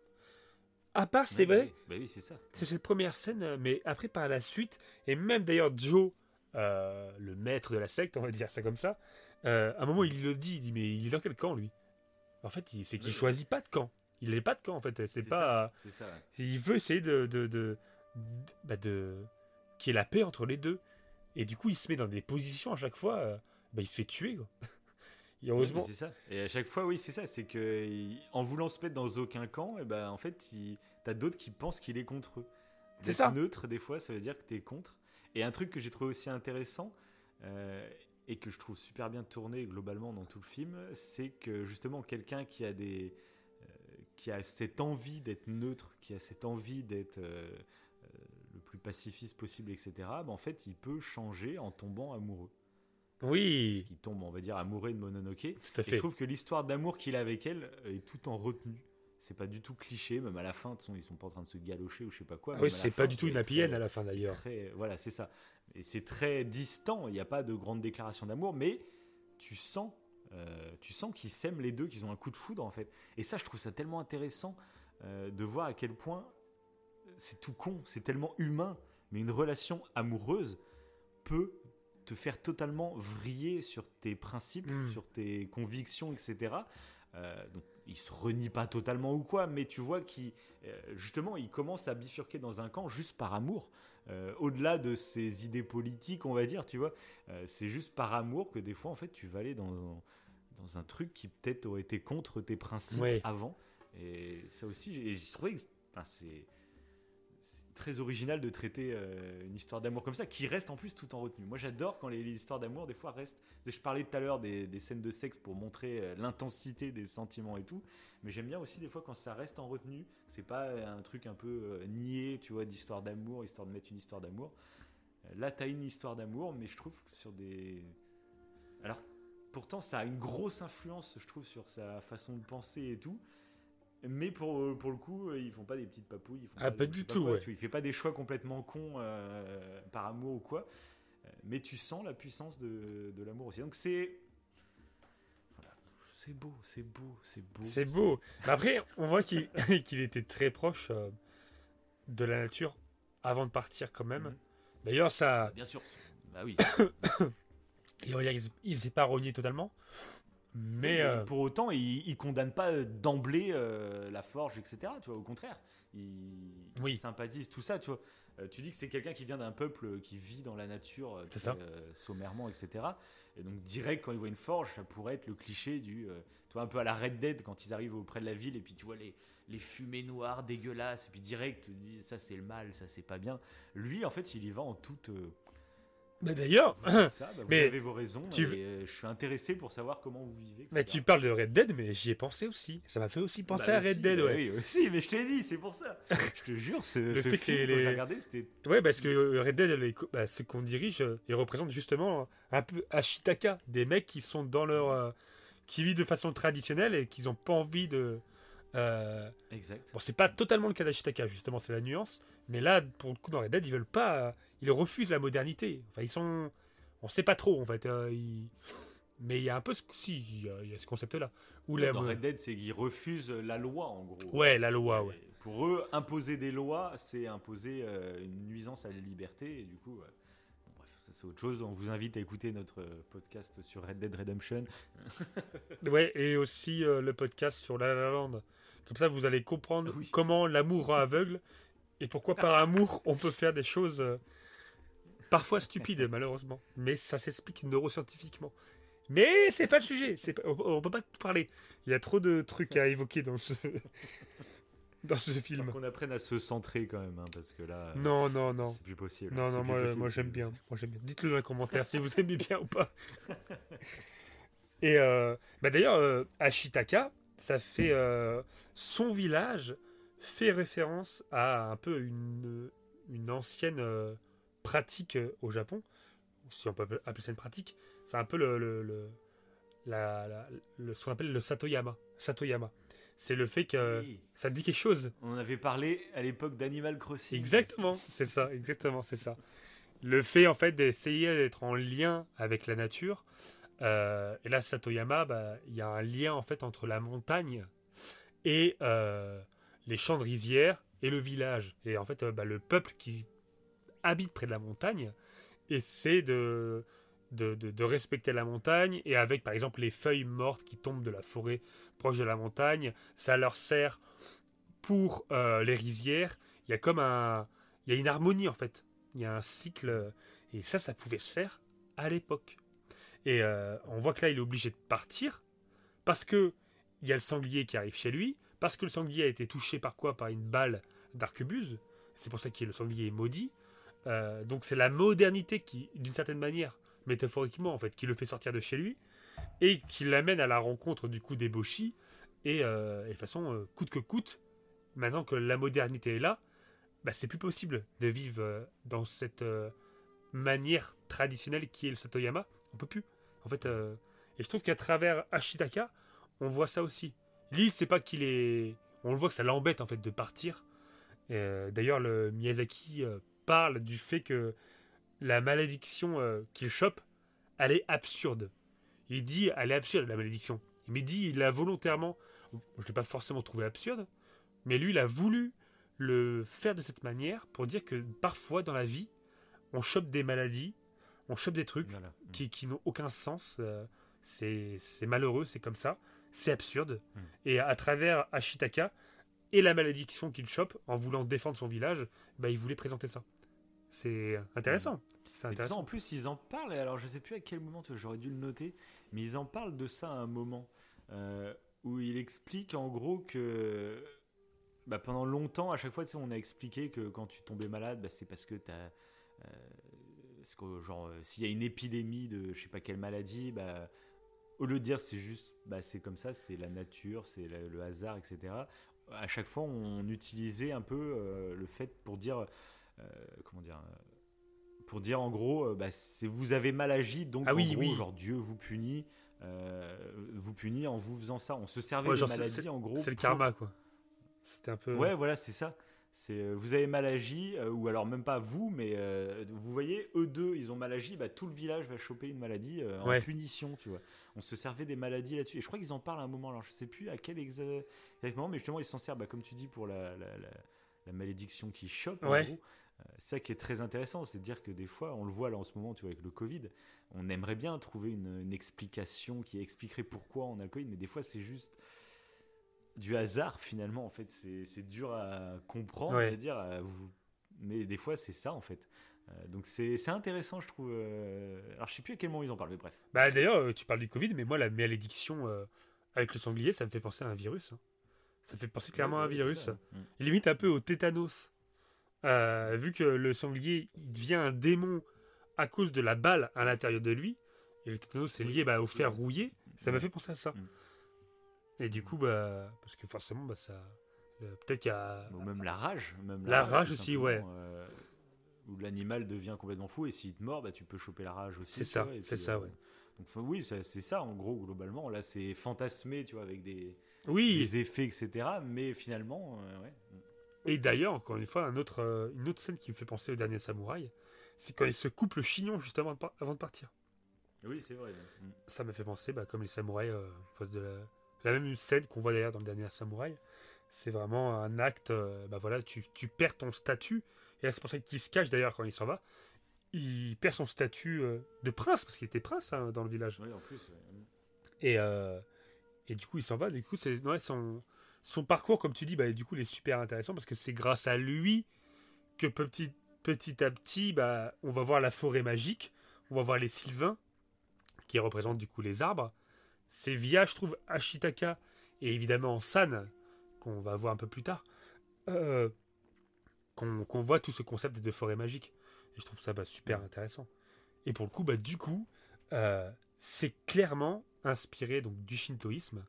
À part, c'est Ouais, bah vrai. Bah oui, c'est ça. c'est cette première scène, mais après par la suite, et même d'ailleurs Joe, euh, le maître de la secte, on va dire ça comme ça, à un moment il le dit, il dit mais il est dans quel camp lui? En fait, c'est qu'il Ouais. choisit pas de camp. Il n'est pas de camp en fait. C'est pas. Ça. Il veut essayer de de, de, bah, de- qu'il y ait la paix entre les deux. Et du coup, il se met dans des positions à chaque fois. euh, bah, il se fait tuer. Quoi. Et heureusement. Ouais, ça. Et à chaque fois, oui, c'est ça. C'est que il- en voulant se mettre dans aucun camp, et ben en fait, il... t'as d'autres qui pensent qu'il est contre eux. C'est ça. neutre, des fois, ça veut dire que t'es contre. Et un truc que j'ai trouvé aussi intéressant euh, et que je trouve super bien tourné globalement dans tout le film, c'est que justement quelqu'un qui a des euh, qui a cette envie d'être neutre, qui a cette envie d'être euh, euh, le plus pacifiste possible, etc. ben, en fait, il peut changer en tombant amoureux. Oui, qu'il tombe, on va dire, amoureux de Mononoke. tout à Et je fait. trouve que l'histoire d'amour qu'il a avec elle est tout en retenue. C'est pas du tout cliché, même à la fin, ils sont pas en train de se galocher ou je sais pas quoi. Ah oui, c'est fin, pas du tout une happy à la fin d'ailleurs. voilà, c'est ça. Et c'est très distant, il n'y a pas de grande déclaration d'amour, mais tu sens, euh, tu sens qu'ils s'aiment les deux, qu'ils ont un coup de foudre en fait. Et ça, je trouve ça tellement intéressant euh, de voir à quel point c'est tout con, c'est tellement humain, mais une relation amoureuse peut te faire totalement vriller sur tes principes, Mm. sur tes convictions, etc. Euh, donc, il se renie pas totalement ou quoi, mais tu vois qu'il, euh, justement, il commence à bifurquer dans un camp juste par amour. Euh, au-delà de ses idées politiques, on va dire, tu vois, Euh, c'est juste par amour que des fois, en fait, tu vas aller dans, dans un truc qui peut-être aurait été contre tes principes Ouais. avant. Et ça aussi, j'ai trouvé que enfin, c'est très original de traiter euh, une histoire d'amour comme ça, qui reste en plus tout en retenue. Moi, j'adore quand les, histoires d'amour, des fois, restent. Je parlais tout à l'heure des, des scènes de sexe pour montrer euh, l'intensité des sentiments et tout, mais j'aime bien aussi des fois quand ça reste en retenue. C'est pas un truc un peu euh, niais, tu vois, d'histoire d'amour, histoire de mettre une histoire d'amour. Là, t'as une histoire d'amour, mais je trouve que sur des. Alors, pourtant, ça a une grosse influence, je trouve, sur sa façon de penser et tout. Mais pour, pour le coup, euh, ils font pas des petites papouilles. Ils font Ah, pas du tout, quoi, ouais. tu vois, il fait pas des choix complètement cons euh, par amour ou quoi. Euh, Mais tu sens la puissance de, de l'amour aussi. Donc c'est. Voilà. C'est beau, c'est beau, c'est beau. C'est beau. Mais après, on voit qu'il qu'il était très proche euh, de la nature avant de partir quand même. Mhm. D'ailleurs, ça, Bien sûr. Bah oui. et on va dire qu'il s- il s'est pas rogné totalement. Mais euh, pour autant, il, il condamne pas d'emblée euh, la forge, etc. Tu vois, au contraire, il, Oui. il sympathise tout ça. Tu vois, Euh, tu dis que c'est quelqu'un qui vient d'un peuple qui vit dans la nature, euh, très, ça. euh, sommairement, etc. Et donc direct quand ils voient une forge, ça pourrait être le cliché du, euh, tu vois un peu à la Red Dead quand ils arrivent auprès de la ville et puis tu vois les les fumées noires dégueulasses et puis direct tu dis, ça c'est le mal, ça c'est pas bien. Lui en fait il y va en toute euh, Mais d'ailleurs, ça, bah, vous Mais avez vos raisons tu- et euh, je suis intéressé pour savoir comment vous vivez. etc. mais tu parles de Red Dead, mais j'y ai pensé aussi. Ça m'a fait aussi penser Bah à Red Dead, bah ouais. Oui, aussi, mais je t'ai dit, c'est pour ça. je te jure, ce, Le ce fait que les- les- regardé, c'était Ouais, parce que euh, Red Dead, les bah, ceux qu'on dirige, euh, ils représentent justement un peu Ashitaka, des mecs qui sont dans leur. euh, qui vivent de façon traditionnelle et qui n'ont pas envie de. euh, exact. Bon, c'est pas totalement le cas d'Ashitaka, justement, c'est la nuance. Mais là, pour le coup, dans Red Dead, ils veulent pas. euh, Ils refusent la modernité. Enfin, ils sont. On sait pas trop, en fait. euh, ils- Mais il y a un peu ce. Si, il y a- il y a ce concept-là. Où la- Dans Red Dead, c'est qu'ils refusent la loi, en gros. Ouais, la loi, ouais. Et Pour eux, imposer des lois, c'est imposer euh, une nuisance à la liberté. Et du coup, ça c'est autre chose. On vous invite à écouter notre podcast sur Red Dead Redemption. Ouais, et aussi euh, le podcast sur La La Land. Comme ça, vous allez comprendre Oui. comment l'amour aveugle et pourquoi par amour on peut faire des choses euh, parfois stupides, malheureusement. Mais ça s'explique neuroscientifiquement. Mais c'est pas le sujet. c'est Pas... On, peut pas tout parler. Il y a trop de trucs à évoquer dans ce dans ce Faut film. qu'on apprenne à se centrer quand même, hein, parce que là, euh, Non, non, non. c'est plus possible. Non, non, moi, j'aime bien. Moi j'aime bien. Dites-le dans les commentaires si vous aimez bien ou pas. Et euh, bah d'ailleurs, euh, Ashitaka, ça fait euh, son village fait référence à un peu une, une ancienne euh, pratique euh, au Japon, si on peut appeler- ça une pratique. C'est un peu le, le, le- la, la- le- ce qu'on appelle le Satoyama. Satoyama. C'est le fait que Oui. ça dit quelque chose. On en avait parlé à l'époque d'Animal Crossing. Exactement, c'est ça, exactement, c'est ça. Le fait en fait d'essayer d'être en lien avec la nature. euh, et là, Satoyama, bah, il y a un lien en fait entre la montagne et euh, les champs de rizière et le village. Et en fait, euh, bah, le peuple qui habite près de la montagne essaie de, de, de- respecter la montagne. Et avec par exemple les feuilles mortes qui tombent de la forêt proche de la montagne, ça leur sert pour euh, les rizières. Il y a comme un, il y a une harmonie en fait. Il y a un cycle euh, et ça, ça pouvait se faire à l'époque. Et on voit que là, il est obligé de partir parce que il y a le sanglier qui arrive chez lui, parce que le sanglier a été touché par quoi? Par une balle d'arquebuse. C'est pour ça que le sanglier est maudit. Euh, donc c'est la modernité qui, d'une certaine manière, métaphoriquement en fait, qui le fait sortir de chez lui et qui l'amène à la rencontre du coup d'Eboshi. Et, euh, et de toute façon, euh, coûte que coûte, maintenant que la modernité est là, bah, c'est plus possible de vivre dans cette manière traditionnelle qui est le Satoyama. On peut plus. En fait, et je trouve qu'à travers Ashitaka, on voit ça aussi. Lui, il sait pas qu'il est. On le voit que ça l'embête en fait de partir. Euh, D'ailleurs, le Miyazaki euh, parle du fait que la malédiction euh, qu'il chope, elle est absurde. Il dit, elle est absurde la malédiction. Mais il dit, il l'a volontairement. Je l'ai pas forcément trouvé absurde, mais lui, il a voulu le faire de cette manière pour dire que parfois dans la vie, on chope des maladies, on chope des trucs Voilà. qui, qui n'ont aucun sens. c'est c'est malheureux, c'est comme ça, c'est absurde. Mm. Et à travers Ashitaka et la malédiction qu'il chope en voulant défendre son village, bah, il voulait présenter ça. C'est intéressant. C'est Et tu sais, en intéressant. plus, ils en parlent, et alors je sais plus à quel moment, j'aurais dû le noter, mais ils en parlent de ça à un moment, euh, où il explique en gros que bah, pendant longtemps, à chaque fois, on a expliqué que quand tu tombais malade, bah, c'est parce que tu as. que, genre, euh, s'il y a une épidémie de je sais pas quelle maladie, bah, au lieu de dire c'est juste, bah, c'est comme ça, c'est la nature, c'est le, hasard, etc. À chaque fois, on utilisait un peu euh, le fait pour dire, euh, comment dire, euh, pour dire en gros, bah, c'est vous avez mal agi, donc Ah en oui, gros, oui. genre Dieu vous punit, vous punit en vous faisant ça. On se servait Ouais, maladies c'est- en gros. C'est le pour- karma, quoi. C'était un peu. Ouais, voilà, c'est ça. C'est euh, vous avez mal agi, euh, ou alors même pas vous, mais euh, vous voyez, eux deux, ils ont mal agi, bah, tout le village va choper une maladie euh, en Ouais. punition, tu vois. On se servait des maladies là-dessus. Et je crois qu'ils en parlent à un moment, alors je sais plus à quel exa- exactement, mais justement, ils s'en servent, bah, comme tu dis, pour la, la, la- la malédiction qui chope, en Ouais. gros. Euh, C'est ça qui est très intéressant, c'est de dire que des fois, on le voit là en ce moment, tu vois, avec le Covid, on aimerait bien trouver une, une explication qui expliquerait pourquoi on a le Covid, mais des fois, c'est juste du hasard finalement. En fait, c'est dur à comprendre, Ouais. à dire. à vous... Mais des fois, c'est ça en fait. Euh, donc c'est intéressant, je trouve. euh, Alors je sais plus à quel moment ils en parlent, mais bref. Bah d'ailleurs, euh, tu parles du Covid, mais moi la malédiction euh, avec le sanglier, ça me fait penser à un virus. hein. Ça me fait penser clairement à un virus. Mm. limite un peu au tétanos. Euh, vu que le sanglier il devient un démon à cause de la balle à l'intérieur de lui, et le tétanos est lié bah, au fer rouillé, ça m'a fait penser à ça. Mm. Et du coup, bah, parce que forcément, bah, ça. Peut-être qu'il y a. Ou même la rage. Même La rage aussi, ouais. euh, où l'animal devient complètement fou et s'il te mord, bah, tu peux choper la rage aussi. C'est ça, c'est ça, euh, ouais. Donc oui, c'est ça en gros globalement. Là, c'est fantasmé, tu vois, avec des, Oui, des effets, etc. Mais finalement, euh, ouais. et d'ailleurs, encore une fois, un autre, euh, une autre scène qui me fait penser au dernier samouraï, c'est quand il se coupe le chignon juste avant de, par- avant de partir. Oui, c'est vrai. Mm. ça me fait penser bah, comme les samouraïs euh, de la, la même scène qu'on voit d'ailleurs dans le dernier samouraï c'est vraiment un acte euh, bah voilà tu, tu perds ton statut. Et là, c'est pour ça qu'il se cache d'ailleurs quand il s'en va. Il perd son statut euh, de prince parce qu'il était prince hein, dans le village. Oui, en plus. et, euh, et du coup il s'en va. Du coup c'est ouais, son, son parcours comme tu dis bah, du coup il est super intéressant parce que c'est grâce à lui que petit, petit à petit bah, on va voir la forêt magique. On va voir les sylvains qui représentent du coup les arbres c'est via je trouve Ashitaka et évidemment San qu'on va voir un peu plus tard euh, qu'on voit tout ce concept de forêt magique et je trouve ça bah, super intéressant. Et pour le coup bah, du coup euh, c'est clairement inspiré donc du shintoïsme.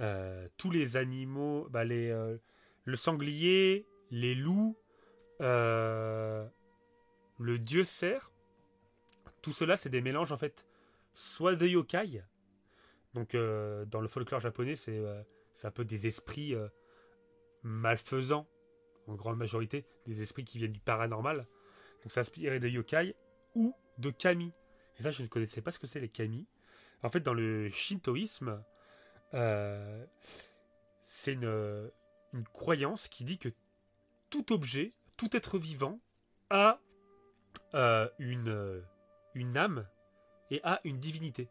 Euh, tous les animaux, bah, les, le sanglier, les loups, le dieu cerf, tout cela c'est des mélanges en fait, soit de yokai, donc euh, dans le folklore japonais c'est euh, un peu des esprits euh, malfaisants en grande majorité, des esprits qui viennent du paranormal, donc c'est inspiré de yokai ou de kami. Et ça, je ne connaissais pas ce que c'est les kami. En fait, dans le shintoïsme, c'est une, croyance qui dit que tout objet, tout être vivant a une, une âme et a une divinité.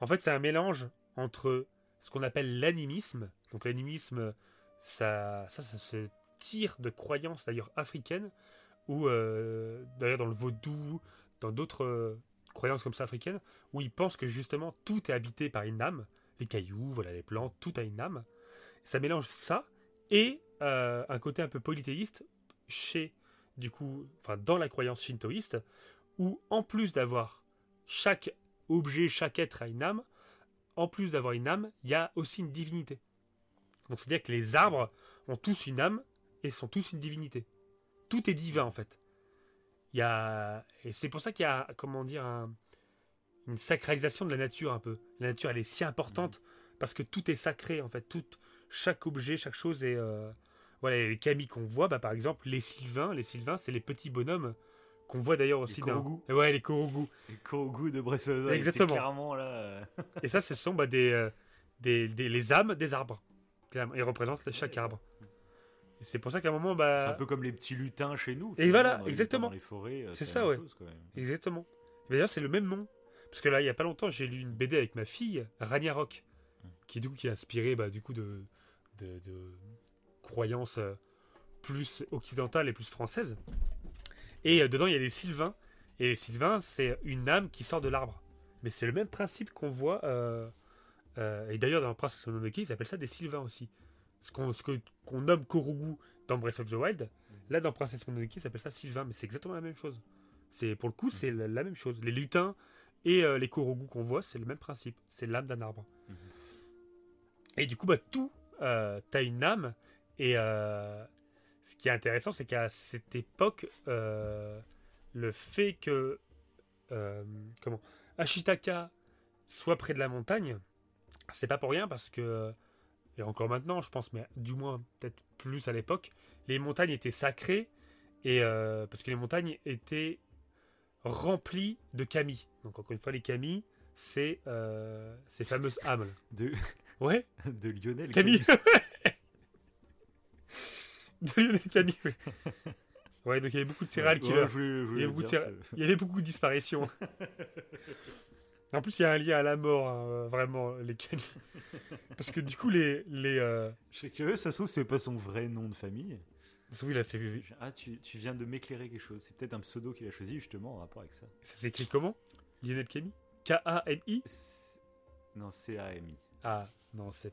En fait, c'est un mélange entre ce qu'on appelle l'animisme. Donc l'animisme, ça, ça, ça se tire de croyances d'ailleurs africaines, ou euh, d'ailleurs dans le vaudou, dans d'autres euh, croyances comme ça africaines, où ils pensent que justement tout est habité par une âme, les cailloux, voilà les plantes, tout a une âme. Ça mélange ça et euh, un côté un peu polythéiste chez, du coup, enfin dans la croyance shintoïste, où en plus d'avoir chaque objet, chaque être a une âme, en plus d'avoir une âme, il y a aussi une divinité. Donc c'est-à-dire que les arbres ont tous une âme et sont tous une divinité. Tout est divin en fait. Il y a et c'est pour ça qu'il y a comment dire un- une sacralisation de la nature un peu. La nature elle est si importante parce que tout est sacré en fait. Tout chaque objet, chaque chose est euh, voilà les camis qu'on voit bah, par exemple les sylvains, les sylvains c'est les petits bonhommes qu'on voit d'ailleurs aussi dans Korogu. ouais les korogu. Et Korogu de Wild, Exactement. c'est clairement là. euh, Et ça, ce sont bah, des, euh, des, des- les âmes des arbres. Clairement. Ils représentent chaque arbre. Et c'est pour ça qu'à un moment, C'est bah. un peu comme les petits lutins chez nous. Et voilà, dans les exactement. Dans les forêts, euh, C'est ça, même ouais. chose, quoi. Exactement. Mais D'ailleurs, c'est le même nom. Parce que là, il y a pas longtemps, j'ai lu une BD avec ma fille, Ragnarok, qui du coup qui est inspirée bah, du coup de, de, de croyances plus occidentales et plus françaises. Et euh, dedans, il y a les Sylvains. Et les Sylvains, c'est une âme qui sort de l'arbre. Mais c'est le même principe qu'on voit. euh, euh, et d'ailleurs, dans Princess Mononoke, ils appellent ça des Sylvains aussi. Ce qu'on nomme Korogu dans Breath of the Wild, là dans Princess Mononoke, ils appellent ça Sylvain. Mais c'est exactement la même chose. C'est pour le coup, c'est la, la même chose. Les lutins et euh, les Korogu qu'on voit, c'est le même principe. C'est l'âme d'un arbre. Mhm. Et du coup, bah, tout, t'as une âme. Et ce qui est intéressant, c'est qu'à cette époque, euh, le fait que euh, comment Ashitaka soit près de la montagne, c'est pas pour rien parce que et encore maintenant, je pense, mais du moins peut-être plus à l'époque, les montagnes étaient sacrées et euh, parce que les montagnes étaient remplies de kami. Donc encore une fois, les kami, c'est ces fameuses âmes. De, Ouais, de Lionel. Camille. de Lionel Camille. oui. Ouais, donc il y avait beaucoup de voulais- je Il y, avait beaucoup de disparitions. en plus, il y a un lien à la mort, hein, vraiment, les Camille. Parce que du coup, les. les euh, Je sais que ça se trouve, c'est pas son vrai nom de famille. Il a fait. Ah, tu, tu viens de m'éclairer quelque chose. C'est peut-être un pseudo qu'il a choisi justement en rapport avec ça. Ça s'écrit comment? Lionel K-A-M-I C'est- Non, C-A-M-I. Ah, non, c'est.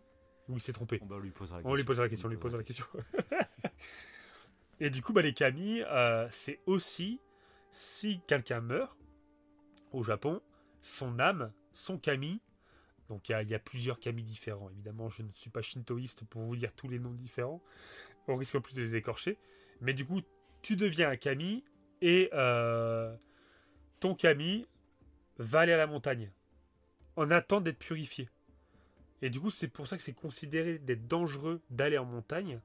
Oui, il s'est trompé. On lui posera la On lui posera la question, on lui posera la question. Et du coup, bah, les kami, euh, c'est aussi si quelqu'un meurt au Japon, son âme, son kami. Donc il y a- il y, a plusieurs kami différents. Évidemment, je ne suis pas shintoïste pour vous dire tous les noms différents. On risque en plus de les écorcher. Mais du coup, tu deviens un kami et euh, ton kami va aller à la montagne en attendant d'être purifié. Et du coup, c'est pour ça que c'est considéré d'être dangereux d'aller en montagne,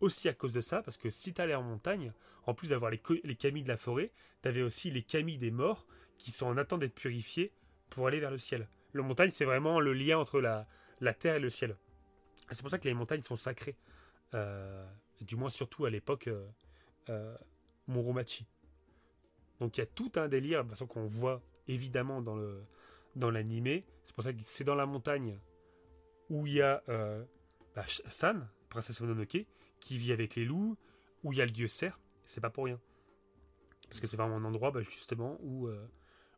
aussi à cause de ça, parce que si tu allais en montagne, en plus d'avoir les, kami de la forêt, tu avais aussi les kami des morts qui sont en attente d'être purifiés pour aller vers le ciel. Le montagne, c'est vraiment le lien entre la, la terre et le ciel. C'est pour ça que les montagnes sont sacrées, Euh, du moins surtout à l'époque euh, euh, Muromachi. Donc il y a tout un délire, de toute façon qu'on voit évidemment dans dans l'animé. C'est pour ça que c'est dans la montagne où il y a euh, bah, San, princesse Mononoke, qui vit avec les loups, où il y a le dieu cerf. C'est pas pour rien. Parce que c'est vraiment un endroit bah, justement où, euh,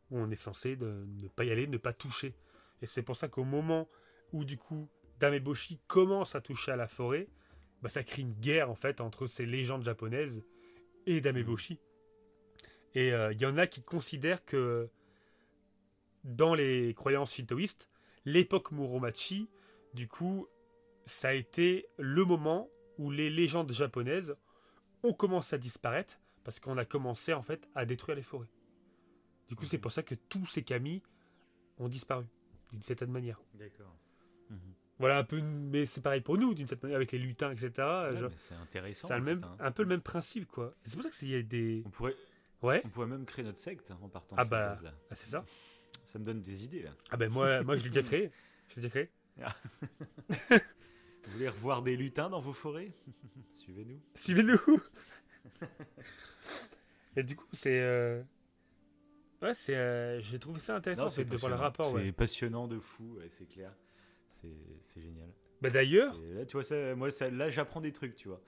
où on est censé de ne pas y aller, ne pas toucher. Et c'est pour ça qu'au moment où du coup Dameboshi commence à toucher à la forêt, bah, ça crée une guerre en fait entre ces légendes japonaises et Dameboshi. Et euh, il y en a qui considèrent que dans les croyances shintoïstes, l'époque Muromachi, du coup, ça a été le moment où les légendes japonaises ont commencé à disparaître parce qu'on a commencé en fait à détruire les forêts. Du coup, c'est pour ça que tous ces kami ont disparu d'une certaine manière. D'accord. Voilà un peu, mais c'est pareil pour nous d'une certaine manière avec les lutins, etc. c'est intéressant. c'est même, hein. un peu le même principe quoi. C'est pour ça que s'il y a des, On pourrait, ouais, on pourrait même créer notre secte hein, en partant Ah de bah. ah, c'est ça. Ça me donne des idées là. Ah ben moi, moi je l'ai déjà créé. Je l'ai déjà créé. Vous voulez revoir des lutins dans vos forêts? Suivez-nous. Suivez-nous Et du coup, c'est. euh, Ouais, c'est. euh, J'ai trouvé ça intéressant Non, en fait, de voir le rapport. C'est Ouais. passionnant de fou, ouais, c'est clair. C'est génial. Bah d'ailleurs, là, tu vois, ça, moi, ça, là, j'apprends des trucs, tu vois.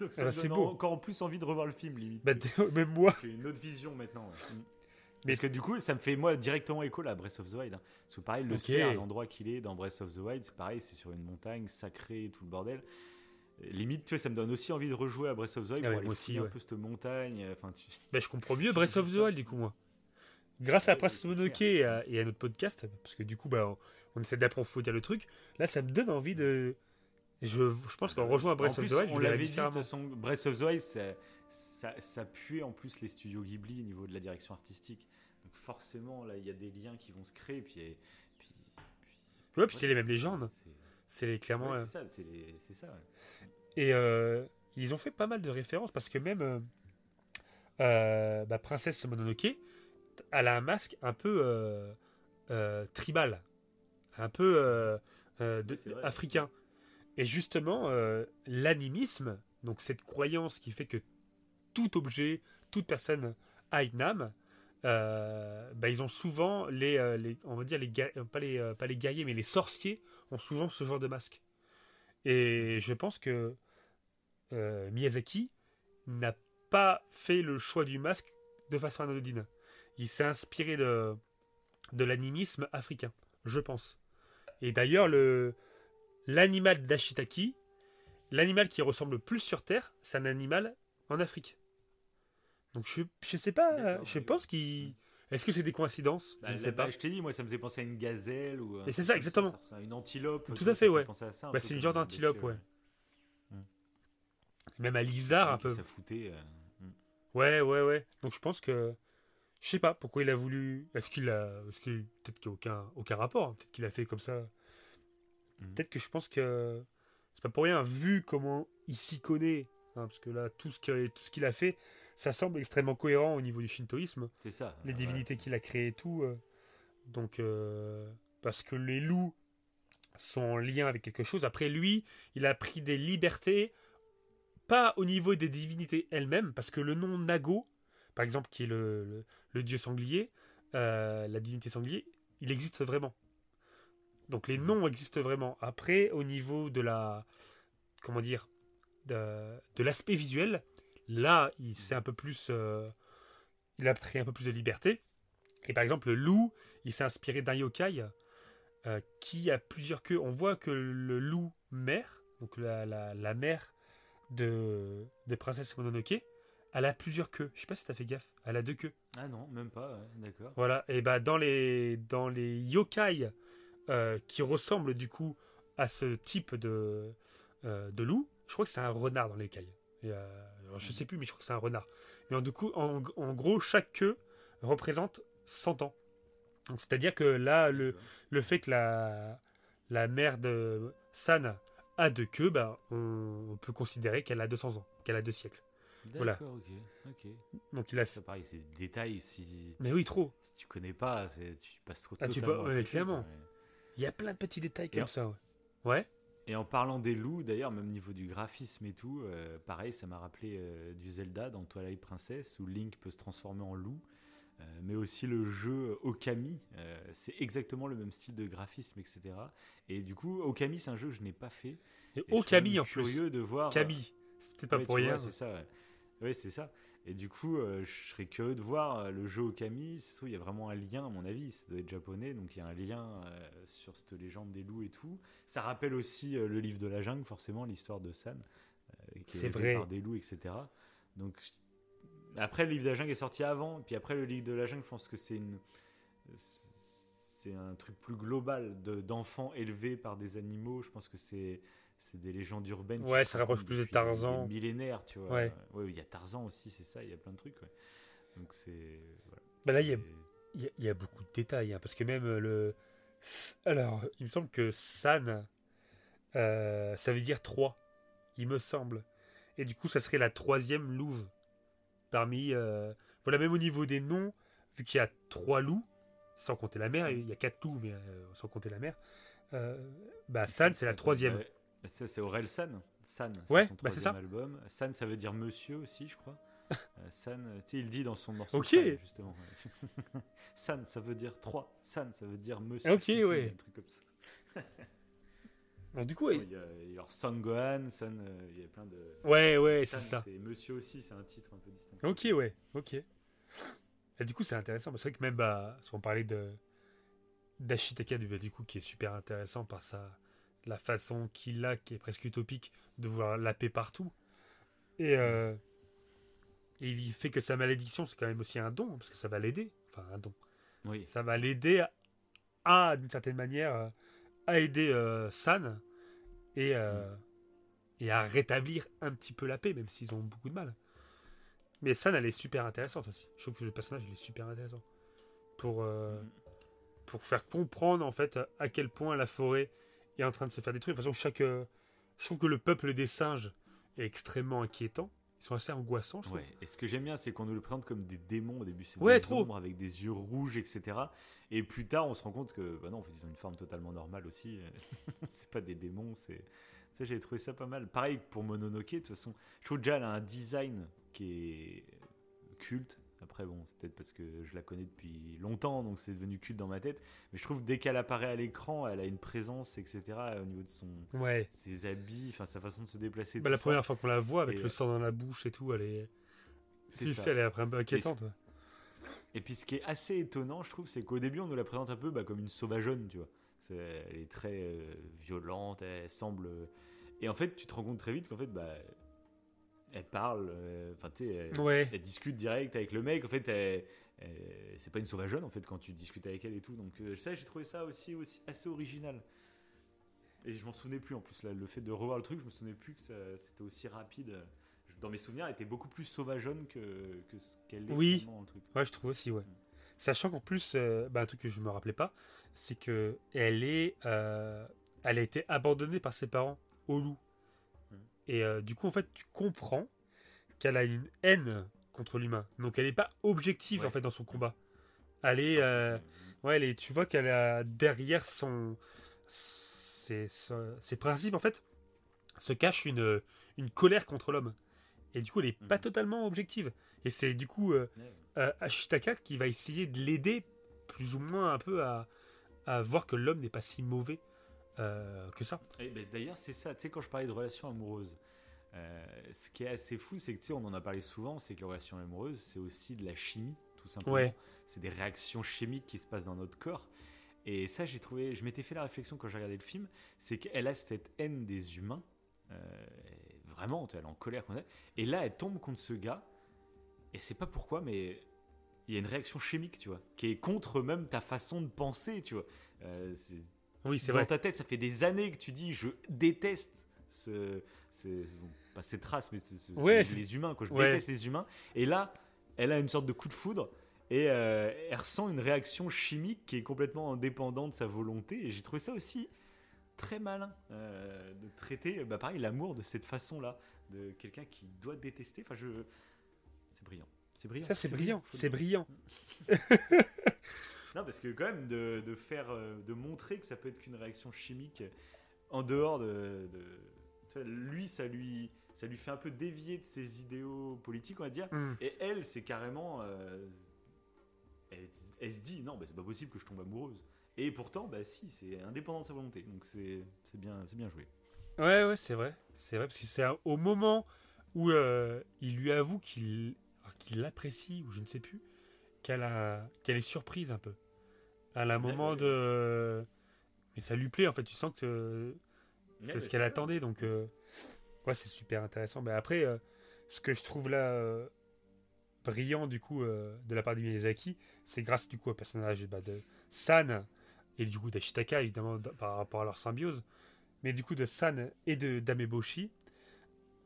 Donc, ça Ah bah, me c'est donne beau. encore en plus envie de revoir le film, limite. bah, même moi. J'ai une autre vision maintenant. ouais. Mais- Parce que du coup, ça me fait moi directement écho là, à Breath of the Wild. hein. Parce que pareil, le Ok. cerf, l'endroit qu'il est dans Breath of the Wild, c'est pareil, c'est sur une montagne sacrée tout le bordel. Et Limite, tu vois, ça me donne aussi envie de rejouer à Breath of the Wild Ah pour ouais, aller moi aussi, ouais. un peu cette montagne. Enfin, tu... Bah, je comprends mieux Breath of the Wild du coup, moi. Grâce à Mononoke et à, et à notre podcast, parce que du coup, bah, on, on essaie d'approfondir le truc. Là, ça me donne envie de. Je, je pense qu'en rejoint Breath en of the Wild, on l'avait dit, de toute façon, Breath of the Wild, ça, ça, ça puait en plus les studios Ghibli au niveau de la direction artistique. Donc forcément, là, il y a des liens qui vont se créer. Puis, et- puis, puis- Ouais, puis c'est les mêmes légendes. c'est- les- clairement. ouais, euh, c'est ça, c'est les- c'est ça. ouais. Et euh, ils ont fait pas mal de références parce que même euh, bah, Princesse Mononoke, elle a un masque un peu tribal, un peu de- africain. Et justement, l'animisme, donc cette croyance qui fait que tout objet, toute personne a une âme, euh, bah, ils ont souvent les, euh, les- on va dire les, pas les, euh, pas les guerriers, mais les sorciers ont souvent ce genre de masque. Et je pense que Miyazaki n'a pas fait le choix du masque de façon anodine. Il s'est inspiré de, de l'animisme africain, je pense. Et d'ailleurs, le l'animal d'Ashitaki, l'animal qui ressemble le plus sur Terre, c'est un animal en Afrique. Donc je, je sais pas, je pense qu'il... Est-ce que c'est des coïncidences? Bah, Je ne sais bah, pas. je t'ai dit, moi, ça me faisait penser à une gazelle ou. Et c'est ça, exactement. ça une antilope. Tout à fait, ouais. un Bah, c'est une genre d'antilope, ouais. Même à Lizard, un peu. Ça foutait. euh, mm. Ouais, ouais, ouais. Donc je pense que. Je sais pas pourquoi il a voulu. Est-ce qu'il a. Est-ce qu'il... Peut-être qu'il n'y a aucun, aucun rapport. hein. Peut-être qu'il a fait comme ça. Mhm. Peut-être que je pense que. C'est pas pour rien, vu comment il s'y connaît. hein, parce que là, tout ce, que- tout ce qu'il a fait, ça semble extrêmement cohérent au niveau du shintoïsme. C'est ça. Les divinités qu'il a créées et tout. euh. Donc. euh, Parce que les loups sont en lien avec quelque chose. Après, lui, il a pris des libertés. Pas au niveau des divinités elles-mêmes, parce que le nom Nago, par exemple, qui est le, le- le dieu sanglier, euh, la divinité sanglier, il existe vraiment. Donc les noms existent vraiment. Après, au niveau de la, comment dire, de, de l'aspect visuel, là, il c'est un peu plus, euh, il a pris un peu plus de liberté. Et par exemple, le loup, il s'est inspiré d'un yokai euh, qui a plusieurs queues. On voit que le loup mère, donc la, la, la mère de, de Princesse Mononoke, elle a plusieurs queues. Je sais pas si t'as fait gaffe. Elle a deux queues. Ah non, même pas, ouais, d'accord. Voilà. Et bah dans les dans les yokai euh, qui ressemblent du coup à ce type de euh, de loup, je crois que c'est un renard dans les yokai. Et, euh, alors, je sais plus, mais je crois que c'est un renard. Mais en, du coup, en, en gros, chaque queue représente 100 ans. Donc c'est-à-dire que là, le, le fait que la, la mère de San a deux queues, bah, on, on peut considérer qu'elle a 200 ans, qu'elle a deux siècles. Voilà. Ok. Donc il a Ça, pareil, c'est des détails, si, Mais oui, trop. si tu connais pas, tu passes trop Ah, tu peux- ouais, clairement. mais- Il y a plein de petits détails Et comme en- ça. Ouais. ouais. Et en parlant des loups, d'ailleurs, même niveau du graphisme et tout, euh, pareil, ça m'a rappelé euh, du Zelda dans Twilight Princess où Link peut se transformer en loup. Euh, mais aussi le jeu Okami, c'est exactement le même style de graphisme, etc. Et du coup, Okami, c'est un jeu que je n'ai pas fait. Et Et je au suis en plus. curieux de voir. Camille. C'est pas Ouais, pour rien. vois, c'est ça. Ouais, Ouais, c'est ça. Et du coup, euh, je serais curieux de voir euh, le jeu Okami. C'est sûr, il y a vraiment un lien, à mon avis. Ça doit être japonais, donc il y a un lien euh, sur cette légende des loups et tout. Ça rappelle aussi euh, le livre de la jungle, forcément, l'histoire de San, qui est élevé vrai. par des loups, etc. Donc après, le livre de la jungle est sorti avant. Puis après, le livre de la jungle, je pense que c'est une c'est un truc plus global de- d'enfants élevés par des animaux. Je pense que c'est c'est des légendes urbaines. Ouais, ça rapproche plus de Tarzan. des millénaires, tu vois. Ouais. Ouais, il y a Tarzan aussi, c'est ça. Il y a plein de trucs. ouais. Donc c'est. Voilà. Bah là, il y a, C'est- il y y a beaucoup de détails. hein, parce que même euh, le. Alors, il me semble que San, euh, ça veut dire 3. Il me semble. Et du coup, ça serait la troisième louve. Parmi. euh, Voilà, même au niveau des noms, vu qu'il y a trois loups, sans compter la mère, il y a quatre loups, mais euh, sans compter la mère. euh, bah, San, c'est la troisième. Bah, c'est Aurel San. San, Ouais, son bah, c'est troisième album. San, ça veut dire monsieur aussi, je crois. Euh, San, euh, tu sais, il dit dans son morceau. Ok. San, justement. San, ça veut dire trois. San, ça veut dire monsieur. Ok, ouais. Un truc comme ça. Donc, du coup, Il y a, il y a alors San Gohan, San, euh, il y a plein de. ouais, ouais, c'est ça. C'est monsieur aussi, c'est un titre un peu distinct. Ok, ouais, ok. Et du coup, c'est intéressant. C'est vrai que même, bah, si on parlait de d'Ashitaka, du, du coup, qui est super intéressant par sa la façon qu'il a, qui est presque utopique, de voir la paix partout. Et, euh, et il fait que sa malédiction, c'est quand même aussi un don, parce que ça va l'aider. Enfin, un don. Oui. Ça va l'aider à, à, d'une certaine manière, euh, à aider euh, San et, euh, et à rétablir un petit peu la paix, même s'ils ont beaucoup de mal. Mais San, elle est super intéressante aussi. Je trouve que le personnage, il est super intéressant. Pour, Mhm. pour faire comprendre, en fait, à quel point la forêt est en train de se faire détruire. De toute façon, chaque, euh, je trouve que le peuple des singes est extrêmement inquiétant. Ils sont assez angoissants, je trouve. Ouais. Et ce que j'aime bien, c'est qu'on nous le présente comme des démons au début. C'est Ouais, des trop. ombres avec des yeux rouges, etc. Et plus tard, on se rend compte que, bah non, en fait, ils ont une forme totalement normale aussi. c'est pas des démons, c'est. Ça, j'ai trouvé ça pas mal. Pareil pour Mononoke, de toute façon. Je trouve déjà, elle a un design qui est culte. Après, bon, c'est peut-être parce que je la connais depuis longtemps, donc c'est devenu culte dans ma tête. Mais je trouve dès qu'elle apparaît à l'écran, elle a une présence, etc. Au niveau de son, Ouais. ses habits, enfin sa façon de se déplacer. Bah, la ça. première fois qu'on la voit avec Et, le euh, sang dans la bouche et tout, elle est. C'est Si, ça. elle est après un peu inquiétante. Et puis ce qui est assez étonnant, je trouve, c'est qu'au début, on nous la présente un peu bah, comme une sauvageonne, tu vois. Elle est très euh, violente, elle semble. Et en fait, tu te rends compte très vite qu'en fait, bah, elle parle, euh, enfin, tu sais, elle, Ouais. elle discute direct avec le mec. En fait, elle- c'est pas une sauvageonne, en fait, quand tu discutes avec elle et tout. Donc, euh, ça, j'ai trouvé ça aussi, aussi assez original. Et je m'en souvenais plus en plus, là, le fait de revoir le truc, je me souvenais plus que c'était aussi rapide. Dans mes souvenirs, elle était beaucoup plus sauvageonne que, que ce qu'elle est Oui. finalement dans le truc. Ouais, je trouve aussi, ouais. Sachant qu'en plus, euh, bah, un truc que je me rappelais pas, c'est que elle est, euh, elle a été abandonnée par ses parents au loup. Et euh, du coup, en fait, tu comprends qu'elle a une haine contre l'humain. Donc, elle n'est pas objective Ouais. en fait dans son combat. Elle est, euh, ouais, elle est- tu vois qu'elle a derrière son, ses, ses- principes en fait, se cache une, une colère contre l'homme. Et du coup, elle est pas Mhm. totalement objective. Et c'est du coup euh, euh, Ashitaka qui va essayer de l'aider plus ou moins un peu à, à voir que l'homme n'est pas si mauvais euh, que ça. Et ben, D'ailleurs, c'est ça. Tu sais, quand je parlais de relations amoureuses, Euh, ce qui est assez fou, c'est que tu sais, on en a parlé souvent, c'est que les relations amoureuses, c'est aussi de la chimie, tout simplement. Ouais. C'est des réactions chimiques qui se passent dans notre corps. Et ça, j'ai trouvé, je m'étais fait la réflexion quand j'ai regardé le film, c'est qu'elle a cette haine des humains, euh, vraiment, elle est en colère contre elle. Et là, elle tombe contre ce gars, et c'est pas pourquoi, mais il y a une réaction chimique, tu vois, qui est contre même ta façon de penser, tu vois. Euh, Oui, c'est dans ta tête, ça fait des années que tu dis je déteste ce, ce- pas cette race, mais ce- Ouais, ces- les humains. Quoi. Je Ouais. déteste les humains. Et là, elle a une sorte de coup de foudre et euh, elle ressent une réaction chimique qui est complètement indépendante de sa volonté. Et j'ai trouvé ça aussi très malin euh, de traiter, bah, pareil, l'amour de cette façon-là, de quelqu'un qui doit détester. Enfin, je, c'est brillant. C'est brillant. Ça, c'est brillant. C'est brillant. Non, parce que quand même, de, de faire, euh, de montrer que ça peut être qu'une réaction chimique en dehors de, de- lui, ça lui, ça lui fait un peu dévier de ses idéaux politiques, on va dire. Hmm. Et elle, c'est carrément, euh, elle, elle se dit non, bah, c'est pas possible que je tombe amoureuse. Et pourtant, bah si, c'est indépendant de sa volonté. Donc c'est, c'est bien, c'est bien joué. Ouais, ouais, c'est vrai. C'est vrai, parce que c'est au moment où euh, il lui avoue qu'il qu'il l'apprécie, ou je ne sais plus, qu'elle a- qu'elle est surprise un peu. Elle a un Ouais, moment de. Mais ça lui plaît, en fait. Tu sens que c'est ce bah, qu'elle attendait. Donc, euh, ouais, c'est super intéressant. Mais après, euh, ce que je trouve là euh, brillant, du coup, de la part de Miyazaki, c'est grâce, du coup, au personnage bah, de San et du coup d'Ashitaka, évidemment, par rapport à leur symbiose. Mais du coup, de San et de d'Ameboshi,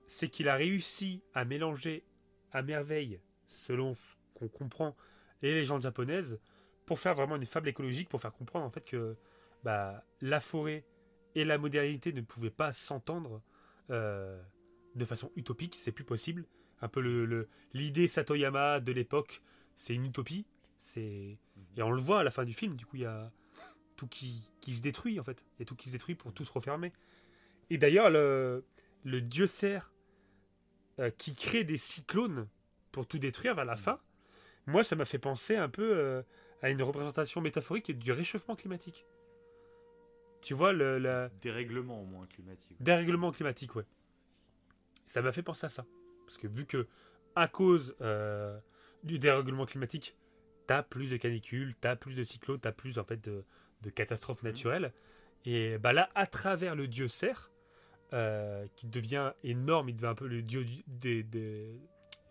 c'est qu'il a réussi à mélanger à merveille, selon ce qu'on comprend, les légendes japonaises, pour faire vraiment une fable écologique, pour faire comprendre en fait que bah, la forêt et la modernité ne pouvaient pas s'entendre euh, de façon utopique, c'est plus possible. Un peu le- le- l'idée Satoyama de l'époque, c'est une utopie. C'est et on le voit à la fin du film. Du coup, il y a tout qui, qui se détruit en fait. Il y a tout qui se détruit pour tout se refermer. Et d'ailleurs, le, le dieu cerf euh, qui crée des cyclones pour tout détruire vers la fin, moi, ça m'a fait penser un peu euh, à une représentation métaphorique du réchauffement climatique. Tu vois, le, la, Dérèglement au moins climatique. Dérèglement climatique, ouais. Ça m'a fait penser à ça. Parce que vu que, à cause euh, du dérèglement climatique, t'as plus de canicules, t'as plus de cyclones, t'as plus en fait de, de catastrophes naturelles. Et bah là, à travers le dieu cerf, euh, qui devient énorme, il devient un peu le dieu du, des, des-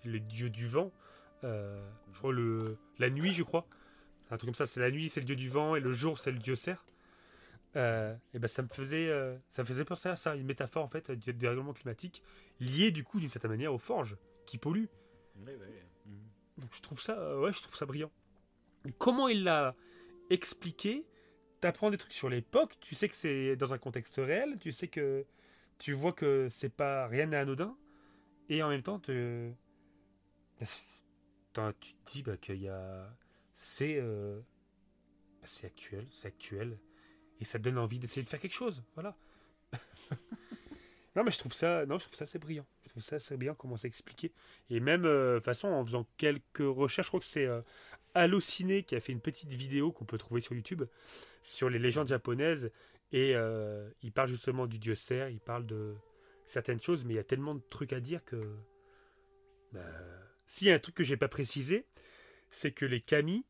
le dieu du vent. euh, je crois le, la nuit, je crois. Un truc comme ça, c'est la nuit, c'est le dieu du vent, et le jour, c'est le dieu cerf. Euh, et ben ça me faisait euh, ça me faisait penser à ça une métaphore en fait du dérèglement climatique liée du coup d'une certaine manière aux forges qui polluent. Mhm. donc je trouve ça euh, ouais je trouve ça brillant comment il l'a expliqué? T'apprends des trucs sur l'époque tu sais que c'est dans un contexte réel tu sais que tu vois que c'est pas rien n'est anodin et en même temps te... Tu te dis bah, qu'il y a c'est euh, c'est actuel c'est actuel. Et ça donne envie d'essayer de faire quelque chose voilà. Non mais je trouve ça non je trouve ça c'est brillant. Je trouve ça c'est brillant comment c'est expliqué. Et même euh, façon en faisant quelques recherches je crois que c'est euh, Allociné qui a fait une petite vidéo qu'on peut trouver sur YouTube sur les légendes japonaises. Et euh, il parle justement du dieu cerf il parle de certaines choses mais il y a tellement de trucs à dire que bah, s'il y a un truc que j'ai pas précisé c'est que les kami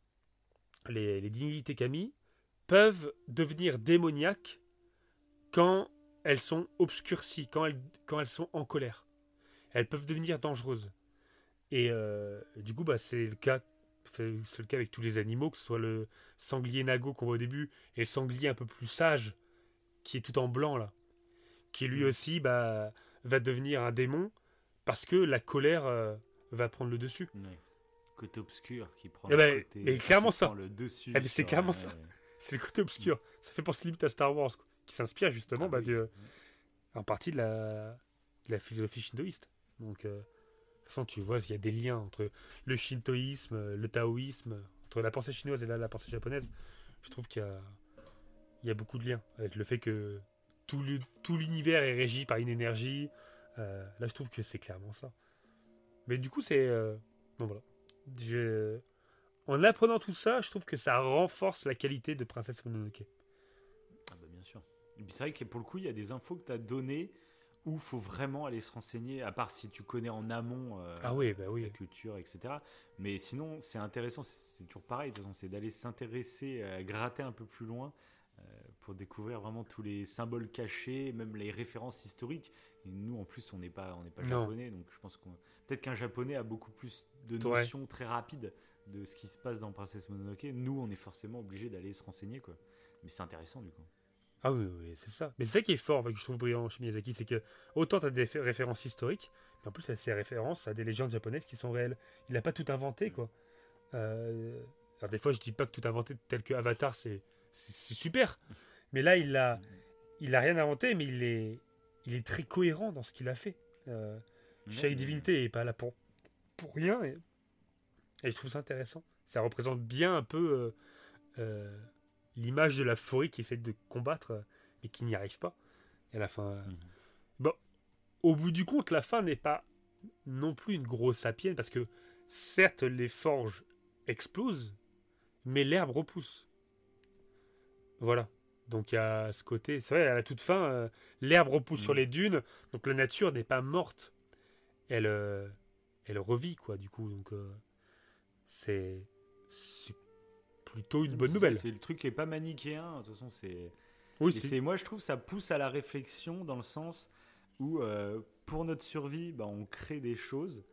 les, les divinités kami peuvent devenir démoniaques quand elles sont obscurcies, quand elles, quand elles sont en colère. Elles peuvent devenir dangereuses. Et euh, du coup, bah, c'est le cas. C'est c'est le cas avec tous les animaux, que ce soit le sanglier nago qu'on voit au début et le sanglier un peu plus sage, qui est tout en blanc là, qui lui aussi bah, va devenir un démon parce que la colère euh, va prendre le dessus. Côté obscur qui prend Eh le ben, côté, mais clairement qui ça. prend le dessus. Eh ben, c'est clairement ouais, ça. C'est le côté obscur. Ça fait penser limite à Star Wars, quoi, qui s'inspire justement Ah bah, oui. de- en partie de la, de la philosophie shintoïste. Donc, euh, de toute façon, tu vois, il y a des liens entre le shintoïsme, euh, le taoïsme, entre la pensée chinoise et la, la pensée japonaise. Je trouve qu'il y a, il y a beaucoup de liens avec le fait que tout le- tout l'univers est régi par une énergie. Euh, là, je trouve que c'est clairement ça. Mais du coup, c'est. euh, bon, voilà. Je- En apprenant tout ça, je trouve que ça renforce la qualité de Princesse Mononoke. Ah bah, bien sûr. C'est vrai que pour le coup, il y a des infos que tu as données où faut vraiment aller se renseigner, à part si tu connais en amont euh, Ah oui, bah la culture, etc. Mais sinon, c'est intéressant, c'est c'est toujours pareil, de toute façon, c'est d'aller s'intéresser, euh, gratter un peu plus loin euh, pour découvrir vraiment tous les symboles cachés, même les références historiques. Et nous, en plus, on n'est pas, on n'est pas japonais, donc je pense qu'on peut-être qu'un japonais a beaucoup plus de Ouais. notions très rapides de ce qui se passe dans Princess Mononoke. Nous, on est forcément obligé d'aller se renseigner, quoi. Mais c'est intéressant, du coup. Ah oui, oui, c'est ça. Mais c'est ça qui est fort, que je trouve brillant chez Miyazaki, c'est que autant tu as des fé- références historiques, mais en plus, il y a ces références à des légendes japonaises qui sont réelles. Il n'a pas tout inventé, quoi. Euh, Alors, des fois, je dis pas que tout inventé, tel que Avatar, c'est c'est- c'est super. Mais là, il a, il a rien inventé, mais il est, il est très cohérent dans ce qu'il a fait. Euh, chaque divinité est pas là pour, pour rien. Et, et je trouve ça intéressant. Ça représente bien un peu euh, euh, l'image de la forêt qui essaie de combattre, euh, mais qui n'y arrive pas. Et à la fin. euh, Mhm. Bon, au bout du compte, la fin n'est pas non plus une grosse sapienne, parce que certes, les forges explosent, mais l'herbe repousse. Voilà. Donc il y a ce côté. C'est vrai, à la toute fin, euh, l'herbe repousse sur les dunes, donc la nature n'est pas morte. Elle, euh, elle revit, quoi, du coup. Donc euh, c'est. Plutôt une bonne nouvelle. C'est le truc qui est pas manichéen, de toute façon, c'est. Oui, c'est moi je trouve ça pousse à la réflexion dans le sens où pour notre survie, bah, on crée des choses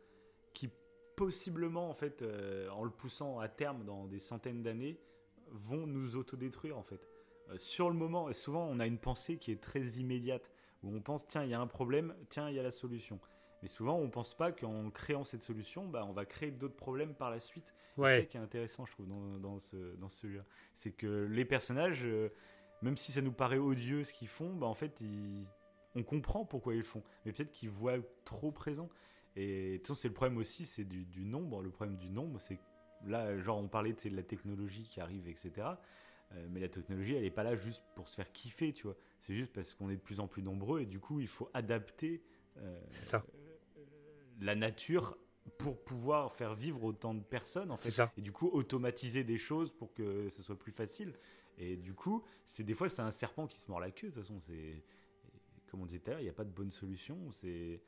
qui possiblement en fait en le poussant à terme dans des centaines d'années vont nous autodétruire en fait. Euh, sur le moment, et souvent on a une pensée qui est très immédiate où on pense tiens il y a un problème, tiens il y a la solution. Mais souvent on pense pas qu'en créant cette solution, bah, on va créer d'autres problèmes par la suite. C'est ça qui est intéressant, je trouve, dans, dans ce, dans ce jeu. C'est que les personnages, euh, même si ça nous paraît odieux ce qu'ils font, bah, en fait, ils- on comprend pourquoi ils le font. Mais peut-être qu'ils voient trop présent. Et de toute façon, c'est le problème aussi, c'est du, du nombre. Le problème du nombre, c'est là, genre, on parlait de la technologie qui arrive, etc. Euh, mais la technologie, elle n'est pas là juste pour se faire kiffer, tu vois. C'est juste parce qu'on est de plus en plus nombreux et du coup, il faut adapter euh, ça. la nature pour pouvoir faire vivre autant de personnes, en fait ça. et du coup automatiser des choses pour que ce soit plus facile. Et du coup, c'est des fois c'est un serpent qui se mord la queue. De toute façon, c'est comme on disait tout à l'heure, il n'y a pas de bonne solution. C'est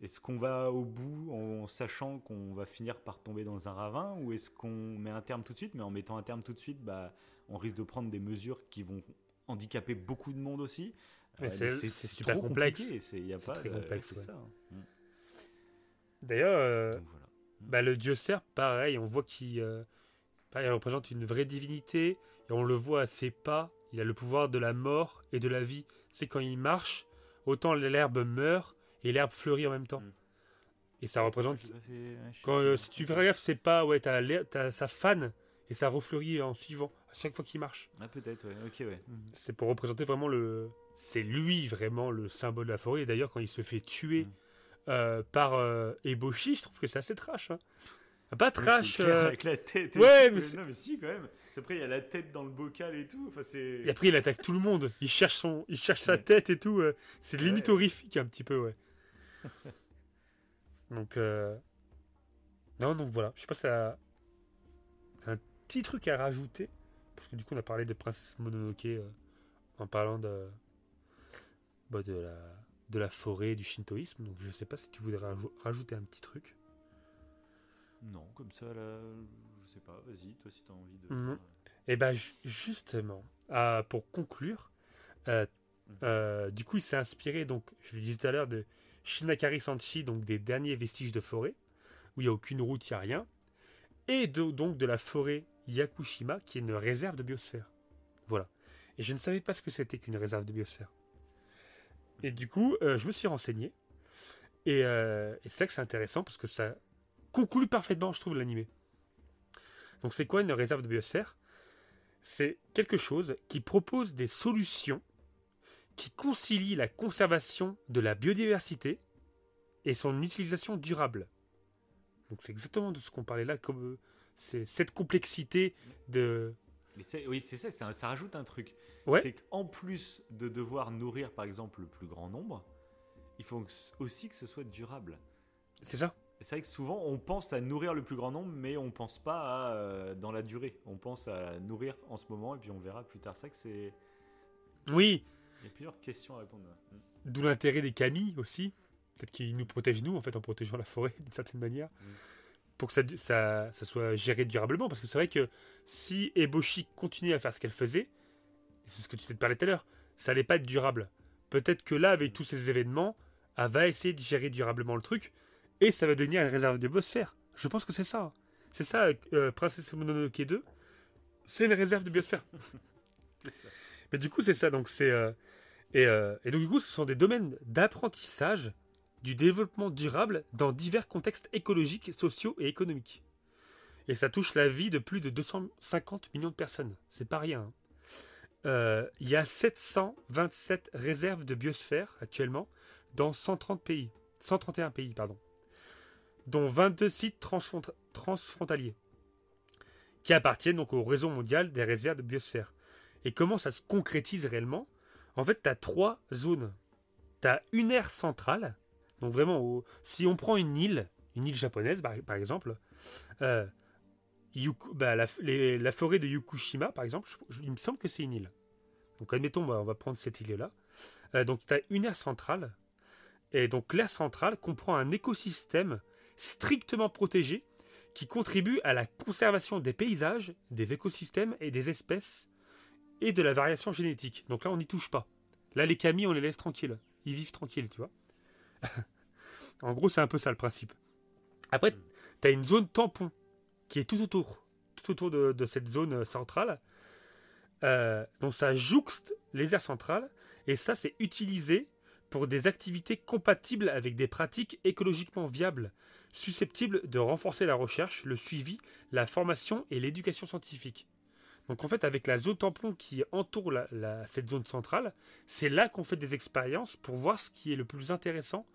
est-ce qu'on va au bout en sachant qu'on va finir par tomber dans un ravin ou est-ce qu'on met un terme tout de suite? Mais en mettant un terme tout de suite, bah, on risque de prendre des mesures qui vont handicaper beaucoup de monde aussi. Mais Euh, c'est- super trop complexe. c'est- très de- complexe, c'est ouais. ça. hein. D'ailleurs, euh, voilà. bah, le dieu cerf, pareil, on voit qu'il euh, représente une vraie divinité et on le voit à ses pas. Il a le pouvoir de la mort et de la vie. C'est quand il marche, autant l'herbe meurt et l'herbe fleurit en même temps. Mm. Et ça représente. Quand, euh, si tu fais gaffe, c'est pas, ouais, t'as sa fan et ça refleurit en suivant à chaque fois qu'il marche. Ah, peut-être, ouais. Ok, ouais. Mhm. C'est pour représenter vraiment le. C'est lui vraiment le symbole de la forêt. Et d'ailleurs, quand il se fait tuer Mm. euh, par euh, Eboshi, je trouve que c'est assez trash. hein. Pas Ouais, trash. clair, euh, avec la tête. et ouais, tout, mais c'est- non, mais si quand même. C'est Après, il y a la tête dans le bocal et tout. Enfin, c'est. Et après, il attaque tout le monde. Il cherche, son... il cherche sa tête et tout. euh. C'est limite Ouais. horrifique un petit peu, ouais. donc, euh... non, donc voilà. Je sais pas si ça petit truc à rajouter. Parce que du coup, on a parlé de Princesse Mononoke euh, en parlant de... bah, de, la... de la forêt, du shintoïsme. Donc, je sais pas si tu voudrais rajou- rajouter un petit truc. Non, comme ça, là. Je sais pas. Vas-y, toi, si t'as envie de. Mhm. Et ben ju- justement, euh, pour conclure, euh, euh, du coup, il s'est inspiré, donc, je le disais tout à l'heure, de Shinakari Sanchi, donc des derniers vestiges de forêt, où il n'y a aucune route, il n'y a rien, et de- donc de la forêt Yakushima, qui est une réserve de biosphère. Voilà. Et je ne savais pas ce que c'était qu'une réserve de biosphère. Et du coup, euh, je me suis renseigné, et, euh, c'est que c'est intéressant, parce que ça conclut parfaitement, je trouve, l'animé. Donc c'est quoi une réserve de biosphère? C'est quelque chose qui propose des solutions qui concilient la conservation de la biodiversité et son utilisation durable. Donc c'est exactement de ce qu'on parlait là, comme euh, cette complexité de... Mais c'est- oui, c'est ça, ça rajoute un truc. Ouais. C'est qu'en plus de devoir nourrir, par exemple, le plus grand nombre, il faut aussi que ce soit durable. C'est ça C'est vrai que souvent, on pense à nourrir le plus grand nombre, mais on pense pas à, euh, dans la durée. On pense à nourrir en ce moment, et puis on verra plus tard. Vrai que c'est. Oui, Il y a plusieurs questions à répondre. D'où l'intérêt des camis aussi. Peut-être qu'ils nous protègent, nous, en fait, en protégeant la forêt d'une certaine manière. Mm. Pour que ça, ça, ça, soit géré durablement. Parce que c'est vrai que si Eboshi continuait à faire ce qu'elle faisait, c'est ce que tu t'es parlé tout à l'heure, ça allait pas être durable. Peut-être que là, avec tous ces événements, elle va essayer de gérer durablement le truc et ça va devenir une réserve de biosphère. Je pense que c'est ça. C'est ça, euh, Princesse Mononoke 2. C'est une réserve de biosphère. Mais du coup, c'est ça. Donc, c'est. Euh, et, euh, et, donc, du coup, ce sont des domaines d'apprentissage du développement durable dans divers contextes écologiques, sociaux et économiques. Et ça touche la vie de plus de 250 millions de personnes. C'est pas rien. Hein. Euh, il y a 727 réserves de biosphère actuellement dans 130 pays, 131 pays, pardon, dont 22 sites transfrontaliers qui appartiennent donc au réseau mondial des réserves de biosphère. Et comment ça se concrétise réellement? En fait, tu as trois zones. Tu as une aire centrale, donc vraiment, si on prend une île, une île japonaise par, exemple, euh, bah, la, forêt de Yukushima, par exemple, il me semble que c'est une île. Donc admettons, on va prendre cette île-là. Euh, donc tu as une aire centrale. Et donc l'aire centrale comprend un écosystème strictement protégé qui contribue à la conservation des paysages, des écosystèmes et des espèces et de la variation génétique. Donc là, on n'y touche pas. Là, les camis, on les laisse tranquilles. Ils vivent tranquilles, tu vois. En gros, c'est un peu ça le principe. Après, tu as une zone tampon qui est tout autour, tout autour de, cette zone euh, centrale. Euh, donc ça jouxte les aires centrales et ça c'est utilisé pour des activités compatibles avec des pratiques écologiquement viables, susceptibles de renforcer la recherche, le suivi, la formation et l'éducation scientifique. Donc en fait, avec la zone tampon qui entoure cette zone centrale, c'est là qu'on fait des expériences pour voir ce qui est le plus intéressant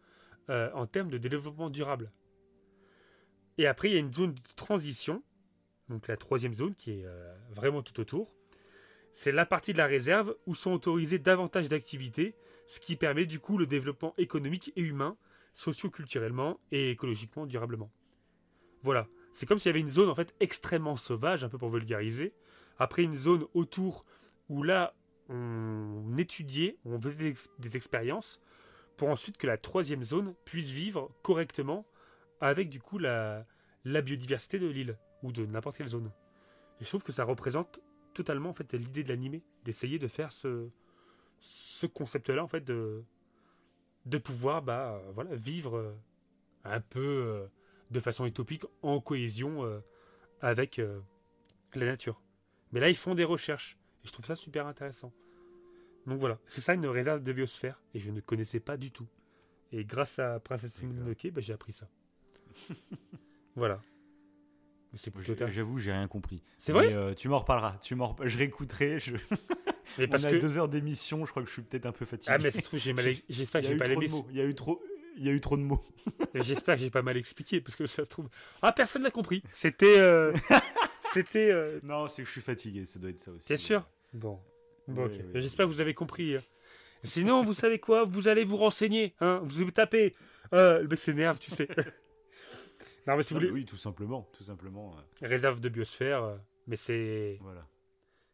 euh, en termes de développement durable. Et après, il y a une zone de transition, donc la troisième zone qui est euh, vraiment tout autour. C'est la partie de la réserve où sont autorisées davantage d'activités, ce qui permet du coup le développement économique et humain, socio-culturellement et écologiquement durablement. Voilà, c'est comme s'il y avait une zone en fait extrêmement sauvage, un peu pour vulgariser. Après une zone autour où là on étudiait, on faisait des expériences, pour ensuite que la troisième zone puisse vivre correctement avec du coup la, la biodiversité de l'île ou de n'importe quelle zone. Et je trouve que ça représente totalement en fait l'idée de l'animer, d'essayer de faire ce, ce concept-là en fait de de pouvoir bah voilà vivre euh, un peu euh, de façon utopique en cohésion euh, avec la nature. Mais là ils font des recherches et je trouve ça super intéressant. Donc voilà, c'est ça une réserve de biosphère et je ne connaissais pas du tout. Et grâce à Princesse Mononoke, bah, j'ai appris ça. voilà. J'avoue, j'ai rien compris. C'est vrai euh, Tu m'en reparleras. Tu m'en Je réécouterai. Je... Mais parce On a que... deux heures d'émission. Je crois que je suis peut-être un peu fatigué. Ah mais trouve, j'ai mal. J'espère que j'ai pas mots. Il y a eu trop. Il y a eu trop de mots. J'espère que j'ai pas mal expliqué parce que ça se trouve. Ah personne l'a compris. C'était. Euh, c'était. Euh, non, c'est que je suis fatigué. Ça doit être ça aussi. T'es sûr Bon. Bon, ok. J'espère que vous avez compris. Sinon, vous savez quoi? Vous allez vous renseigner. Hein vous tapez. le mec s'énerve, tu sais. Non, mais si vous voulez... Oui, tout simplement. Tout simplement euh. Réserve de biosphère, euh, mais c'est. Voilà.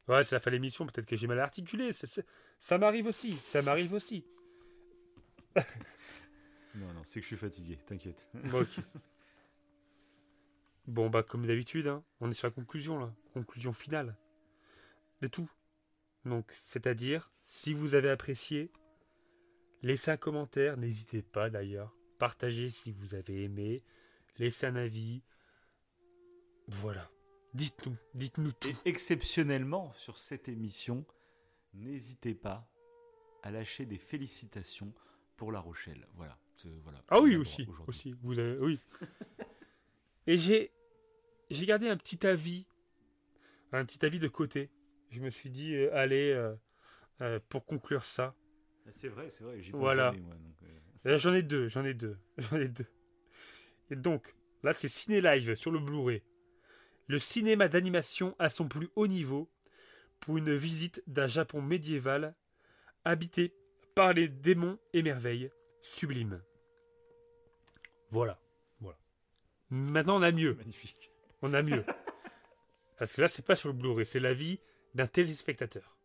Ouais, ça fait l'émission, peut-être que j'ai mal articulé. Ça m'arrive aussi. Ça m'arrive aussi. non, non, c'est que je suis fatigué, t'inquiète. Bon, bon, bah, comme d'habitude, hein, on est sur la conclusion, là. Conclusion finale. De tout. Donc, c'est-à-dire, si vous avez apprécié, laissez un commentaire, n'hésitez pas d'ailleurs. Partagez si vous avez aimé laissez un avis. Voilà. Dites-nous, dites-nous tout. Et exceptionnellement, sur cette émission, n'hésitez pas à lâcher des félicitations pour La Rochelle. Voilà. voilà ah oui, aussi. aussi. Vous avez, oui. Et j'ai, j'ai gardé un petit avis, un petit avis de côté. Je me suis dit, euh, allez, euh, euh, pour conclure ça. C'est vrai, c'est vrai. Voilà. J'en ai deux, j'en ai deux, j'en ai deux. Et donc, là, c'est Ciné Live sur le Blu-ray. Le cinéma d'animation à son plus haut niveau pour une visite d'un Japon médiéval habité par les démons et merveilles sublimes. Voilà. Maintenant, on a mieux. Magnifique. On a mieux. Parce que là, c'est pas sur le Blu-ray, c'est la vie d'un téléspectateur.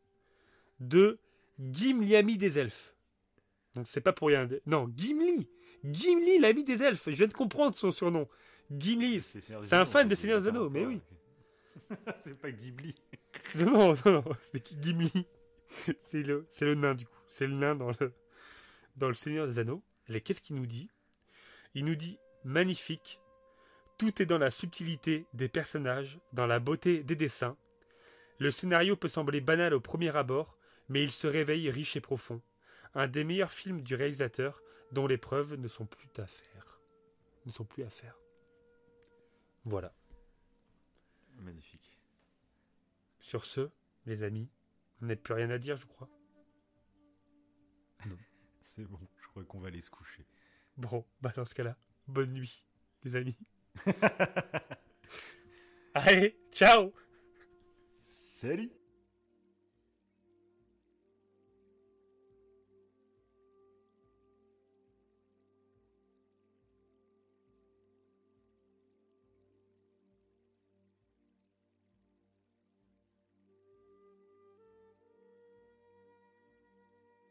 De Gimli, ami des elfes. Donc c'est pas pour rien. Non, Gimli Gimli, l'ami des elfes. Je viens de comprendre son surnom. Gimli, c'est un fan des Seigneurs des Anneaux, mais oui. c'est pas Ghibli. Non, non, non, c'est Gimli. C'est le, le nain, du coup. C'est le nain dans le, dans le Seigneur des Anneaux. Qu'est-ce qu'il nous dit? Il nous dit magnifique. Tout est dans la subtilité des personnages, dans la beauté des dessins. Le scénario peut sembler banal au premier abord, mais il se réveille riche et profond. Un des meilleurs films du réalisateur dont les preuves ne sont plus à faire. Ne sont plus à faire. Voilà. Magnifique. Sur ce, les amis, on n'a plus rien à dire, je crois. Non. C'est bon, je crois qu'on va aller se coucher. Bon, bah dans ce cas-là, bonne nuit, les amis. Allez, ciao. Salut